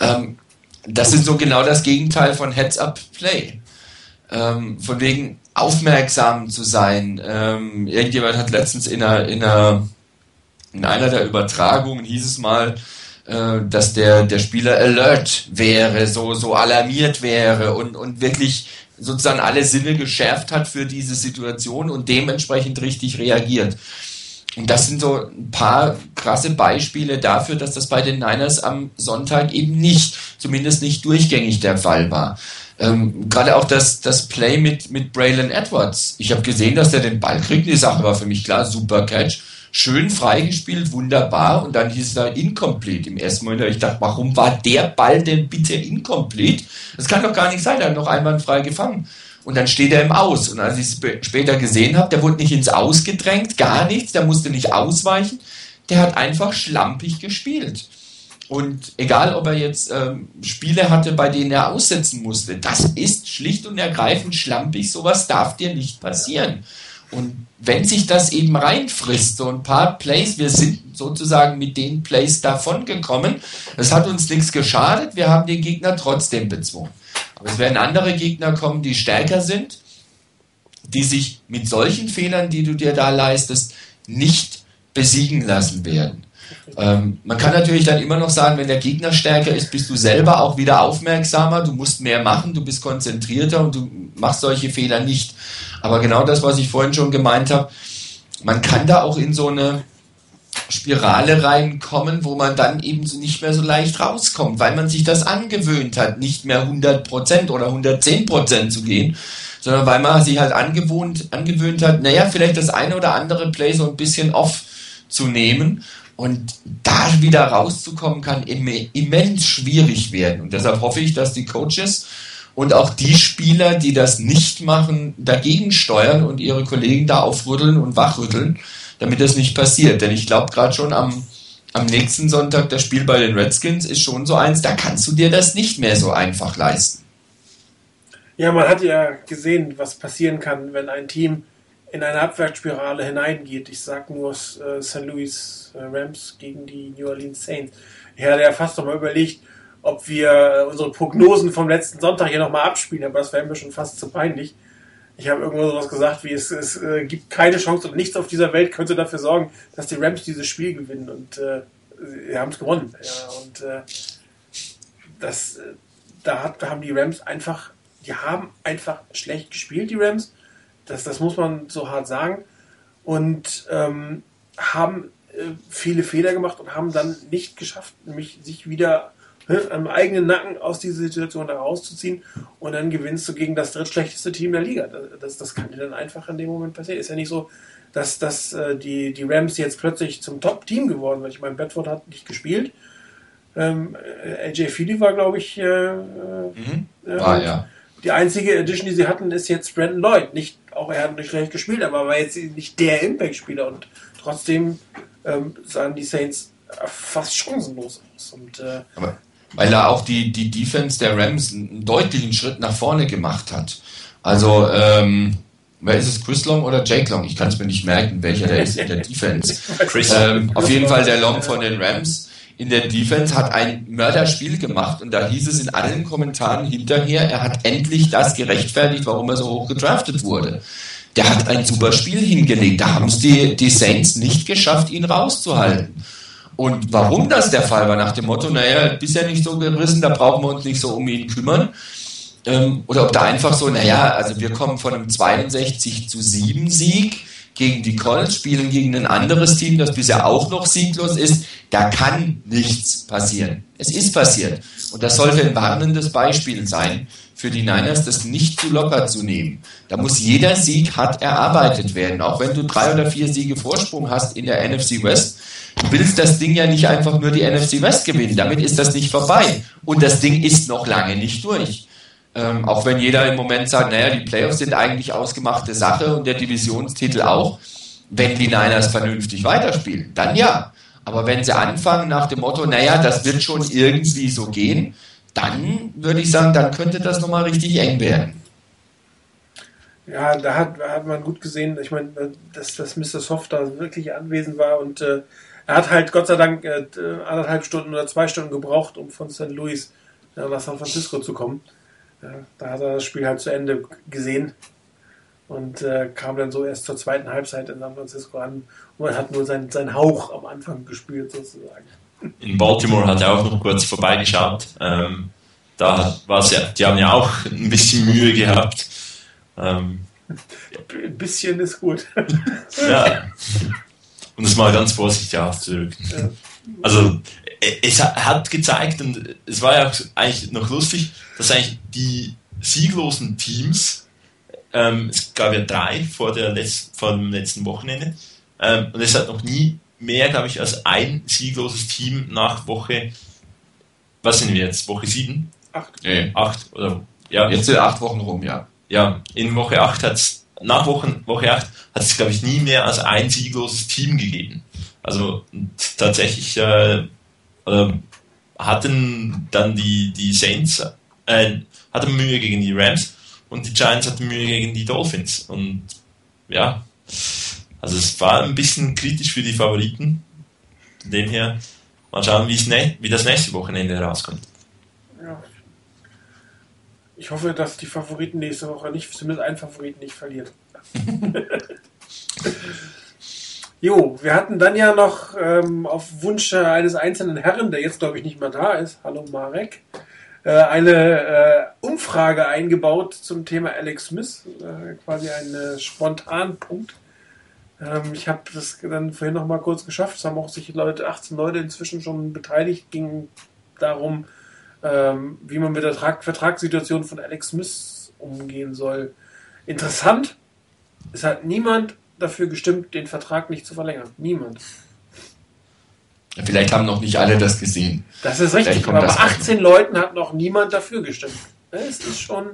S3: Ähm, das ist so genau das Gegenteil von Heads-Up-Play ähm, von wegen aufmerksam zu sein. Ähm, irgendjemand hat letztens in einer, in einer, in einer der Übertragungen hieß es mal, äh, dass der, der Spieler alert wäre, so, so alarmiert wäre und, und wirklich sozusagen alle Sinne geschärft hat für diese Situation und dementsprechend richtig reagiert. Und das sind so ein paar krasse Beispiele dafür, dass das bei den Niners am Sonntag eben nicht, zumindest nicht durchgängig der Fall war. Ähm, Gerade auch das, das Play mit, mit Braylon Edwards. Ich habe gesehen, dass er den Ball kriegt. Die Sache war für mich klar, super Catch. Schön freigespielt, wunderbar. Und dann hieß da incomplete. Im ersten Moment ich dachte, warum war der Ball denn bitte incomplete? Das kann doch gar nicht sein. Er hat noch einmal frei gefangen. Und dann steht er im Aus. Und als ich es später gesehen habe, der wurde nicht ins Aus gedrängt, gar nichts, der musste nicht ausweichen. Der hat einfach schlampig gespielt. Und egal, ob er jetzt ähm, Spiele hatte, bei denen er aussetzen musste, das ist schlicht und ergreifend schlampig. Sowas darf dir nicht passieren. Und wenn sich das eben reinfrisst, so ein paar Plays, wir sind sozusagen mit den Plays davon gekommen, es hat uns nichts geschadet, wir haben den Gegner trotzdem bezwungen. Aber es werden andere Gegner kommen, die stärker sind, die sich mit solchen Fehlern, die du dir da leistest, nicht besiegen lassen werden. Ähm, man kann natürlich dann immer noch sagen, wenn der Gegner stärker ist, bist du selber auch wieder aufmerksamer, du musst mehr machen, du bist konzentrierter und du machst solche Fehler nicht. Aber genau das, was ich vorhin schon gemeint habe, man kann da auch in so eine Spirale reinkommen, wo man dann eben nicht mehr so leicht rauskommt, weil man sich das angewöhnt hat, nicht mehr 100% oder 110% zu gehen, sondern weil man sich halt angewohnt, angewöhnt hat, naja, vielleicht das eine oder andere Play so ein bisschen off zu nehmen und da wieder rauszukommen kann immens schwierig werden. Und deshalb hoffe ich, dass die Coaches und auch die Spieler, die das nicht machen, dagegen steuern und ihre Kollegen da aufrütteln und wachrütteln, damit das nicht passiert. Denn ich glaube gerade schon am, am nächsten Sonntag das Spiel bei den Redskins ist schon so eins, da kannst du dir das nicht mehr so einfach leisten.
S1: Ja, man hat ja gesehen, was passieren kann, wenn ein Team in eine Abwärtsspirale hineingeht. Ich sage nur äh, St. Louis äh, Rams gegen die New Orleans Saints. Ich hatte ja fast noch mal überlegt, ob wir äh, unsere Prognosen vom letzten Sonntag hier nochmal abspielen, aber das wäre mir schon fast zu peinlich. Ich habe irgendwo sowas gesagt, wie es, es äh, gibt keine Chance und nichts auf dieser Welt könnte dafür sorgen, dass die Rams dieses Spiel gewinnen. Und äh, sie haben es gewonnen. Ja, und äh, das, äh, da, hat, da haben die Rams einfach, die haben einfach schlecht gespielt, die Rams. Das, das muss man so hart sagen. Und ähm, haben äh, viele Fehler gemacht und haben dann nicht geschafft, nämlich sich wieder ne, am eigenen Nacken aus dieser Situation herauszuziehen und dann gewinnst du gegen das drittschlechteste Team der Liga. Das, das kann dir dann einfach in dem Moment passieren. Ist ja nicht so, dass, dass äh, die, die Rams jetzt plötzlich zum Top-Team geworden sind. Ich meine, Bedford hat nicht gespielt. Ähm, äh, AJ Feely war, glaube ich, äh, mhm.
S3: äh, ah, ja.
S1: Die einzige Edition, die sie hatten, ist jetzt Brandon Lloyd. Nicht, auch er hat nicht schlecht gespielt, aber war jetzt nicht der Impact-Spieler und trotzdem ähm, sahen die Saints fast chancenlos aus. Und, äh,
S3: aber weil da auch die, die Defense der Rams einen deutlichen Schritt nach vorne gemacht hat. Also, ähm, wer ist es, Chris Long oder Jake Long? Ich kann es mir nicht merken, welcher der ist in der Defense. Ähm, auf jeden Fall der Long von den Rams in der Defense hat ein Mörderspiel gemacht und da hieß es in allen Kommentaren hinterher, er hat endlich das gerechtfertigt, warum er so hoch gedraftet wurde. Der hat ein super Spiel hingelegt. Da haben es die, die Saints nicht geschafft, ihn rauszuhalten. Und warum das der Fall war, nach dem Motto, naja, bisher nicht so gerissen, da brauchen wir uns nicht so um ihn kümmern. Ähm, oder ob da einfach so, naja, also wir kommen von einem 62 zu 7 Sieg gegen die Colts, spielen gegen ein anderes Team, das bisher auch noch sieglos ist. Da kann nichts passieren. Es ist passiert. Und das sollte ein warnendes Beispiel sein für die Niners, das nicht zu locker zu nehmen. Da muss jeder Sieg hart erarbeitet werden. Auch wenn du drei oder vier Siege Vorsprung hast in der NFC West, Du willst das Ding ja nicht einfach nur die NFC West gewinnen. Damit ist das nicht vorbei. Und das Ding ist noch lange nicht durch. Ähm, auch wenn jeder im Moment sagt, naja, die Playoffs sind eigentlich ausgemachte Sache und der Divisionstitel auch. Wenn die Niners vernünftig weiterspielen, dann ja. Aber wenn sie anfangen nach dem Motto, naja, das wird schon irgendwie so gehen, dann würde ich sagen, dann könnte das nochmal richtig eng werden.
S1: Ja, da hat, hat man gut gesehen, ich meine, dass, dass Mr. Soft da wirklich anwesend war und äh, er hat halt Gott sei Dank äh, anderthalb Stunden oder zwei Stunden gebraucht, um von St. Louis äh, nach San Francisco zu kommen. Da hat er das Spiel halt zu Ende gesehen und äh, kam dann so erst zur zweiten Halbzeit in San Francisco an und man hat nur seinen sein Hauch am Anfang gespielt sozusagen.
S2: In Baltimore hat er auch noch kurz vorbeigeschaut. Ähm, da war es ja, die haben ja auch ein bisschen Mühe gehabt. Ähm,
S1: ein bisschen ist gut.
S2: ja. Um es mal ganz vorsichtig auszudrücken. Ja. Also, es hat gezeigt, und es war ja eigentlich noch lustig, dass eigentlich die sieglosen Teams, ähm, es gab ja drei vor, der Letz-, vor dem letzten Wochenende, ähm, und es hat noch nie mehr, glaube ich, als ein siegloses Team nach Woche, was sind wir jetzt, Woche sieben?
S3: Acht. Nee.
S2: Acht, oder,
S3: ja. Jetzt sind acht Wochen rum, ja.
S2: Ja, in Woche acht hat es nach Wochen, Woche 8 hat es, glaube ich, nie mehr als ein siegloses Team gegeben. Also tatsächlich äh, äh, hatten dann die, die Saints äh, hatten Mühe gegen die Rams und die Giants hatten Mühe gegen die Dolphins. Und ja, Also es war ein bisschen kritisch für die Favoriten. Von dem her, mal schauen, ne wie das nächste Wochenende herauskommt. Ja.
S1: Ich hoffe, dass die Favoriten nächste Woche nicht, zumindest ein Favoriten nicht verliert. jo, wir hatten dann ja noch ähm, auf Wunsch eines einzelnen Herren, der jetzt glaube ich nicht mehr da ist, hallo Marek, äh, eine äh, Umfrage eingebaut zum Thema Alex Smith, äh, quasi ein äh, Spontanpunkt. Ähm, ich habe das dann vorhin noch mal kurz geschafft. Es haben auch sich Leute, 18 Leute inzwischen schon beteiligt. Ging darum, ähm, wie man mit der Tra Vertragssituation von Alex Smith umgehen soll. Interessant, es hat niemand dafür gestimmt, den Vertrag nicht zu verlängern. Niemand.
S3: Vielleicht haben noch nicht alle das gesehen.
S1: Das ist richtig, aber bei 18 Leuten hat noch niemand dafür gestimmt. Es ist schon.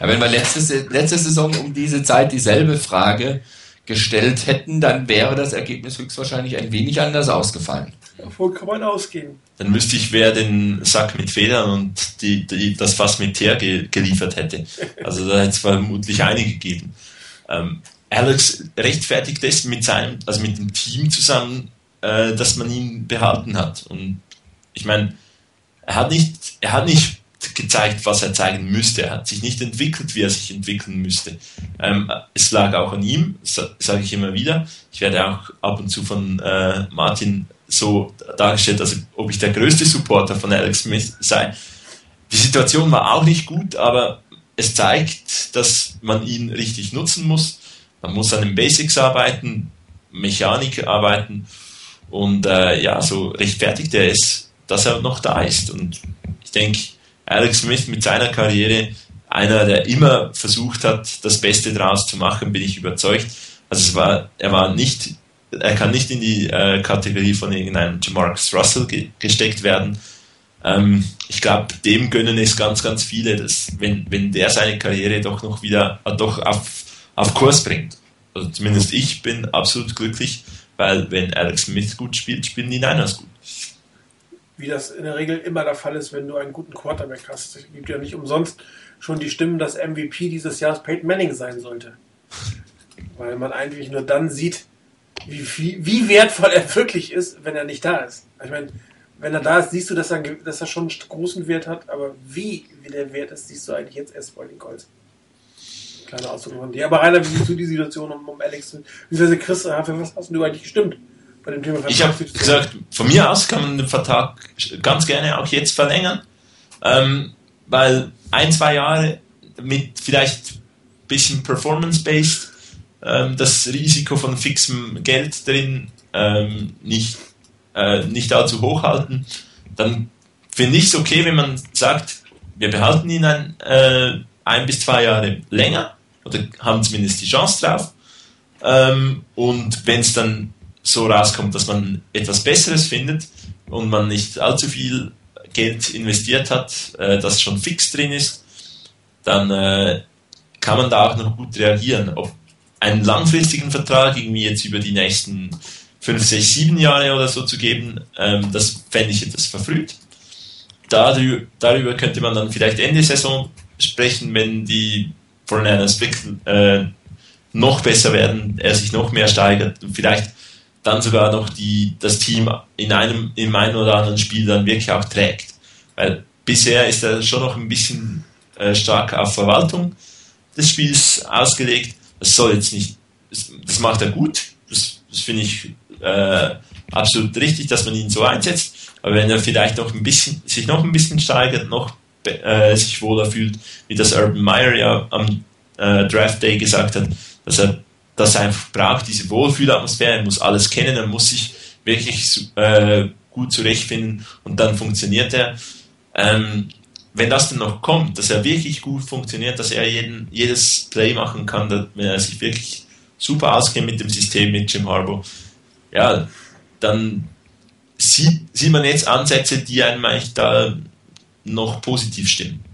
S3: Ja, wenn wir letzte, letzte Saison um diese Zeit dieselbe Frage gestellt hätten, dann wäre das Ergebnis höchstwahrscheinlich ein wenig anders ausgefallen.
S1: Davon kann man ausgehen.
S2: Dann müsste ich, wer den Sack mit Federn und die, die, das Fass mit Teer ge geliefert hätte. Also da hätte es vermutlich einige gegeben. Ähm, Alex rechtfertigt es mit seinem, also mit dem Team zusammen, äh, dass man ihn behalten hat. Und ich meine, er hat nicht, er hat nicht gezeigt, was er zeigen müsste. Er hat sich nicht entwickelt, wie er sich entwickeln müsste. Ähm, es lag auch an ihm, sage ich immer wieder. Ich werde auch ab und zu von äh, Martin so dargestellt, als ob ich der größte Supporter von Alex Smith sei. Die Situation war auch nicht gut, aber es zeigt, dass man ihn richtig nutzen muss. Man muss an den Basics arbeiten, Mechanik arbeiten und äh, ja, so rechtfertigt er es, dass er noch da ist. Und ich denke, Alex Smith mit seiner Karriere, einer, der immer versucht hat, das Beste draus zu machen, bin ich überzeugt. Also es war, er war nicht, er kann nicht in die äh, Kategorie von irgendeinem Jamarcus Russell ge gesteckt werden. Ähm, ich glaube, dem gönnen es ganz, ganz viele, dass wenn, wenn der seine Karriere doch noch wieder äh, doch auf, auf Kurs bringt. Also zumindest ich bin absolut glücklich, weil wenn Alex Smith gut spielt, spielen die Niners gut
S1: wie das in der Regel immer der Fall ist, wenn du einen guten Quarterback hast. Es gibt ja nicht umsonst schon die Stimmen, dass MVP dieses Jahres Peyton Manning sein sollte. Weil man eigentlich nur dann sieht, wie, wie, wie wertvoll er wirklich ist, wenn er nicht da ist. Ich meine, wenn er da ist, siehst du, dass er, dass er schon einen großen Wert hat, aber wie, wie der Wert ist, siehst du eigentlich jetzt erst bei den Colts. Kleine Ausdruck von dir. Aber Rainer, wie siehst du die Situation um, um Alex? Wie Chris, für was hast du eigentlich gestimmt?
S2: bei dem Thema Ich habe gesagt, von mir aus kann man den Vertrag ganz gerne auch jetzt verlängern, ähm, weil ein, zwei Jahre mit vielleicht ein bisschen Performance-based, ähm, das Risiko von fixem Geld drin ähm, nicht, äh, nicht allzu hoch halten, dann finde ich es okay, wenn man sagt, wir behalten ihn ein, äh, ein bis zwei Jahre länger oder haben zumindest die Chance drauf. Ähm, und wenn es dann so rauskommt, dass man etwas Besseres findet und man nicht allzu viel Geld investiert hat, äh, das schon fix drin ist, dann äh, kann man da auch noch gut reagieren. Ob einen langfristigen Vertrag irgendwie jetzt über die nächsten 5, 6, 7 Jahre oder so zu geben, ähm, das fände ich etwas verfrüht. Darüber, darüber könnte man dann vielleicht Ende Saison sprechen, wenn die 49ers wirklich äh, noch besser werden, er sich noch mehr steigert und vielleicht dann sogar noch die, das Team in einem, in einem oder anderen Spiel dann wirklich auch trägt. Weil bisher ist er schon noch ein bisschen äh, stark auf Verwaltung des Spiels ausgelegt. Das soll jetzt nicht, das, das macht er gut. Das, das finde ich äh, absolut richtig, dass man ihn so einsetzt. Aber wenn er vielleicht noch ein bisschen, sich noch ein bisschen steigert, noch äh, sich wohler fühlt, wie das Urban Meyer ja am äh, Draft Day gesagt hat, dass er dass er einfach braucht, diese Wohlfühlatmosphäre, er muss alles kennen, er muss sich wirklich äh, gut zurechtfinden und dann funktioniert er. Ähm, wenn das dann noch kommt, dass er wirklich gut funktioniert, dass er jeden, jedes Play machen kann, dass, wenn er sich wirklich super auskennt mit dem System, mit Jim Harbour, ja, dann sieht, sieht man jetzt Ansätze, die einem eigentlich da noch positiv stimmen.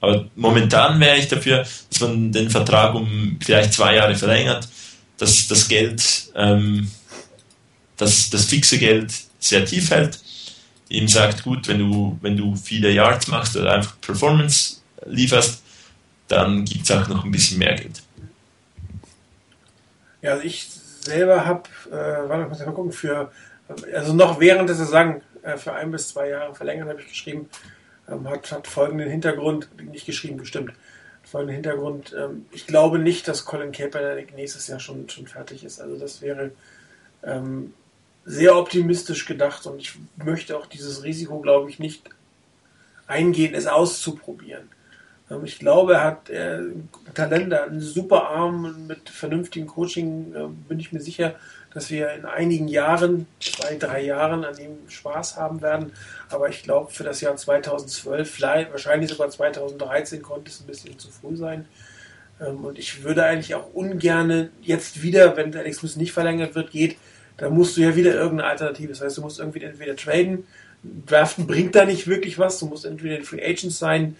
S2: Aber momentan wäre ich dafür, dass man den Vertrag um vielleicht zwei Jahre verlängert, dass das Geld, ähm, dass das fixe Geld sehr tief hält. Ihm sagt, gut, wenn du, wenn du viele Yards machst oder einfach Performance lieferst, dann gibt es auch noch ein bisschen mehr Geld.
S1: Ja, also ich selber habe, äh, warte, muss ich mal gucken, für, also noch während der Saison äh, für ein bis zwei Jahre verlängern habe ich geschrieben, ähm, hat, hat folgenden Hintergrund, nicht geschrieben, bestimmt, folgenden Hintergrund, ähm, ich glaube nicht, dass Colin Kaepernick nächstes Jahr schon, schon fertig ist. Also das wäre ähm, sehr optimistisch gedacht und ich möchte auch dieses Risiko, glaube ich, nicht eingehen, es auszuprobieren. Ähm, ich glaube, er hat äh, Talent, einen super Arm mit vernünftigem Coaching, äh, bin ich mir sicher, dass wir in einigen Jahren, zwei, drei Jahren an ihm Spaß haben werden. Aber ich glaube, für das Jahr 2012, vielleicht, wahrscheinlich sogar 2013 konnte es ein bisschen zu früh sein. Ähm, und ich würde eigentlich auch ungern jetzt wieder, wenn Alex Smith nicht verlängert wird, geht, da musst du ja wieder irgendeine Alternative. Das heißt, du musst irgendwie entweder traden, draften bringt da nicht wirklich was, du musst entweder ein Free Agent sein,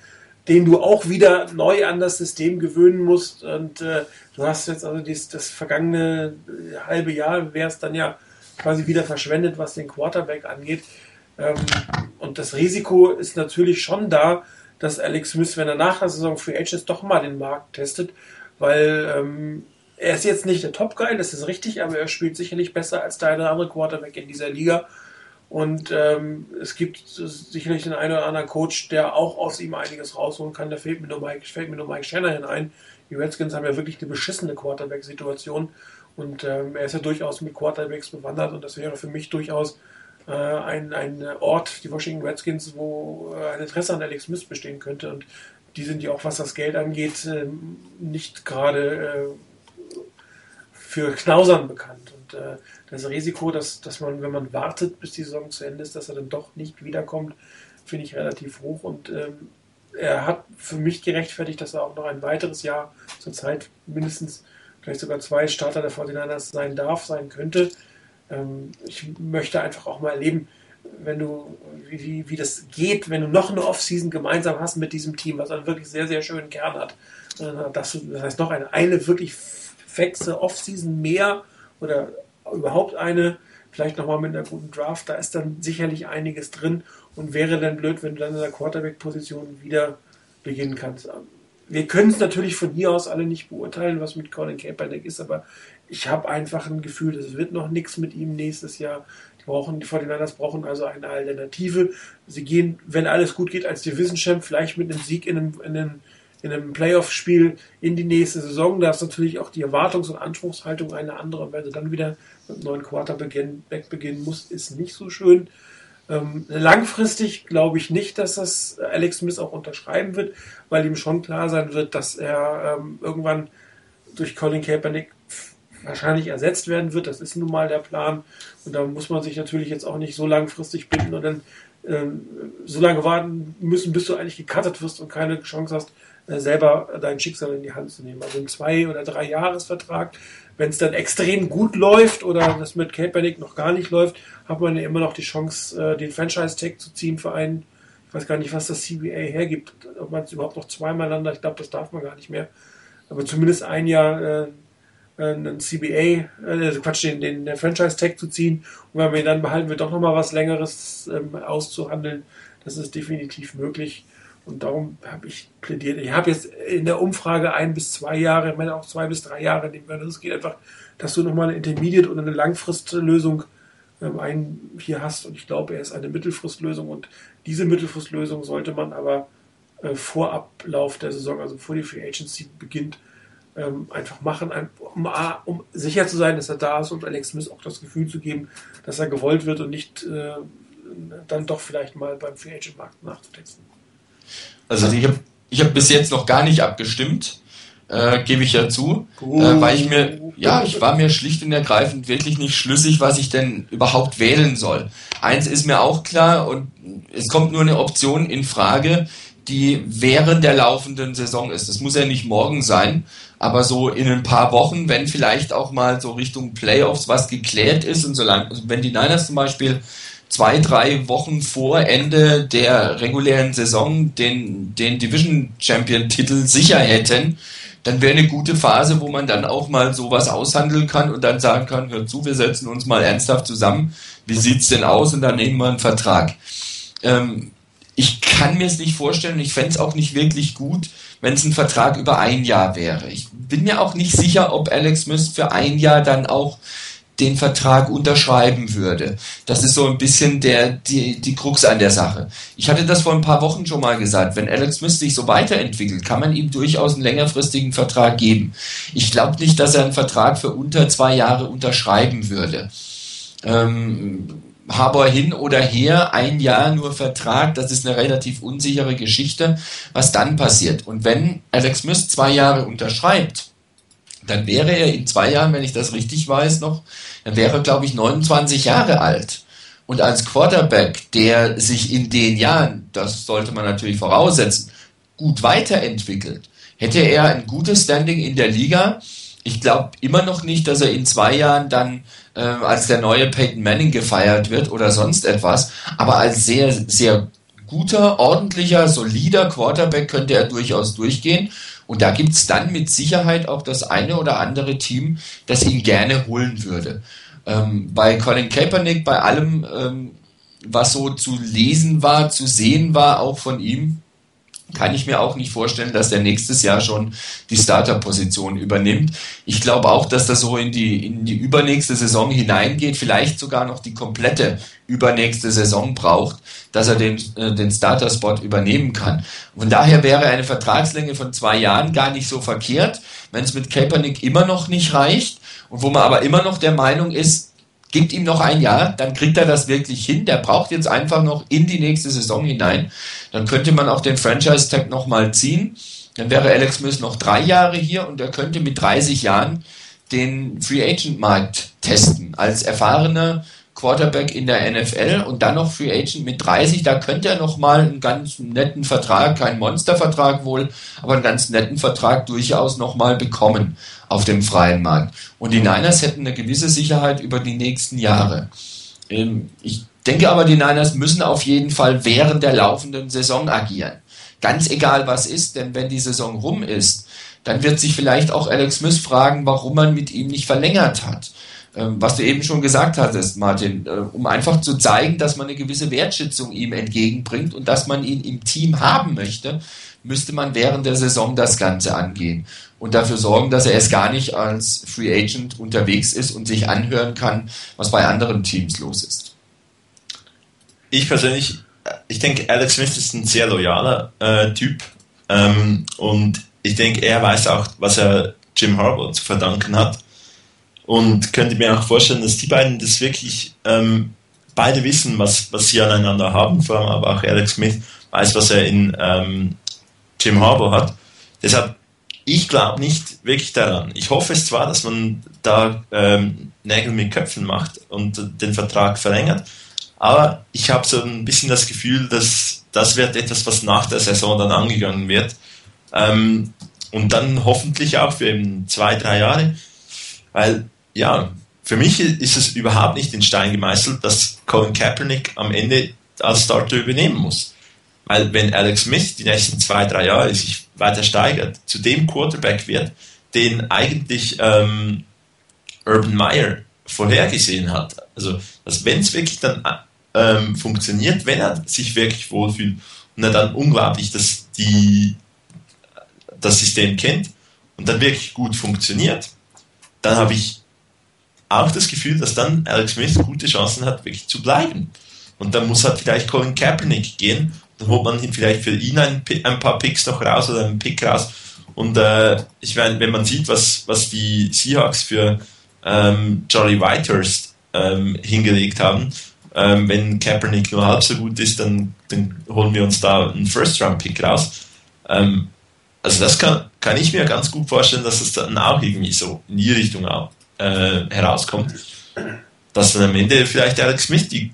S1: den du auch wieder neu an das System gewöhnen musst. Und äh, du hast jetzt also dies, das vergangene äh, halbe Jahr, wäre es dann ja quasi wieder verschwendet, was den Quarterback angeht. Ähm, und das Risiko ist natürlich schon da, dass Alex Smith, wenn er nach der Saison Free Agents doch mal den Markt testet, weil ähm, er ist jetzt nicht der Top-Guy, das ist richtig, aber er spielt sicherlich besser als der eine oder andere Quarterback in dieser Liga. Und ähm, es gibt sicherlich den einen oder anderen Coach, der auch aus ihm einiges rausholen kann. Da fehlt mir nur Mike, fällt mir nur Mike Shanahan ein. Die Redskins haben ja wirklich eine beschissene Quarterback-Situation. Und ähm, er ist ja durchaus mit Quarterbacks bewandert. Und das wäre für mich durchaus äh, ein, ein Ort, die Washington Redskins, wo äh, ein Interesse an Alex Smith bestehen könnte. Und die sind ja auch, was das Geld angeht, äh, nicht gerade äh, für Knausern bekannt. Und äh, das Risiko, dass, dass man, wenn man wartet, bis die Saison zu Ende ist, dass er dann doch nicht wiederkommt, finde ich relativ hoch. Und ähm, er hat für mich gerechtfertigt, dass er auch noch ein weiteres Jahr zur Zeit mindestens vielleicht sogar zwei Starter der 49ers sein darf, sein könnte. Ähm, ich möchte einfach auch mal erleben, wenn du, wie, wie das geht, wenn du noch eine Offseason gemeinsam hast mit diesem Team, was einen wirklich sehr, sehr schönen Kern hat. Du, das heißt, noch eine, eine wirklich fexe Offseason mehr oder überhaupt eine, vielleicht nochmal mit einer guten Draft, da ist dann sicherlich einiges drin und wäre dann blöd, wenn du dann in der Quarterback-Position wieder beginnen kannst. Wir können es natürlich von hier aus alle nicht beurteilen, was mit Colin Kaepernick ist, aber ich habe einfach ein Gefühl, es wird noch nichts mit ihm nächstes Jahr. Die brauchen, die 49 brauchen also eine Alternative. Sie gehen, wenn alles gut geht, als Division Champ, vielleicht mit einem Sieg in einem, in einem in einem Playoff-Spiel in die nächste Saison. Da ist natürlich auch die Erwartungs- und Anspruchshaltung eine andere. Und wenn du dann wieder mit einem neuen Quarterback beginnen musst, ist nicht so schön. Ähm, langfristig glaube ich nicht, dass das Alex Smith auch unterschreiben wird, weil ihm schon klar sein wird, dass er ähm, irgendwann durch Colin Kaepernick wahrscheinlich ersetzt werden wird. Das ist nun mal der Plan. Und da muss man sich natürlich jetzt auch nicht so langfristig binden und dann ähm, so lange warten müssen, bis du eigentlich gecuttet wirst und keine Chance hast, äh, selber dein Schicksal in die Hand zu nehmen. Also ein Zwei- oder Drei-Jahres-Vertrag. Wenn es dann extrem gut läuft oder das mit Kaepernick noch gar nicht läuft, hat man ja immer noch die Chance, äh, den Franchise-Tag zu ziehen für einen. Ich weiß gar nicht, was das CBA hergibt, ob man es überhaupt noch zweimal landen. Ich glaube, das darf man gar nicht mehr. Aber zumindest ein Jahr äh, einen CBA, äh, Quatsch, den, den, den Franchise-Tag zu ziehen. Und wenn wir ihn dann behalten, wird doch nochmal was Längeres ähm, auszuhandeln. Das ist definitiv möglich. Und darum habe ich plädiert. Ich habe jetzt in der Umfrage ein bis zwei Jahre, ich meine auch zwei bis drei Jahre können. Es geht einfach, dass du nochmal eine Intermediate und eine Langfristlösung ähm, einen hier hast. Und ich glaube, er ist eine Mittelfristlösung. Und diese Mittelfristlösung sollte man aber äh, vor Ablauf der Saison, also bevor die Free Agency beginnt, ähm, einfach machen, um, um, sicher zu sein, dass er da ist und Alex Smith auch das Gefühl zu geben, dass er gewollt wird und nicht äh, dann doch vielleicht mal beim Free Agent Markt nachzutesten.
S3: Also ich habe ich hab bis jetzt noch gar nicht abgestimmt, äh, gebe ich ja zu, äh, weil ich mir, ja, ich war mir schlicht und ergreifend wirklich nicht schlüssig, was ich denn überhaupt wählen soll. Eins ist mir auch klar und es kommt nur eine Option in Frage, die während der laufenden Saison ist. Das muss ja nicht morgen sein, aber so in ein paar Wochen, wenn vielleicht auch mal so Richtung Playoffs was geklärt ist und solange, also wenn die Niners zum Beispiel zwei, drei Wochen vor Ende der regulären Saison den, den Division Champion Titel sicher hätten, dann wäre eine gute Phase, wo man dann auch mal sowas aushandeln kann und dann sagen kann, hör zu, wir setzen uns mal ernsthaft zusammen. Wie sieht's denn aus? Und dann nehmen wir einen Vertrag. Ähm, ich kann mir es nicht vorstellen und ich fände es auch nicht wirklich gut, wenn es ein Vertrag über ein Jahr wäre. Ich bin mir auch nicht sicher, ob Alex Smith für ein Jahr dann auch den Vertrag unterschreiben würde. Das ist so ein bisschen der, die, die Krux an der Sache. Ich hatte das vor ein paar Wochen schon mal gesagt. Wenn Alex Smith sich so weiterentwickelt, kann man ihm durchaus einen längerfristigen Vertrag geben. Ich glaube nicht, dass er einen Vertrag für unter zwei Jahre unterschreiben würde. Ähm, Harbour hin oder her, ein Jahr nur Vertrag, das ist eine relativ unsichere Geschichte, was dann passiert. Und wenn Alex Smith zwei Jahre unterschreibt, dann wäre er in zwei Jahren, wenn ich das richtig weiß noch, dann wäre er, glaube ich, 29 Jahre alt. Und als Quarterback, der sich in den Jahren, das sollte man natürlich voraussetzen, gut weiterentwickelt, hätte er ein gutes Standing in der Liga. Ich glaube immer noch nicht, dass er in zwei Jahren dann äh, als der neue Peyton Manning gefeiert wird oder sonst etwas, aber als sehr, sehr guter, ordentlicher, solider Quarterback könnte er durchaus durchgehen. Und da gibt es dann mit Sicherheit auch das eine oder andere Team, das ihn gerne holen würde. Ähm, bei Colin Kaepernick, bei allem, ähm, was so zu lesen war, zu sehen war, auch von ihm, kann ich mir auch nicht vorstellen, dass der nächstes Jahr schon die Starter-Position übernimmt. Ich glaube auch, dass das so in die, in die übernächste Saison hineingeht, vielleicht sogar noch die komplette übernächste Saison braucht, dass er den, äh, den Starter-Spot übernehmen kann. Von daher wäre eine Vertragslänge von zwei Jahren gar nicht so verkehrt, wenn es mit Kaepernick immer noch nicht reicht und wo man aber immer noch der Meinung ist, gibt ihm noch ein Jahr, dann kriegt er das wirklich hin. Der braucht jetzt einfach noch in die nächste Saison hinein. Dann könnte man auch den Franchise-Tag nochmal ziehen. Dann wäre Alex Smith noch drei Jahre hier und er könnte mit 30 Jahren den Free Agent Markt testen. Als erfahrener Quarterback in der NFL und dann noch Free Agent mit 30, da könnte er nochmal einen ganz netten Vertrag, kein Monstervertrag wohl, aber einen ganz netten Vertrag durchaus nochmal bekommen auf dem freien Markt. Und die Niners hätten eine gewisse Sicherheit über die nächsten Jahre. Ähm, ich denke aber, die Niners müssen auf jeden Fall während der laufenden Saison agieren. Ganz egal was ist, denn wenn die Saison rum ist, dann wird sich vielleicht auch Alex Smith fragen, warum man mit ihm nicht verlängert hat. Ähm, was du eben schon gesagt hattest, Martin, äh, um einfach zu zeigen, dass man eine gewisse Wertschätzung ihm entgegenbringt und dass man ihn im Team haben möchte, müsste man während der Saison das Ganze angehen und dafür sorgen, dass er erst gar nicht als Free Agent unterwegs ist und sich anhören kann, was bei anderen Teams los ist.
S2: Ich persönlich, ich denke, Alex Smith ist ein sehr loyaler äh, Typ ähm, und ich denke, er weiß auch, was er Jim Harbaugh zu verdanken hat und könnte mir auch vorstellen, dass die beiden das wirklich ähm, beide wissen, was, was sie aneinander haben, vor allem aber auch Alex Smith weiß, was er in ähm, Jim Harbaugh hat. Deshalb ich glaube nicht wirklich daran. Ich hoffe es zwar, dass man da ähm, Nägel mit Köpfen macht und den Vertrag verlängert, aber ich habe so ein bisschen das Gefühl, dass das wird etwas, was nach der Saison dann angegangen wird. Ähm, und dann hoffentlich auch für eben zwei, drei Jahre. Weil, ja, für mich ist es überhaupt nicht in Stein gemeißelt, dass Colin Kaepernick am Ende als Starter übernehmen muss. Weil wenn Alex Smith die nächsten zwei, drei Jahre sich weiter steigert, zu dem Quarterback wird, den eigentlich ähm, Urban Meyer vorhergesehen hat. Also, dass wenn es wirklich dann ähm, funktioniert, wenn er sich wirklich wohlfühlt und er dann unglaublich das, die, das System kennt und dann wirklich gut funktioniert, dann habe ich auch das Gefühl, dass dann Alex Smith gute Chancen hat, wirklich zu bleiben. Und dann muss halt vielleicht Colin Kaepernick gehen dann holt man vielleicht für ihn ein, ein paar Picks noch raus oder einen Pick raus. Und äh, ich meine, wenn man sieht, was, was die Seahawks für ähm, Charlie Whitehurst ähm, hingelegt haben, ähm, wenn Kaepernick nur halb so gut ist, dann, dann holen wir uns da einen First-Round-Pick raus. Ähm, also das kann, kann ich mir ganz gut vorstellen, dass es dann auch irgendwie so in die Richtung auch, äh, herauskommt. Dass dann am Ende vielleicht Alex Smith die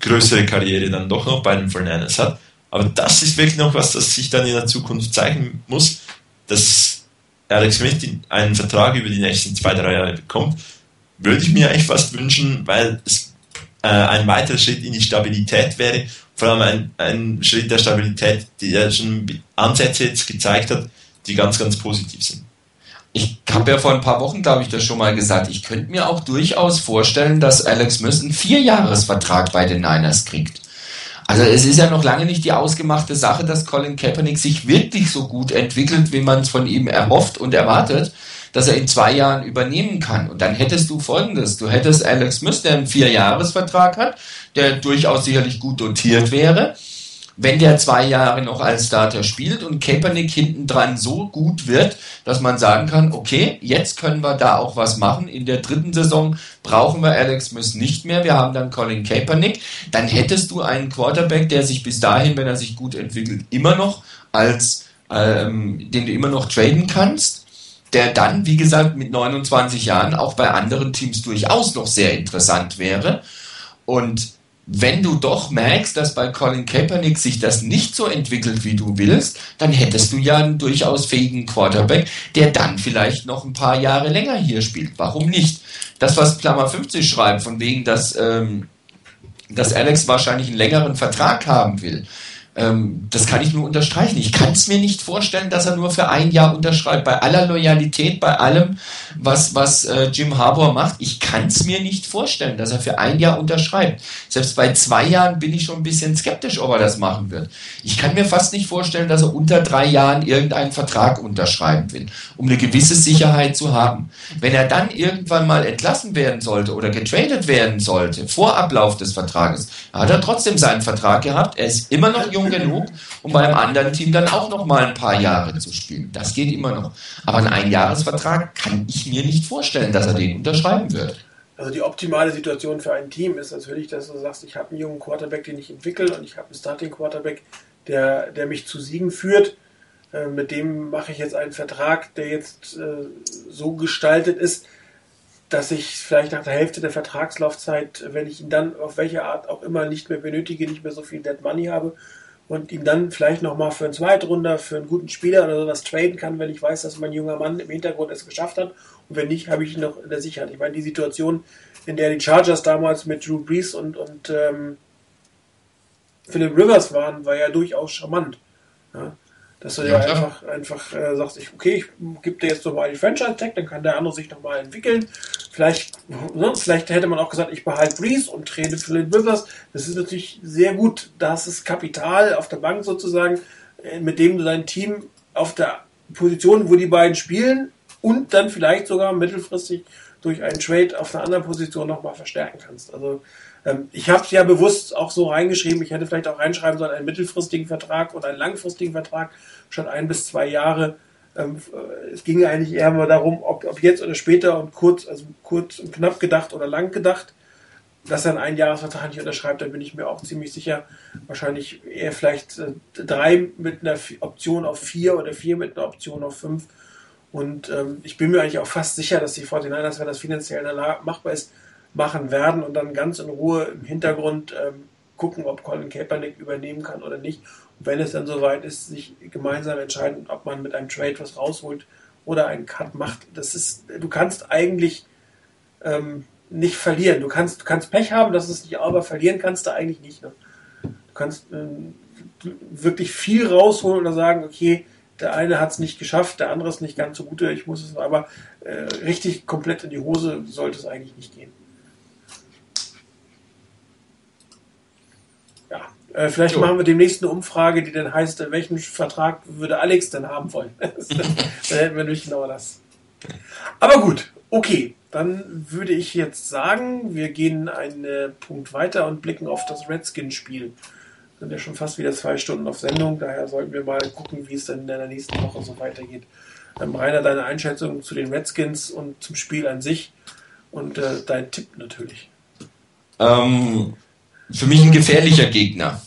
S2: größere Karriere dann doch noch bei den Fernandes hat. Aber das ist wirklich noch was, das sich dann in der Zukunft zeigen muss, dass Alex Smith einen Vertrag über die nächsten zwei, drei Jahre bekommt, würde ich mir echt fast wünschen, weil es äh, ein weiterer Schritt in die Stabilität wäre, vor allem ein, ein Schritt der Stabilität, der schon Ansätze jetzt gezeigt hat, die ganz, ganz positiv sind.
S3: Ich habe ja vor ein paar Wochen, glaube ich, das schon mal gesagt. Ich könnte mir auch durchaus vorstellen, dass Alex Smith einen Vierjahresvertrag bei den Niners kriegt. Also es ist ja noch lange nicht die ausgemachte Sache, dass Colin Kaepernick sich wirklich so gut entwickelt, wie man es von ihm erhofft und erwartet, dass er in zwei Jahren übernehmen kann. Und dann hättest du folgendes, du hättest Alex Smith, der einen Vierjahresvertrag hat, der durchaus sicherlich gut dotiert wäre, wenn der zwei Jahre noch als Starter spielt und Kaepernick hinten dran so gut wird, dass man sagen kann, okay, jetzt können wir da auch was machen. In der dritten Saison brauchen wir Alex Smith nicht mehr. Wir haben dann Colin Kaepernick. Dann hättest du einen Quarterback, der sich bis dahin, wenn er sich gut entwickelt, immer noch als, ähm, den du immer noch traden kannst. Der dann, wie gesagt, mit 29 Jahren auch bei anderen Teams durchaus noch sehr interessant wäre. Und wenn du doch merkst, dass bei Colin Kaepernick sich das nicht so entwickelt, wie du willst, dann hättest du ja einen durchaus fähigen Quarterback, der dann vielleicht noch ein paar Jahre länger hier spielt. Warum nicht? Das, was Klammer 50 schreibt, von wegen, dass, ähm, dass Alex wahrscheinlich einen längeren Vertrag haben will, ähm, das kann ich nur unterstreichen. Ich kann es mir nicht vorstellen, dass er nur für ein Jahr unterschreibt. Bei aller Loyalität, bei allem, was, was äh, Jim Harbour macht, ich kann es mir nicht vorstellen, dass er für ein Jahr unterschreibt. Selbst bei zwei Jahren bin ich schon ein bisschen skeptisch, ob er das machen wird. Ich kann mir fast nicht vorstellen, dass er unter drei Jahren irgendeinen Vertrag unterschreiben will, um eine gewisse Sicherheit zu haben. Wenn er dann irgendwann mal entlassen werden sollte oder getradet werden sollte, vor Ablauf des Vertrages, hat er trotzdem seinen Vertrag gehabt. Er ist immer noch jung jung genug, um beim anderen Team dann auch noch mal ein paar Jahre zu spielen. Das geht immer noch. Aber einen Einjahresvertrag kann ich mir nicht vorstellen, dass er den unterschreiben wird.
S1: Also die optimale Situation für ein Team ist natürlich, dass du sagst, ich habe einen jungen Quarterback, den ich entwickle und ich habe einen Starting Quarterback, der, der mich zu Siegen führt. Äh, mit dem mache ich jetzt einen Vertrag, der jetzt äh, so gestaltet ist, dass ich vielleicht nach der Hälfte der Vertragslaufzeit, wenn ich ihn dann auf welche Art auch immer nicht mehr benötige, nicht mehr so viel Dead Money habe und ihn dann vielleicht nochmal für einen Zweitrunder, für einen guten Spieler oder sowas traden kann, wenn ich weiß, dass mein junger Mann im Hintergrund es geschafft hat. Und wenn nicht, habe ich ihn noch in der Sicherheit. Ich meine, die Situation, in der die Chargers damals mit Drew Brees und, und ähm, Philip Rivers waren, war ja durchaus charmant. Ja? Dass du ja, dir einfach, einfach äh, sagst, ich, okay, ich gebe dir jetzt nochmal die Franchise-Tag, dann kann der andere sich nochmal entwickeln. Vielleicht, ne, vielleicht hätte man auch gesagt, ich behalte Breeze und trete Philip Rivers. Das ist natürlich sehr gut. Das ist Kapital auf der Bank sozusagen, äh, mit dem du dein Team auf der Position, wo die beiden spielen und dann vielleicht sogar mittelfristig durch einen Trade auf einer anderen Position nochmal verstärken kannst. Also ich habe es ja bewusst auch so reingeschrieben, ich hätte vielleicht auch reinschreiben sollen, einen mittelfristigen Vertrag oder einen langfristigen Vertrag, statt ein bis zwei Jahre. Ähm, äh, es ging eigentlich eher mal darum, ob, jetzt oder später und kurz, also kurz und knapp gedacht oder lang gedacht, dass er einen Einjahresvertrag nicht unterschreibt, da bin ich mir auch ziemlich sicher. Wahrscheinlich eher vielleicht äh, drei mit einer Option auf vier oder vier mit einer Option auf fünf. Und ähm, ich bin mir eigentlich auch fast sicher, dass die 49ers, wenn das finanziell machbar ist, machen werden und dann ganz in Ruhe im Hintergrund ähm, gucken, ob Colin Kaepernick übernehmen kann oder nicht. Und wenn es dann soweit ist, sich gemeinsam entscheiden, ob man mit einem Trade was rausholt oder einen Cut macht. Das ist, du kannst eigentlich ähm, nicht verlieren. Du kannst, du kannst Pech haben, das ist nicht, aber verlieren kannst du eigentlich nicht. Ne? Du kannst ähm, wirklich viel rausholen oder sagen, okay, der eine hat es nicht geschafft, der andere ist nicht ganz so gut, ich muss es aber äh, richtig komplett in die Hose sollte es eigentlich nicht gehen. Äh, vielleicht jo. machen wir demnächst eine Umfrage, die dann heißt, welchen Vertrag würde Alex denn haben wollen? dann hätten wir nämlich genau das. Aber gut, okay. Dann würde ich jetzt sagen, wir gehen einen Punkt weiter und blicken auf das Redskin-Spiel. Sind ja schon fast wieder zwei Stunden auf Sendung, daher sollten wir mal gucken, wie es dann in der nächsten Woche so weitergeht. Ähm, Rainer, deine Einschätzung zu den Redskins und zum Spiel an sich und äh, dein Tipp natürlich.
S3: Ähm, für mich ein gefährlicher Gegner.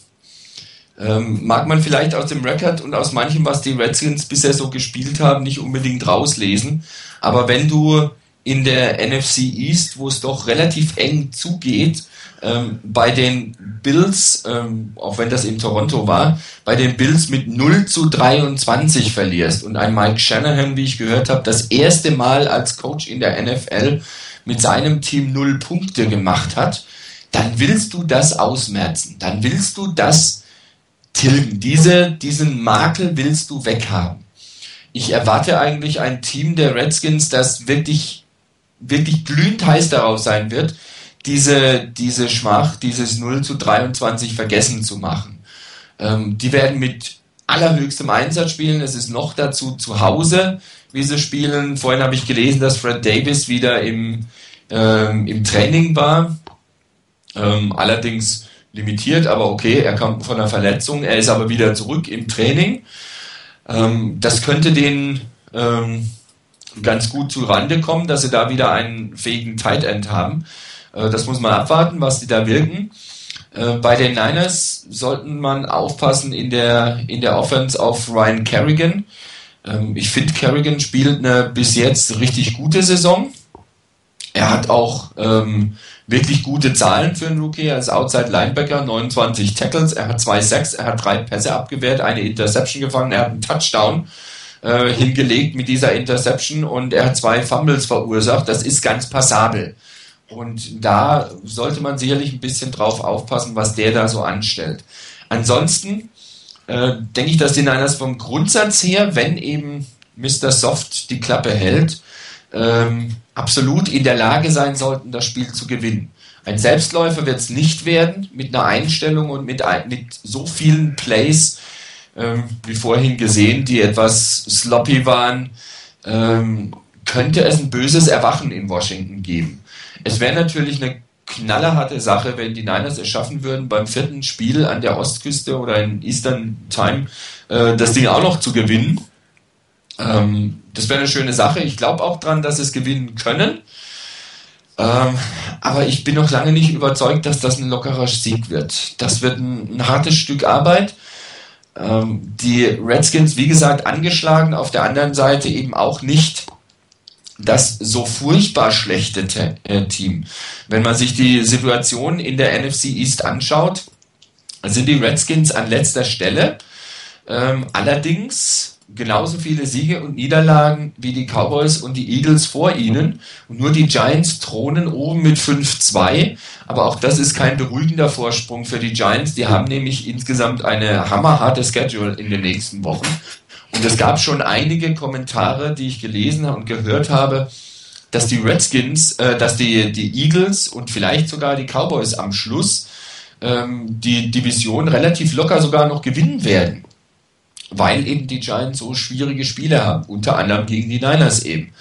S3: Ähm, mag man vielleicht aus dem Record und aus manchem, was die Redskins bisher so gespielt haben, nicht unbedingt rauslesen. Aber wenn du in der NFC East, wo es doch relativ eng zugeht, ähm, bei den Bills, ähm, auch wenn das in Toronto war, bei den Bills mit 0 zu 23 verlierst und ein Mike Shanahan, wie ich gehört habe, das erste Mal als Coach in der NFL mit seinem Team null Punkte gemacht hat, dann willst du das ausmerzen. Dann willst du das tilgen. Diese, diesen Makel willst du weghaben. Ich erwarte eigentlich ein Team der Redskins, das wirklich, wirklich glühend heiß darauf sein wird, diese, diese Schmach, dieses 0 zu 23 vergessen zu machen. Ähm, die werden mit allerhöchstem Einsatz spielen. Es ist noch dazu zu Hause, wie sie spielen. Vorhin habe ich gelesen, dass Fred Davis wieder im, ähm, im Training war. Ähm, allerdings limitiert, aber okay, er kommt von einer Verletzung. Er ist aber wieder zurück im Training. Ähm, das könnte den ähm, ganz gut zu Rande kommen, dass sie da wieder einen fähigen Tight End haben. Äh, das muss man abwarten, was die da wirken. Äh, bei den Niners sollten man aufpassen in der, in der Offense auf Ryan Kerrigan. Ähm, ich finde, Kerrigan spielt eine bis jetzt richtig gute Saison. Er hat auch ähm, wirklich gute Zahlen für einen Rookie als Outside Linebacker, 29 Tackles, er hat zwei Sacks, er hat drei Pässe abgewehrt, eine Interception gefangen, er hat einen Touchdown äh, hingelegt mit dieser Interception und er hat zwei Fumbles verursacht. Das ist ganz passabel. Und da sollte man sicherlich ein bisschen drauf aufpassen, was der da so anstellt. Ansonsten äh, denke ich, dass die Niners vom Grundsatz her, wenn eben Mr. Soft die Klappe hält, ähm, absolut in der Lage sein sollten, das Spiel zu gewinnen. Ein Selbstläufer wird es nicht werden, mit einer Einstellung und mit, mit so vielen Plays, ähm, wie vorhin gesehen, die etwas sloppy waren, ähm, könnte es ein böses Erwachen in Washington geben. Es wäre natürlich eine knallerharte Sache, wenn die Niners es schaffen würden, beim vierten Spiel an der Ostküste oder in Eastern Time äh, das Ding auch noch zu gewinnen. Ähm, das wäre eine schöne Sache. Ich glaube auch dran, dass sie es gewinnen können. Ähm, aber ich bin noch lange nicht überzeugt, dass das ein lockerer Sieg wird. Das wird ein, ein hartes Stück Arbeit. Ähm, die Redskins, wie gesagt, angeschlagen, auf der anderen Seite eben auch nicht das so furchtbar schlechte Te äh, Team. Wenn man sich die Situation in der NFC East anschaut, sind die Redskins an letzter Stelle. Ähm, allerdings genauso viele Siege und Niederlagen wie die Cowboys und die Eagles vor ihnen. Und nur die Giants thronen oben mit 5-2. Aber auch das ist kein beruhigender Vorsprung für die Giants. Die haben nämlich insgesamt eine hammerharte Schedule in den nächsten Wochen. Und es gab schon einige Kommentare, die ich gelesen und gehört habe, dass die Redskins, äh, dass die, die Eagles und vielleicht sogar die Cowboys am Schluss ähm, die Division relativ locker sogar noch gewinnen werden. Weil eben die Giants so schwierige Spiele haben, unter anderem gegen die Niners eben.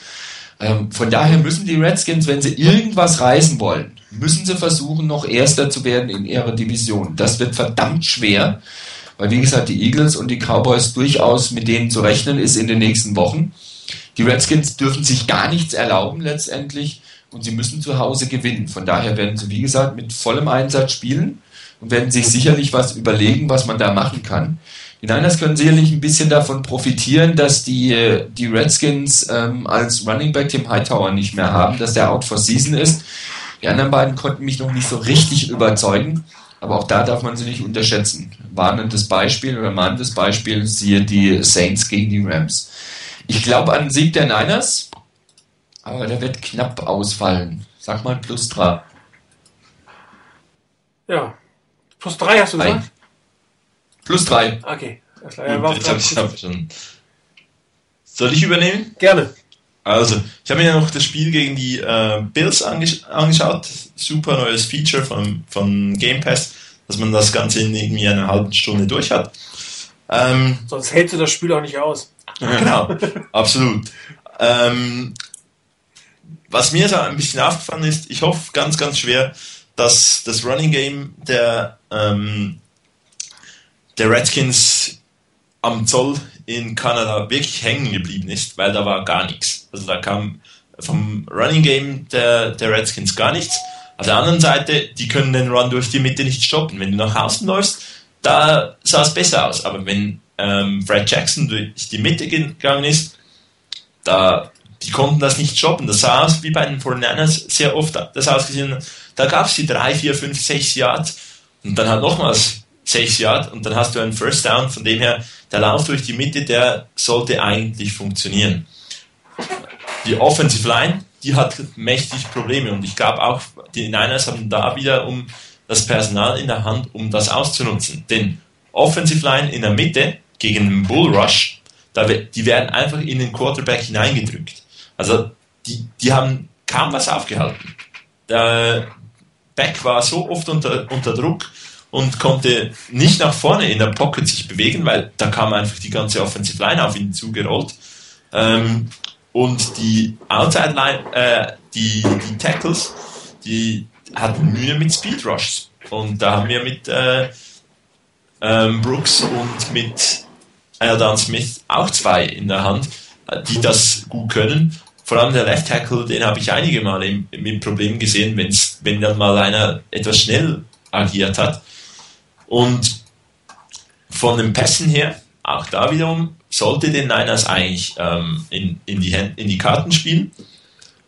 S3: Ähm, von daher müssen die Redskins, wenn sie irgendwas reißen wollen, müssen sie versuchen, noch Erster zu werden in ihrer Division. Das wird verdammt schwer. Weil, wie gesagt, die Eagles und die Cowboys durchaus mit denen zu rechnen ist in den nächsten Wochen. Die Redskins dürfen sich gar nichts erlauben letztendlich und sie müssen zu Hause gewinnen. Von daher werden sie, wie gesagt, mit vollem Einsatz spielen und werden sich sicherlich was überlegen, was man da machen kann. Die Niners können sicherlich ein bisschen davon profitieren, dass die, die Redskins ähm, als Running Back Tim Hightower nicht mehr haben, dass der out for season ist. Die anderen beiden konnten mich noch nicht so richtig überzeugen. Aber auch da darf man sie nicht unterschätzen. Warnendes Beispiel oder mahnendes Beispiel siehe die Saints gegen die Rams. Ich glaube an den Sieg der Niners, aber der wird knapp ausfallen. Sag mal plus drei.
S1: Ja. Plus drei hast du gesagt?
S3: Plus drei.
S1: Okay.
S2: Ja, Gut, ich hab schon. Soll ich übernehmen?
S1: Gerne.
S2: Also, ich habe mir ja noch das Spiel gegen die äh, Bills angesch angeschaut. Super neues Feature von, von Game Pass, dass man das Ganze in irgendwie einer halben Stunde durch hat.
S1: Ähm, Sonst hältst du das Spiel auch nicht aus.
S2: genau, absolut. Ähm, was mir so ein bisschen aufgefallen ist, ich hoffe ganz, ganz schwer, dass das Running Game der, ähm, der Redskins am Zoll in Kanada wirklich hängen geblieben ist, weil da war gar nichts. Also da kam vom Running Game der, der Redskins gar nichts. Auf der anderen Seite, die können den Run durch die Mitte nicht stoppen. Wenn du nach außen läufst, da sah es besser aus. Aber wenn ähm, Fred Jackson durch die Mitte gegangen ist, da die konnten das nicht stoppen. Das sah aus wie bei den 49ers sehr oft das ausgesehen. Da gab es die 3, 4, 5, 6 Yards und dann halt nochmals 6 Yards und dann hast du einen First Down. Von dem her, der Lauf durch die Mitte, der sollte eigentlich funktionieren. Die Offensive Line, die hat mächtig Probleme und ich glaube auch, die Niners haben da wieder um das Personal in der Hand, um das auszunutzen. Denn Offensive Line in der Mitte gegen einen Bull Rush, da, die werden einfach in den Quarterback hineingedrückt. Also die, die haben kaum was aufgehalten. Da, Beck war so oft unter, unter Druck und konnte nicht nach vorne in der Pocket sich bewegen, weil da kam einfach die ganze Offensive Line auf ihn zugerollt. Ähm, und die Outside Line, äh, die, die Tackles, die hatten Mühe mit Speed Rushs. Und da haben wir mit äh, ähm, Brooks und mit Aldan Smith auch zwei in der Hand, die das gut können. Vor allem der Left Tackle, den habe ich einige Male mit Problemen gesehen, wenn's, wenn dann mal einer etwas schnell agiert hat. Und von den Pässen her, auch da wiederum, sollte den Niners eigentlich ähm, in, in, die Hand, in die Karten spielen.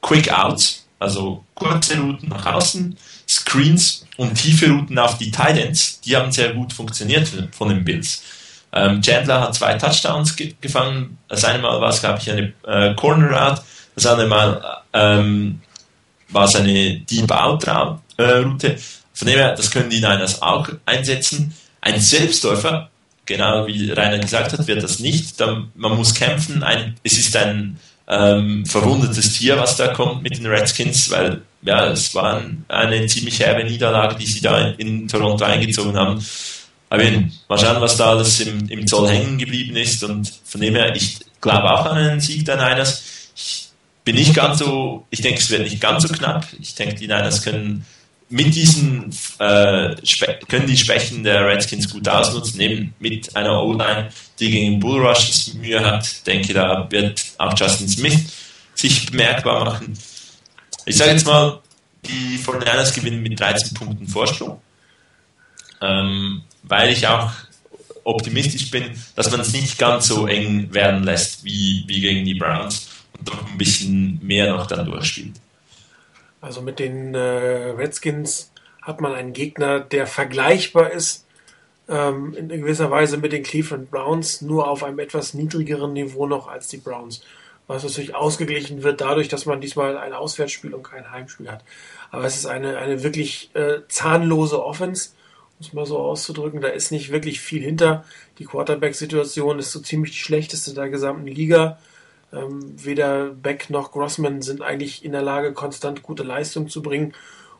S2: Quick Outs, also kurze Routen nach außen, Screens und tiefe Routen auf die Tight Ends, die haben sehr gut funktioniert von den Bills. Ähm, Chandler hat zwei Touchdowns ge gefangen. Das eine Mal war es, glaube ich, eine äh, Corner Route. Das andere Mal ähm, war es eine Deep Out äh, Route. Von dem her, das können die Niners auch einsetzen. Ein Selbstläufer, genau wie Rainer gesagt hat, wird das nicht. man muss kämpfen. Ein, es ist ein ähm, verwundetes Tier, was da kommt mit den Redskins, weil ja, es war eine ziemlich herbe Niederlage, die sie da in, in Toronto eingezogen haben. Aber mal schauen, was da alles im, im Zoll hängen geblieben ist. Und von dem her, ich glaube auch an einen Sieg der Niners. Ich bin nicht ganz so, ich denke, es wird nicht ganz so knapp. Ich denke, die Niners können mit diesen äh, können die Schwächen der Redskins gut ausnutzen, eben mit einer O-Line, die gegen Bullrush Mühe hat. denke, da wird auch Justin Smith sich bemerkbar machen. Ich sage jetzt mal, die 49ers gewinnen mit 13 Punkten Vorsprung, ähm, weil ich auch optimistisch bin, dass man es nicht ganz so eng werden lässt wie, wie gegen die Browns und doch ein bisschen mehr noch dann durchspielt.
S1: Also mit den äh, Redskins hat man einen Gegner, der vergleichbar ist ähm, in gewisser Weise mit den Cleveland Browns, nur auf einem etwas niedrigeren Niveau noch als die Browns. Was natürlich ausgeglichen wird dadurch, dass man diesmal ein Auswärtsspiel und kein Heimspiel hat. Aber es ist eine, eine wirklich äh, zahnlose Offense, muss man so auszudrücken. Da ist nicht wirklich viel hinter. Die Quarterback-Situation ist so ziemlich die schlechteste der gesamten Liga. Ähm, weder Beck noch Grossman sind eigentlich in der Lage, konstant gute Leistung zu bringen.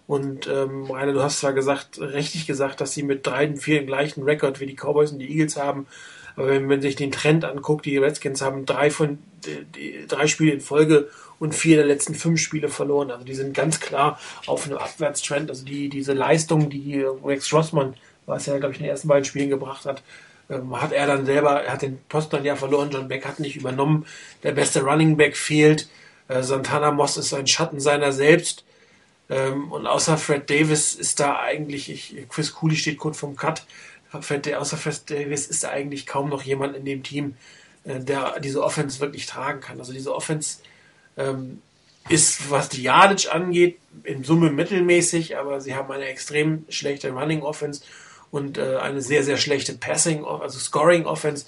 S1: Und ähm, Rainer, du hast zwar gesagt, richtig gesagt, dass sie mit drei und vier den gleichen Rekord wie die Cowboys und die Eagles haben. Aber wenn man sich den Trend anguckt, die Redskins haben drei von die, drei Spiele in Folge und vier der letzten fünf Spiele verloren. Also die sind ganz klar auf einem Abwärtstrend. Also die, diese Leistung, die Rex Rossmann, was er, glaube ich, in den ersten beiden Spielen gebracht hat, ähm, hat er dann selber, er hat den Posten dann ja verloren, John Beck hat nicht übernommen, der beste Running Back fehlt, äh, Santana Moss ist ein Schatten seiner selbst. Ähm, und außer Fred Davis ist da eigentlich, ich, Chris Cooley steht kurz vom Cut, Fred, außer Fred Davis ist da eigentlich kaum noch jemand in dem Team, äh, der diese Offense wirklich tragen kann. Also diese Offense ähm, ist, was die Yardage angeht, in Summe mittelmäßig, aber sie haben eine extrem schlechte Running Offense und äh, eine sehr, sehr schlechte Passing, also Scoring Offense.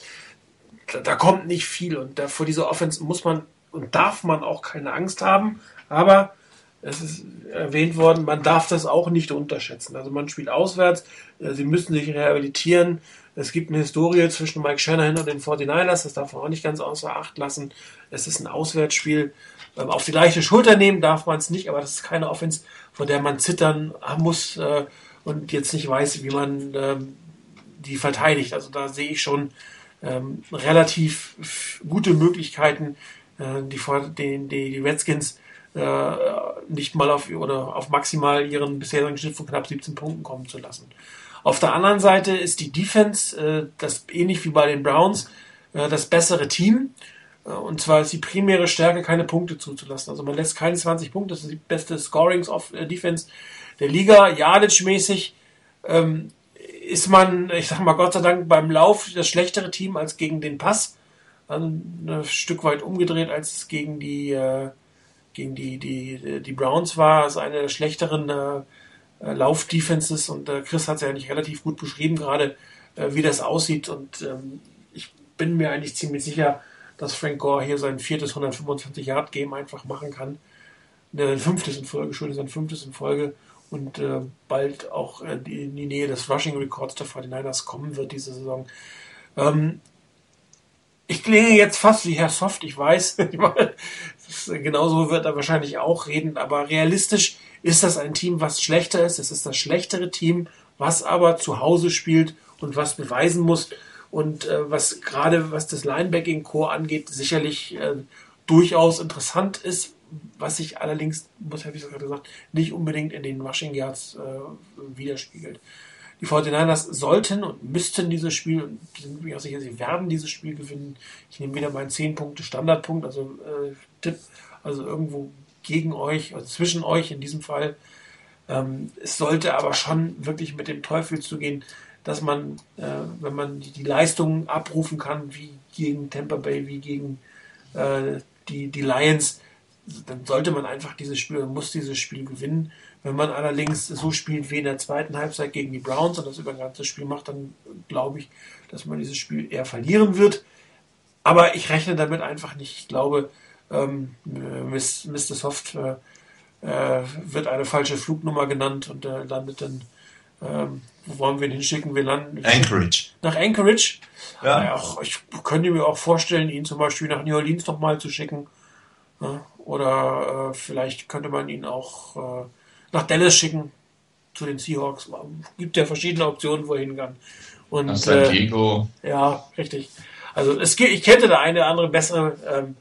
S1: Da, da kommt nicht viel und da, vor dieser Offense muss man und darf man auch keine Angst haben, aber es ist erwähnt worden, man darf das auch nicht unterschätzen. Also man spielt auswärts, äh, sie müssen sich rehabilitieren. Es gibt eine Historie zwischen Mike Shanahan und den 49ers, das darf man auch nicht ganz außer Acht lassen. Es ist ein Auswärtsspiel. Ähm, auf die leichte Schulter nehmen darf man es nicht, aber das ist keine Offense, vor der man zittern muss. Äh, und jetzt nicht weiß, wie man ähm, die verteidigt. Also da sehe ich schon ähm, relativ gute Möglichkeiten, äh, die, die, die Redskins äh, nicht mal auf oder auf maximal ihren bisherigen Schnitt von knapp 17 Punkten kommen zu lassen. Auf der anderen Seite ist die Defense, äh, das ähnlich wie bei den Browns, äh, das bessere Team. Äh, und zwar ist die primäre Stärke, keine Punkte zuzulassen. Also man lässt keine 20 Punkte, das ist die beste Scorings of äh, Defense der Liga, Jadic-mäßig, ähm, ist man, ich sag mal Gott sei Dank, beim Lauf das schlechtere Team als gegen den Pass. Ein, ein Stück weit umgedreht, als es gegen die, äh, gegen die, die, die Browns war. Also eine der schlechteren äh, Lauf-Defenses und äh, Chris hat es ja nicht relativ gut beschrieben, gerade äh, wie das aussieht. Und ähm, ich bin mir eigentlich ziemlich sicher, dass Frank Gore hier sein viertes 125-Yard-Game einfach machen kann. Ne, sein fünftes in Folge, schon sein fünftes in Folge und äh, bald auch in die Nähe des Rushing Records der 49ers kommen wird diese Saison. Ähm, ich klinge jetzt fast wie Herr Soft, ich weiß. das genauso wird er wahrscheinlich auch reden, aber realistisch ist das ein Team, was schlechter ist. Es ist das schlechtere Team, was aber zu Hause spielt und was beweisen muss und äh, was gerade was das Linebacking Core angeht, sicherlich äh, durchaus interessant ist, was sich allerdings, muss ich gerade gesagt, nicht unbedingt in den Rushing Yards äh, widerspiegelt. Die 49ers sollten und müssten dieses Spiel, und sind mir auch sicher, sie werden dieses Spiel gewinnen. Ich nehme wieder meinen 10 Punkte Standardpunkt, also äh, Tipp, also irgendwo gegen euch, also zwischen euch in diesem Fall. Ähm, es sollte aber schon wirklich mit dem Teufel zugehen, dass man, äh, wenn man die, die Leistungen abrufen kann, wie gegen Tampa Bay, wie gegen äh, die, die Lions, dann sollte man einfach dieses Spiel, muss dieses Spiel gewinnen. Wenn man allerdings so spielt wie in der zweiten Halbzeit gegen die Browns und das über ein ganzes Spiel macht, dann glaube ich, dass man dieses Spiel eher verlieren wird. Aber ich rechne damit einfach nicht. Ich glaube, ähm, Mr. Soft äh, äh, wird eine falsche Flugnummer genannt und äh, landet dann, ähm, wo wollen wir ihn hinschicken? Wir landen
S2: Anchorage.
S1: Nach Anchorage.
S2: Ja.
S1: Ja, auch, ich könnte mir auch vorstellen, ihn zum Beispiel nach New Orleans nochmal zu schicken. Ja, oder äh, vielleicht könnte man ihn auch äh, nach Dallas schicken zu den Seahawks. Gibt ja verschiedene Optionen, wo er hin kann. Und,
S3: Nach San
S1: äh,
S3: Diego.
S1: ja, richtig. Also es gibt, ich kenne da eine andere bessere, ähm,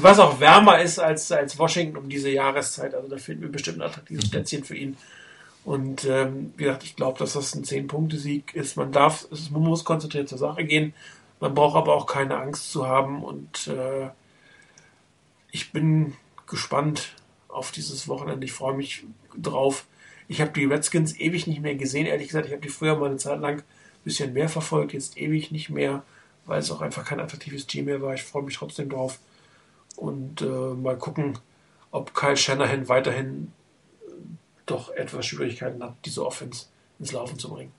S1: was auch wärmer ist als, als Washington um diese Jahreszeit. Also da finden wir bestimmt ein attraktives Plätzchen für ihn. Und ähm, wie gesagt, ich glaube, dass das ein 10-Punkte-Sieg ist. Man darf, es, man muss konzentriert zur Sache gehen. Man braucht aber auch keine Angst zu haben. Und äh, ich bin gespannt auf dieses Wochenende. Ich freue mich drauf. Ich habe die Redskins ewig nicht mehr gesehen, ehrlich gesagt. Ich habe die früher mal eine Zeit lang ein bisschen mehr verfolgt, jetzt ewig nicht mehr, weil es auch einfach kein attraktives Team mehr war. Ich freue mich trotzdem drauf. Und äh, mal gucken, ob Kyle Shanahan weiterhin doch etwas Schwierigkeiten hat, diese Offense ins Laufen zu bringen.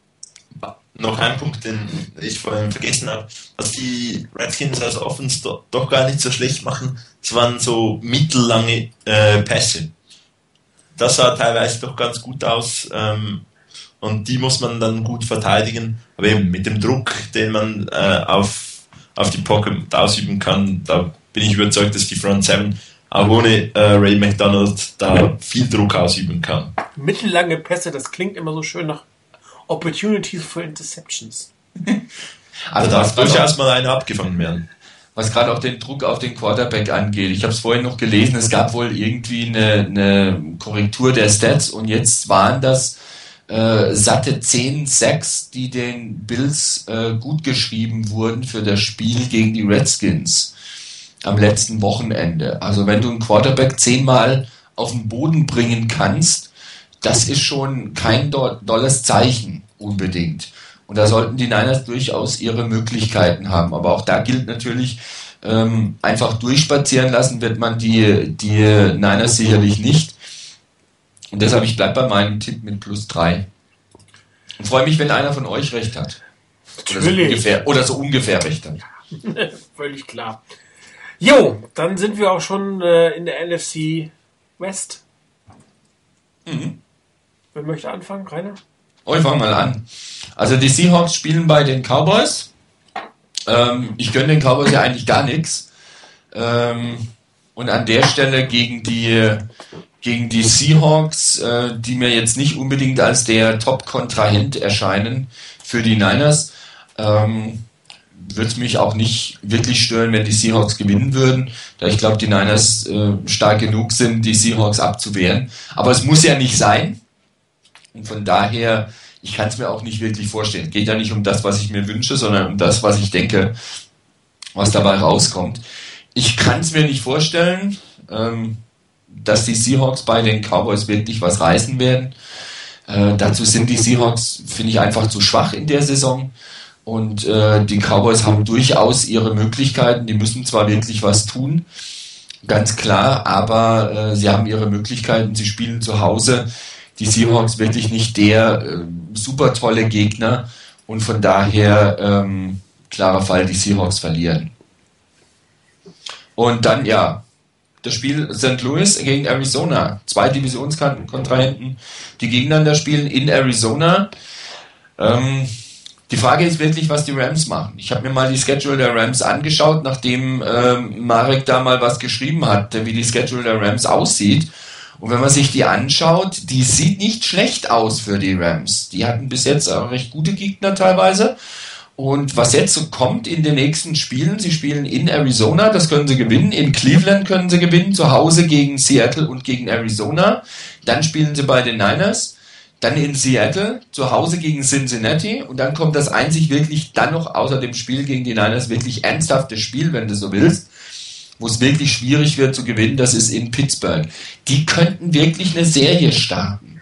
S2: Noch ein Punkt, den ich vorhin vergessen habe, was die Redskins als Offense do, doch gar nicht so schlecht machen, es waren so mittellange äh, Pässe. Das sah teilweise doch ganz gut aus ähm, und die muss man dann gut verteidigen. Aber eben mit dem Druck, den man äh, auf, auf die Pocket ausüben kann, da bin ich überzeugt, dass die Front 7 auch ohne äh, Ray McDonald da viel Druck ausüben kann.
S1: Mittellange Pässe, das klingt immer so schön nach Opportunities for Interceptions.
S2: Also da darf durchaus mal eine abgefangen werden.
S3: was gerade auch den Druck auf den Quarterback angeht. Ich habe es vorhin noch gelesen, es gab wohl irgendwie eine, eine Korrektur der Stats und jetzt waren das äh, satte 10 Sacks, die den Bills äh, gut geschrieben wurden für das Spiel gegen die Redskins am letzten Wochenende. Also wenn du einen Quarterback zehnmal auf den Boden bringen kannst, das ist schon kein do dolles Zeichen unbedingt. Und da sollten die Niners durchaus ihre Möglichkeiten haben. Aber auch da gilt natürlich, ähm, einfach durchspazieren lassen wird man die, die Niners sicherlich nicht. Und deshalb, ich bleibe bei meinem Tipp mit plus drei. Und freue mich, wenn einer von euch recht hat. Oder so ungefähr, oder so ungefähr recht hat.
S1: Völlig klar. Jo, dann sind wir auch schon äh, in der NFC West.
S3: Mhm.
S1: Wer möchte anfangen? Rainer?
S3: Oh, ich fange mal an. Also die Seahawks spielen bei den Cowboys. Ähm, ich gönne den Cowboys ja eigentlich gar nichts. Ähm, und an der Stelle gegen die, gegen die Seahawks, äh, die mir jetzt nicht unbedingt als der Top-Kontrahent erscheinen für die Niners, ähm, würde es mich auch nicht wirklich stören, wenn die Seahawks gewinnen würden, da ich glaube, die Niners äh, stark genug sind, die Seahawks abzuwehren. Aber es muss ja nicht sein. Und von daher, ich kann es mir auch nicht wirklich vorstellen. Geht ja nicht um das, was ich mir wünsche, sondern um das, was ich denke, was dabei rauskommt. Ich kann es mir nicht vorstellen, ähm, dass die Seahawks bei den Cowboys wirklich was reißen werden. Äh, dazu sind die Seahawks, finde ich, einfach zu schwach in der Saison. Und äh, die Cowboys haben durchaus ihre Möglichkeiten. Die müssen zwar wirklich was tun, ganz klar, aber äh, sie haben ihre Möglichkeiten. Sie spielen zu Hause. Die Seahawks wirklich nicht der äh, super tolle Gegner. Und von daher ähm, klarer Fall, die Seahawks verlieren. Und dann, ja, das Spiel St. Louis gegen Arizona. Zwei Divisionskontrahenten, die gegeneinander spielen in Arizona. Ähm, die Frage ist wirklich, was die Rams machen. Ich habe mir mal die Schedule der Rams angeschaut, nachdem ähm, Marek da mal was geschrieben hat, wie die Schedule der Rams aussieht. Und wenn man sich die anschaut, die sieht nicht schlecht aus für die Rams. Die hatten bis jetzt auch recht gute Gegner teilweise. Und was jetzt so kommt in den nächsten Spielen, sie spielen in Arizona, das können sie gewinnen, in Cleveland können sie gewinnen, zu Hause gegen Seattle und gegen Arizona. Dann spielen sie bei den Niners, dann in Seattle, zu Hause gegen Cincinnati und dann kommt das einzig wirklich dann noch außer dem Spiel gegen die Niners wirklich ernsthafte Spiel, wenn du so willst, wo es wirklich schwierig wird zu gewinnen, das ist in Pittsburgh. Die könnten wirklich eine Serie starten.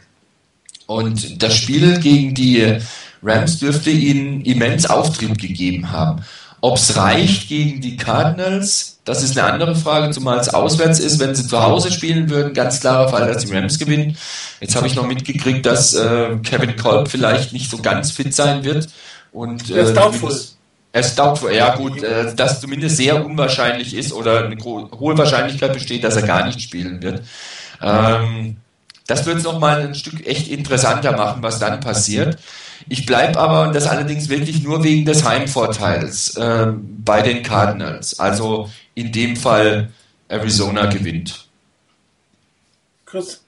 S3: Und das Spiel gegen die Rams dürfte ihnen immens Auftrieb gegeben haben. Ob es reicht gegen die Cardinals, das ist eine andere Frage, zumal es auswärts ist. Wenn sie zu Hause spielen würden, ganz klarer Fall, dass die Rams gewinnen. Jetzt habe ich noch mitgekriegt, dass äh, Kevin Kolb vielleicht nicht so ganz fit sein wird. Und,
S1: äh, ist doubtful.
S3: Er ist doubtful, ja gut, äh, dass zumindest sehr unwahrscheinlich ist oder eine hohe Wahrscheinlichkeit besteht, dass er gar nicht spielen wird. Ähm, das wird es nochmal ein Stück echt interessanter machen, was dann passiert. Ich bleibe aber, und das allerdings wirklich nur wegen des Heimvorteils, äh, bei den Cardinals. Also in dem Fall Arizona gewinnt.
S1: Chris?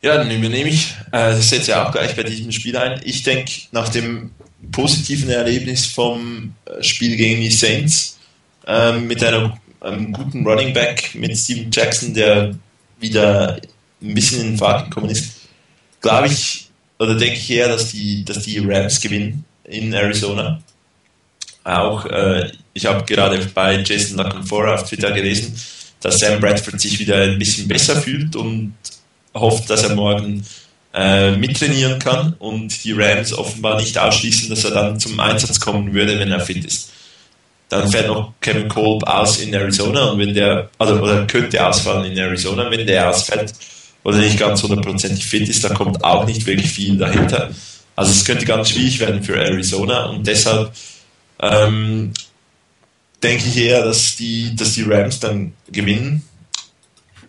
S2: Ja, dann übernehme ich, äh, das setze ja auch gleich bei diesem Spiel ein. Ich denke, nach dem positiven Erlebnis vom äh, Spiel gegen die Saints äh, mit einem, einem, guten Running Back, mit Steven Jackson, der wieder ein bisschen in den Fahrt gekommen ist, glaube ich, oder denke ich eher, dass die, dass die Rams gewinnen in Arizona. Auch, äh, ich habe gerade bei Jason Lackenfora auf Twitter gelesen, dass Sam Bradford sich wieder ein bisschen besser fühlt und hofft, dass er morgen äh, mittrainieren kann und die Rams offenbar nicht ausschließen, dass er dann zum Einsatz kommen würde, wenn er fit ist. Dann fährt noch Kevin Kolb aus in Arizona und wenn der, also oder könnte ausfallen in Arizona, wenn der ausfällt, oder nicht ganz hundertprozentig fit ist, da kommt auch nicht wirklich viel dahinter. Also es könnte ganz schwierig werden für Arizona und deshalb ähm, denke ich eher, dass die, dass die Rams dann gewinnen.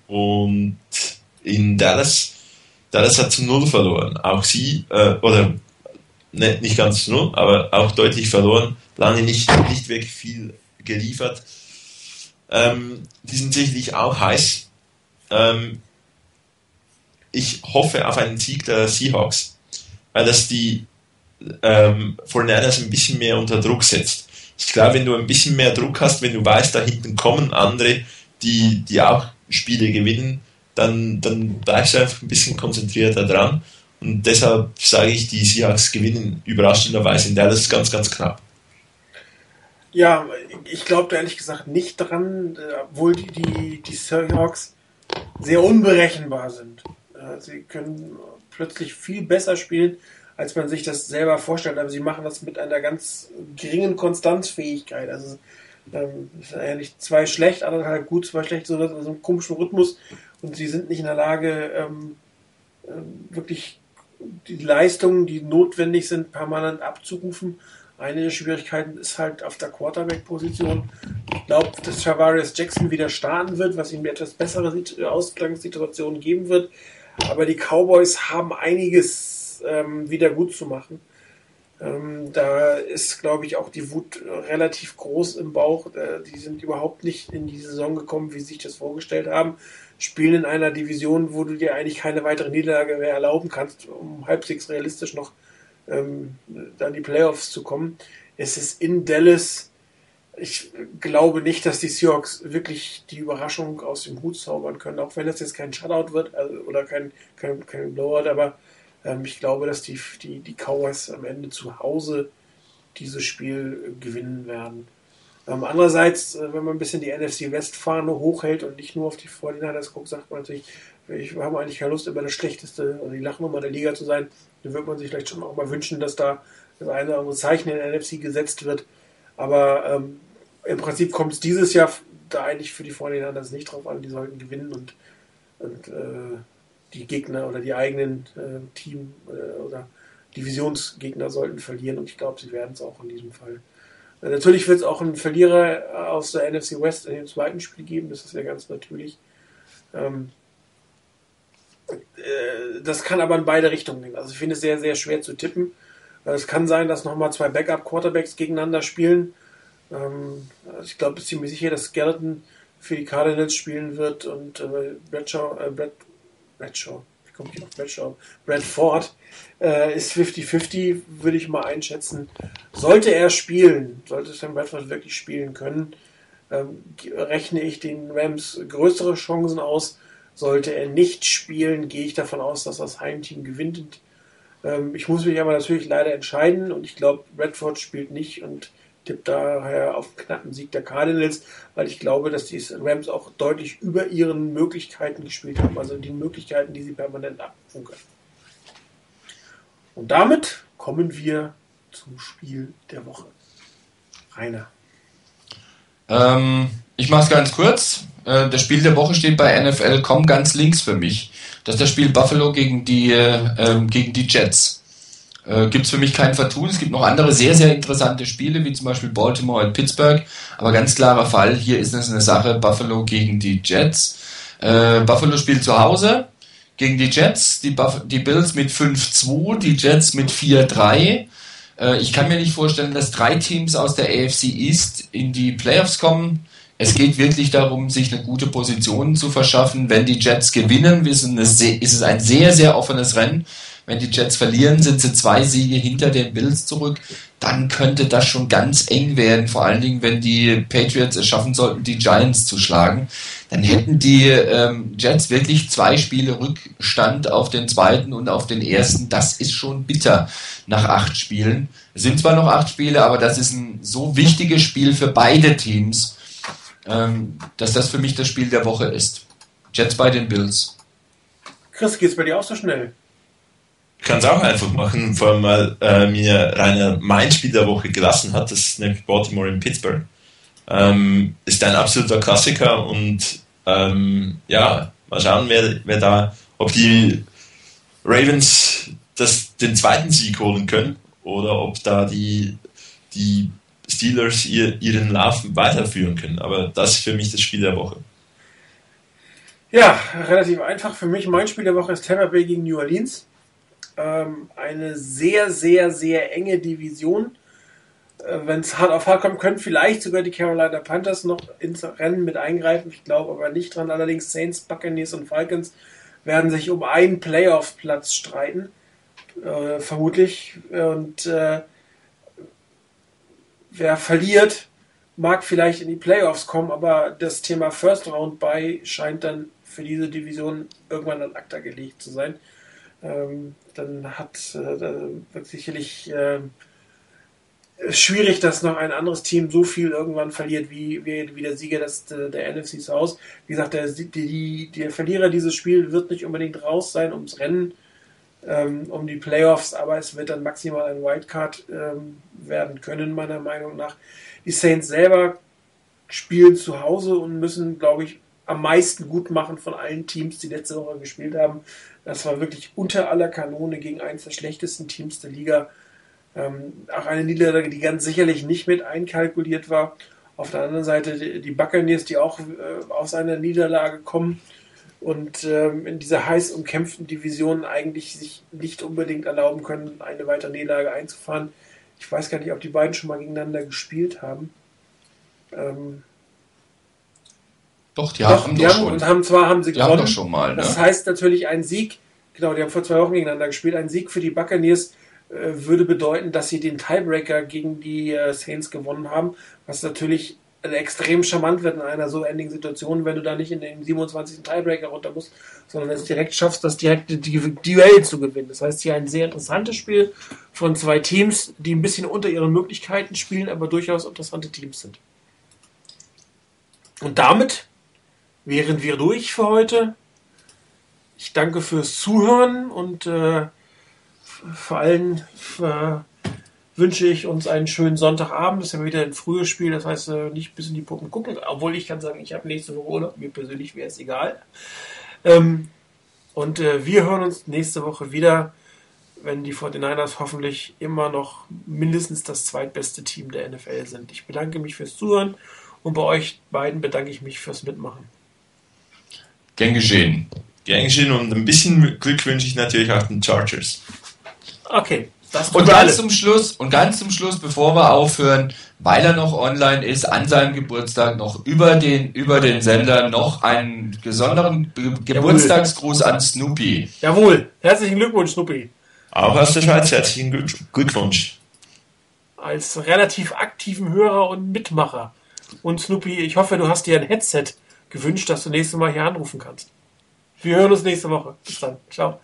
S2: Und in Dallas, Dallas hat zu Null verloren. Auch sie, äh, oder ne, nicht ganz zu Null, aber auch deutlich verloren. Lange nicht, nicht wirklich viel geliefert. Ähm, die sind sicherlich auch heiß. Ähm, ich hoffe auf einen Sieg der Seahawks, weil das die ähm, 49ers ein bisschen mehr unter Druck setzt. Ich glaube, wenn du ein bisschen mehr Druck hast, wenn du weißt, da hinten kommen andere, die, die auch Spiele gewinnen, dann, dann bleibst du einfach ein bisschen konzentrierter dran. Und deshalb sage ich, die Seahawks gewinnen überraschenderweise in Dallas ganz, ganz knapp.
S1: Ja, ich glaube da ehrlich gesagt nicht dran, äh, obwohl die, die, die Seahawks sehr unberechenbar sind. Sie können plötzlich viel besser spielen, als man sich das selber vorstellt. Aber sie machen das mit einer ganz geringen Konstanzfähigkeit. Also ähm, ist eigentlich zwei schlecht, anderthalb gut, zwei schlecht, so also einen komischen Rhythmus. Und sie sind nicht in der Lage, ähm, äh, wirklich die Leistungen, die notwendig sind, permanent abzurufen. Eine der Schwierigkeiten ist halt auf der Quarterback-Position. Ich glaube, dass Javarius Jackson wieder starten wird, was ihm etwas bessere Ausgangssituationen geben wird. Aber die Cowboys haben einiges ähm, wieder gut zu machen. Ähm, da ist, glaube ich, auch die Wut relativ groß im Bauch. Äh, die sind überhaupt nicht in die Saison gekommen, wie sie sich das vorgestellt haben. Spielen in einer Division, wo du dir eigentlich keine weitere Niederlage mehr erlauben kannst, um halbwegs realistisch noch ähm, dann die Playoffs zu kommen. Es ist in Dallas ich glaube nicht, dass die Seahawks wirklich die Überraschung aus dem Hut zaubern können, auch wenn es jetzt kein Shutout wird also, oder kein, kein, kein Blowout, aber ähm, ich glaube, dass die, die, die Cowboys am Ende zu Hause dieses Spiel gewinnen werden. Ähm, andererseits, äh, wenn man ein bisschen die NFC West-Fahne hochhält und nicht nur auf die 49ers guckt, sagt man natürlich, wir haben eigentlich keine Lust, immer das schlechteste, also die Lachnummer der Liga zu sein. Dann wird man sich vielleicht schon auch mal wünschen, dass da das eine oder andere Zeichen in der NFC gesetzt wird. Aber ähm, im Prinzip kommt es dieses Jahr da eigentlich für die Vorhinein nicht drauf an. Die sollten gewinnen und, und äh, die Gegner oder die eigenen äh, Team- äh, oder Divisionsgegner sollten verlieren und ich glaube, sie werden es auch in diesem Fall. Äh, natürlich wird es auch einen Verlierer aus der NFC West in dem zweiten Spiel geben, das ist ja ganz natürlich. Ähm, äh, das kann aber in beide Richtungen gehen. Also ich finde es sehr, sehr schwer zu tippen. Es kann sein, dass nochmal zwei Backup-Quarterbacks gegeneinander spielen. Ähm, also ich glaube, ziemlich sicher, dass Skeleton für die Cardinals spielen wird und äh, Bradshaw, äh, Brad, Bradshaw, komme ich auf Bradshaw? Bradford äh, ist 50-50, würde ich mal einschätzen. Sollte er spielen, sollte Sam Bradford wirklich spielen können, ähm, rechne ich den Rams größere Chancen aus. Sollte er nicht spielen, gehe ich davon aus, dass das Heimteam gewinnt. Ähm, ich muss mich aber natürlich leider entscheiden und ich glaube, Redford spielt nicht und tippt daher auf knappen Sieg der Cardinals, weil ich glaube, dass die Rams auch deutlich über ihren Möglichkeiten gespielt haben, also die Möglichkeiten, die sie permanent abrufen. Und damit kommen wir zum Spiel der Woche. Rainer.
S3: Ähm, ich mache es ganz kurz. Äh, das Spiel der Woche steht bei NFL.com ganz links für mich. Das ist das Spiel Buffalo gegen die, äh, gegen die Jets. Äh, gibt es für mich kein Vertun. Es gibt noch andere sehr, sehr interessante Spiele, wie zum Beispiel Baltimore und Pittsburgh. Aber ganz klarer Fall, hier ist es eine Sache, Buffalo gegen die Jets. Äh, Buffalo spielt zu Hause gegen die Jets, die, Buff die Bills mit 5-2, die Jets mit 4-3. Äh, ich kann mir nicht vorstellen, dass drei Teams aus der AFC East in die Playoffs kommen. Es geht wirklich darum, sich eine gute Position zu verschaffen. Wenn die Jets gewinnen, ist es ein sehr, sehr offenes Rennen. Wenn die Jets verlieren, sind sie zwei Siege hinter den Bills zurück. Dann könnte das schon ganz eng werden. Vor allen Dingen, wenn die Patriots es schaffen sollten, die Giants zu schlagen. Dann hätten die ähm, Jets wirklich zwei Spiele Rückstand auf den zweiten und auf den ersten. Das ist schon bitter nach acht Spielen. Es sind zwar noch acht Spiele, aber das ist ein so wichtiges Spiel für beide Teams, ähm, dass das für mich das Spiel der Woche ist. Jets bei den Bills.
S1: Chris, geht's bei dir auch so schnell?
S2: Kann es auch einfach machen, vor allem weil äh, mir Rainer mein Spiel der Woche gelassen hat, das ist nämlich Baltimore in Pittsburgh. Ähm, ist ein absoluter Klassiker und ähm, ja, mal schauen, wer, wer da, ob die Ravens das, den zweiten Sieg holen können oder ob da die, die Steelers ihr, ihren Lauf weiterführen können. Aber das ist für mich das Spiel der Woche.
S1: Ja, relativ einfach für mich. Mein Spiel der Woche ist Tampa Bay gegen New Orleans. Ähm, eine sehr, sehr, sehr enge Division. Äh, Wenn es hart auf hart kommt, können vielleicht sogar die Carolina Panthers noch ins Rennen mit eingreifen. Ich glaube aber nicht dran. Allerdings Saints, Buccaneers und Falcons werden sich um einen Playoff-Platz streiten. Äh, vermutlich. Und äh, wer verliert, mag vielleicht in die Playoffs kommen, aber das Thema First Round bei scheint dann für diese Division irgendwann an ACTA gelegt zu sein. Ähm, dann hat äh, sicherlich äh, schwierig, dass noch ein anderes Team so viel irgendwann verliert wie, wie, wie der Sieger des, der NFC South. Wie gesagt, der, die, der Verlierer dieses Spiels wird nicht unbedingt raus sein ums Rennen, ähm, um die Playoffs, aber es wird dann maximal ein Wildcard ähm, werden können, meiner Meinung nach. Die Saints selber spielen zu Hause und müssen, glaube ich, am meisten gut machen von allen Teams, die letzte Woche gespielt haben. Das war wirklich unter aller Kanone gegen eines der schlechtesten Teams der Liga. Ähm, auch eine Niederlage, die ganz sicherlich nicht mit einkalkuliert war. Auf der anderen Seite die, Buccaneers, die auch äh, aus einer Niederlage kommen und ähm, in dieser heiß umkämpften Division eigentlich sich nicht unbedingt erlauben können, eine weitere Niederlage einzufahren. Ich weiß gar nicht, ob die beiden schon mal gegeneinander gespielt haben. Ähm,
S3: doch, die doch, haben,
S1: die haben, schon. Und haben zwar haben sie
S3: die gewonnen. Haben doch schon mal, ne?
S1: Das heißt natürlich ein Sieg. Genau, die haben vor zwei Wochen gegeneinander gespielt. Ein Sieg für die Buccaneers äh, würde bedeuten, dass sie den Tiebreaker gegen die äh, Saints gewonnen haben, was natürlich extrem charmant wird in einer so ending Situation, wenn du da nicht in den 27. Tiebreaker runter musst, sondern es direkt schaffst, das direkte Duell zu gewinnen. Das heißt, hier ein sehr interessantes Spiel von zwei Teams, die ein bisschen unter ihren Möglichkeiten spielen, aber durchaus interessante Teams sind. Und damit wären wir durch für heute. Ich danke fürs Zuhören und äh, vor allem wünsche ich uns einen schönen Sonntagabend. Das ist ja wieder ein frühes Spiel, das heißt äh, nicht bis in die Puppen gucken. Obwohl ich kann sagen, ich habe nächste Woche Urlaub. Mir persönlich wäre es egal. Ähm, und äh, wir hören uns nächste Woche wieder, wenn die 49ers hoffentlich immer noch mindestens das zweitbeste Team der NFL sind. Ich bedanke mich fürs Zuhören und bei euch beiden bedanke ich mich fürs Mitmachen.
S3: Gern geschehen.
S2: Gern geschehen und ein bisschen Glück wünsche ich natürlich auch den Chargers.
S1: Okay. Das
S3: Und ganz
S1: alle.
S3: zum Schluss, und ganz zum Schluss, bevor wir aufhören, weil er noch online ist, an seinem Geburtstag noch über den, über den Sender noch einen besonderen Ge Geburtstagsgruß an Snoopy.
S1: Jawohl. Herzlichen Glückwunsch, Snuppi.
S2: Auch aus der Schweiz herzlichen Glück- Glückwunsch.
S1: Als relativ aktiven Hörer und Mitmacher. Und Snoopy, ich hoffe, du hast dir ein Headset gewünscht, dass du nächstes Mal hier anrufen kannst. Wir hören uns nächste Woche. Bis dann. Ciao.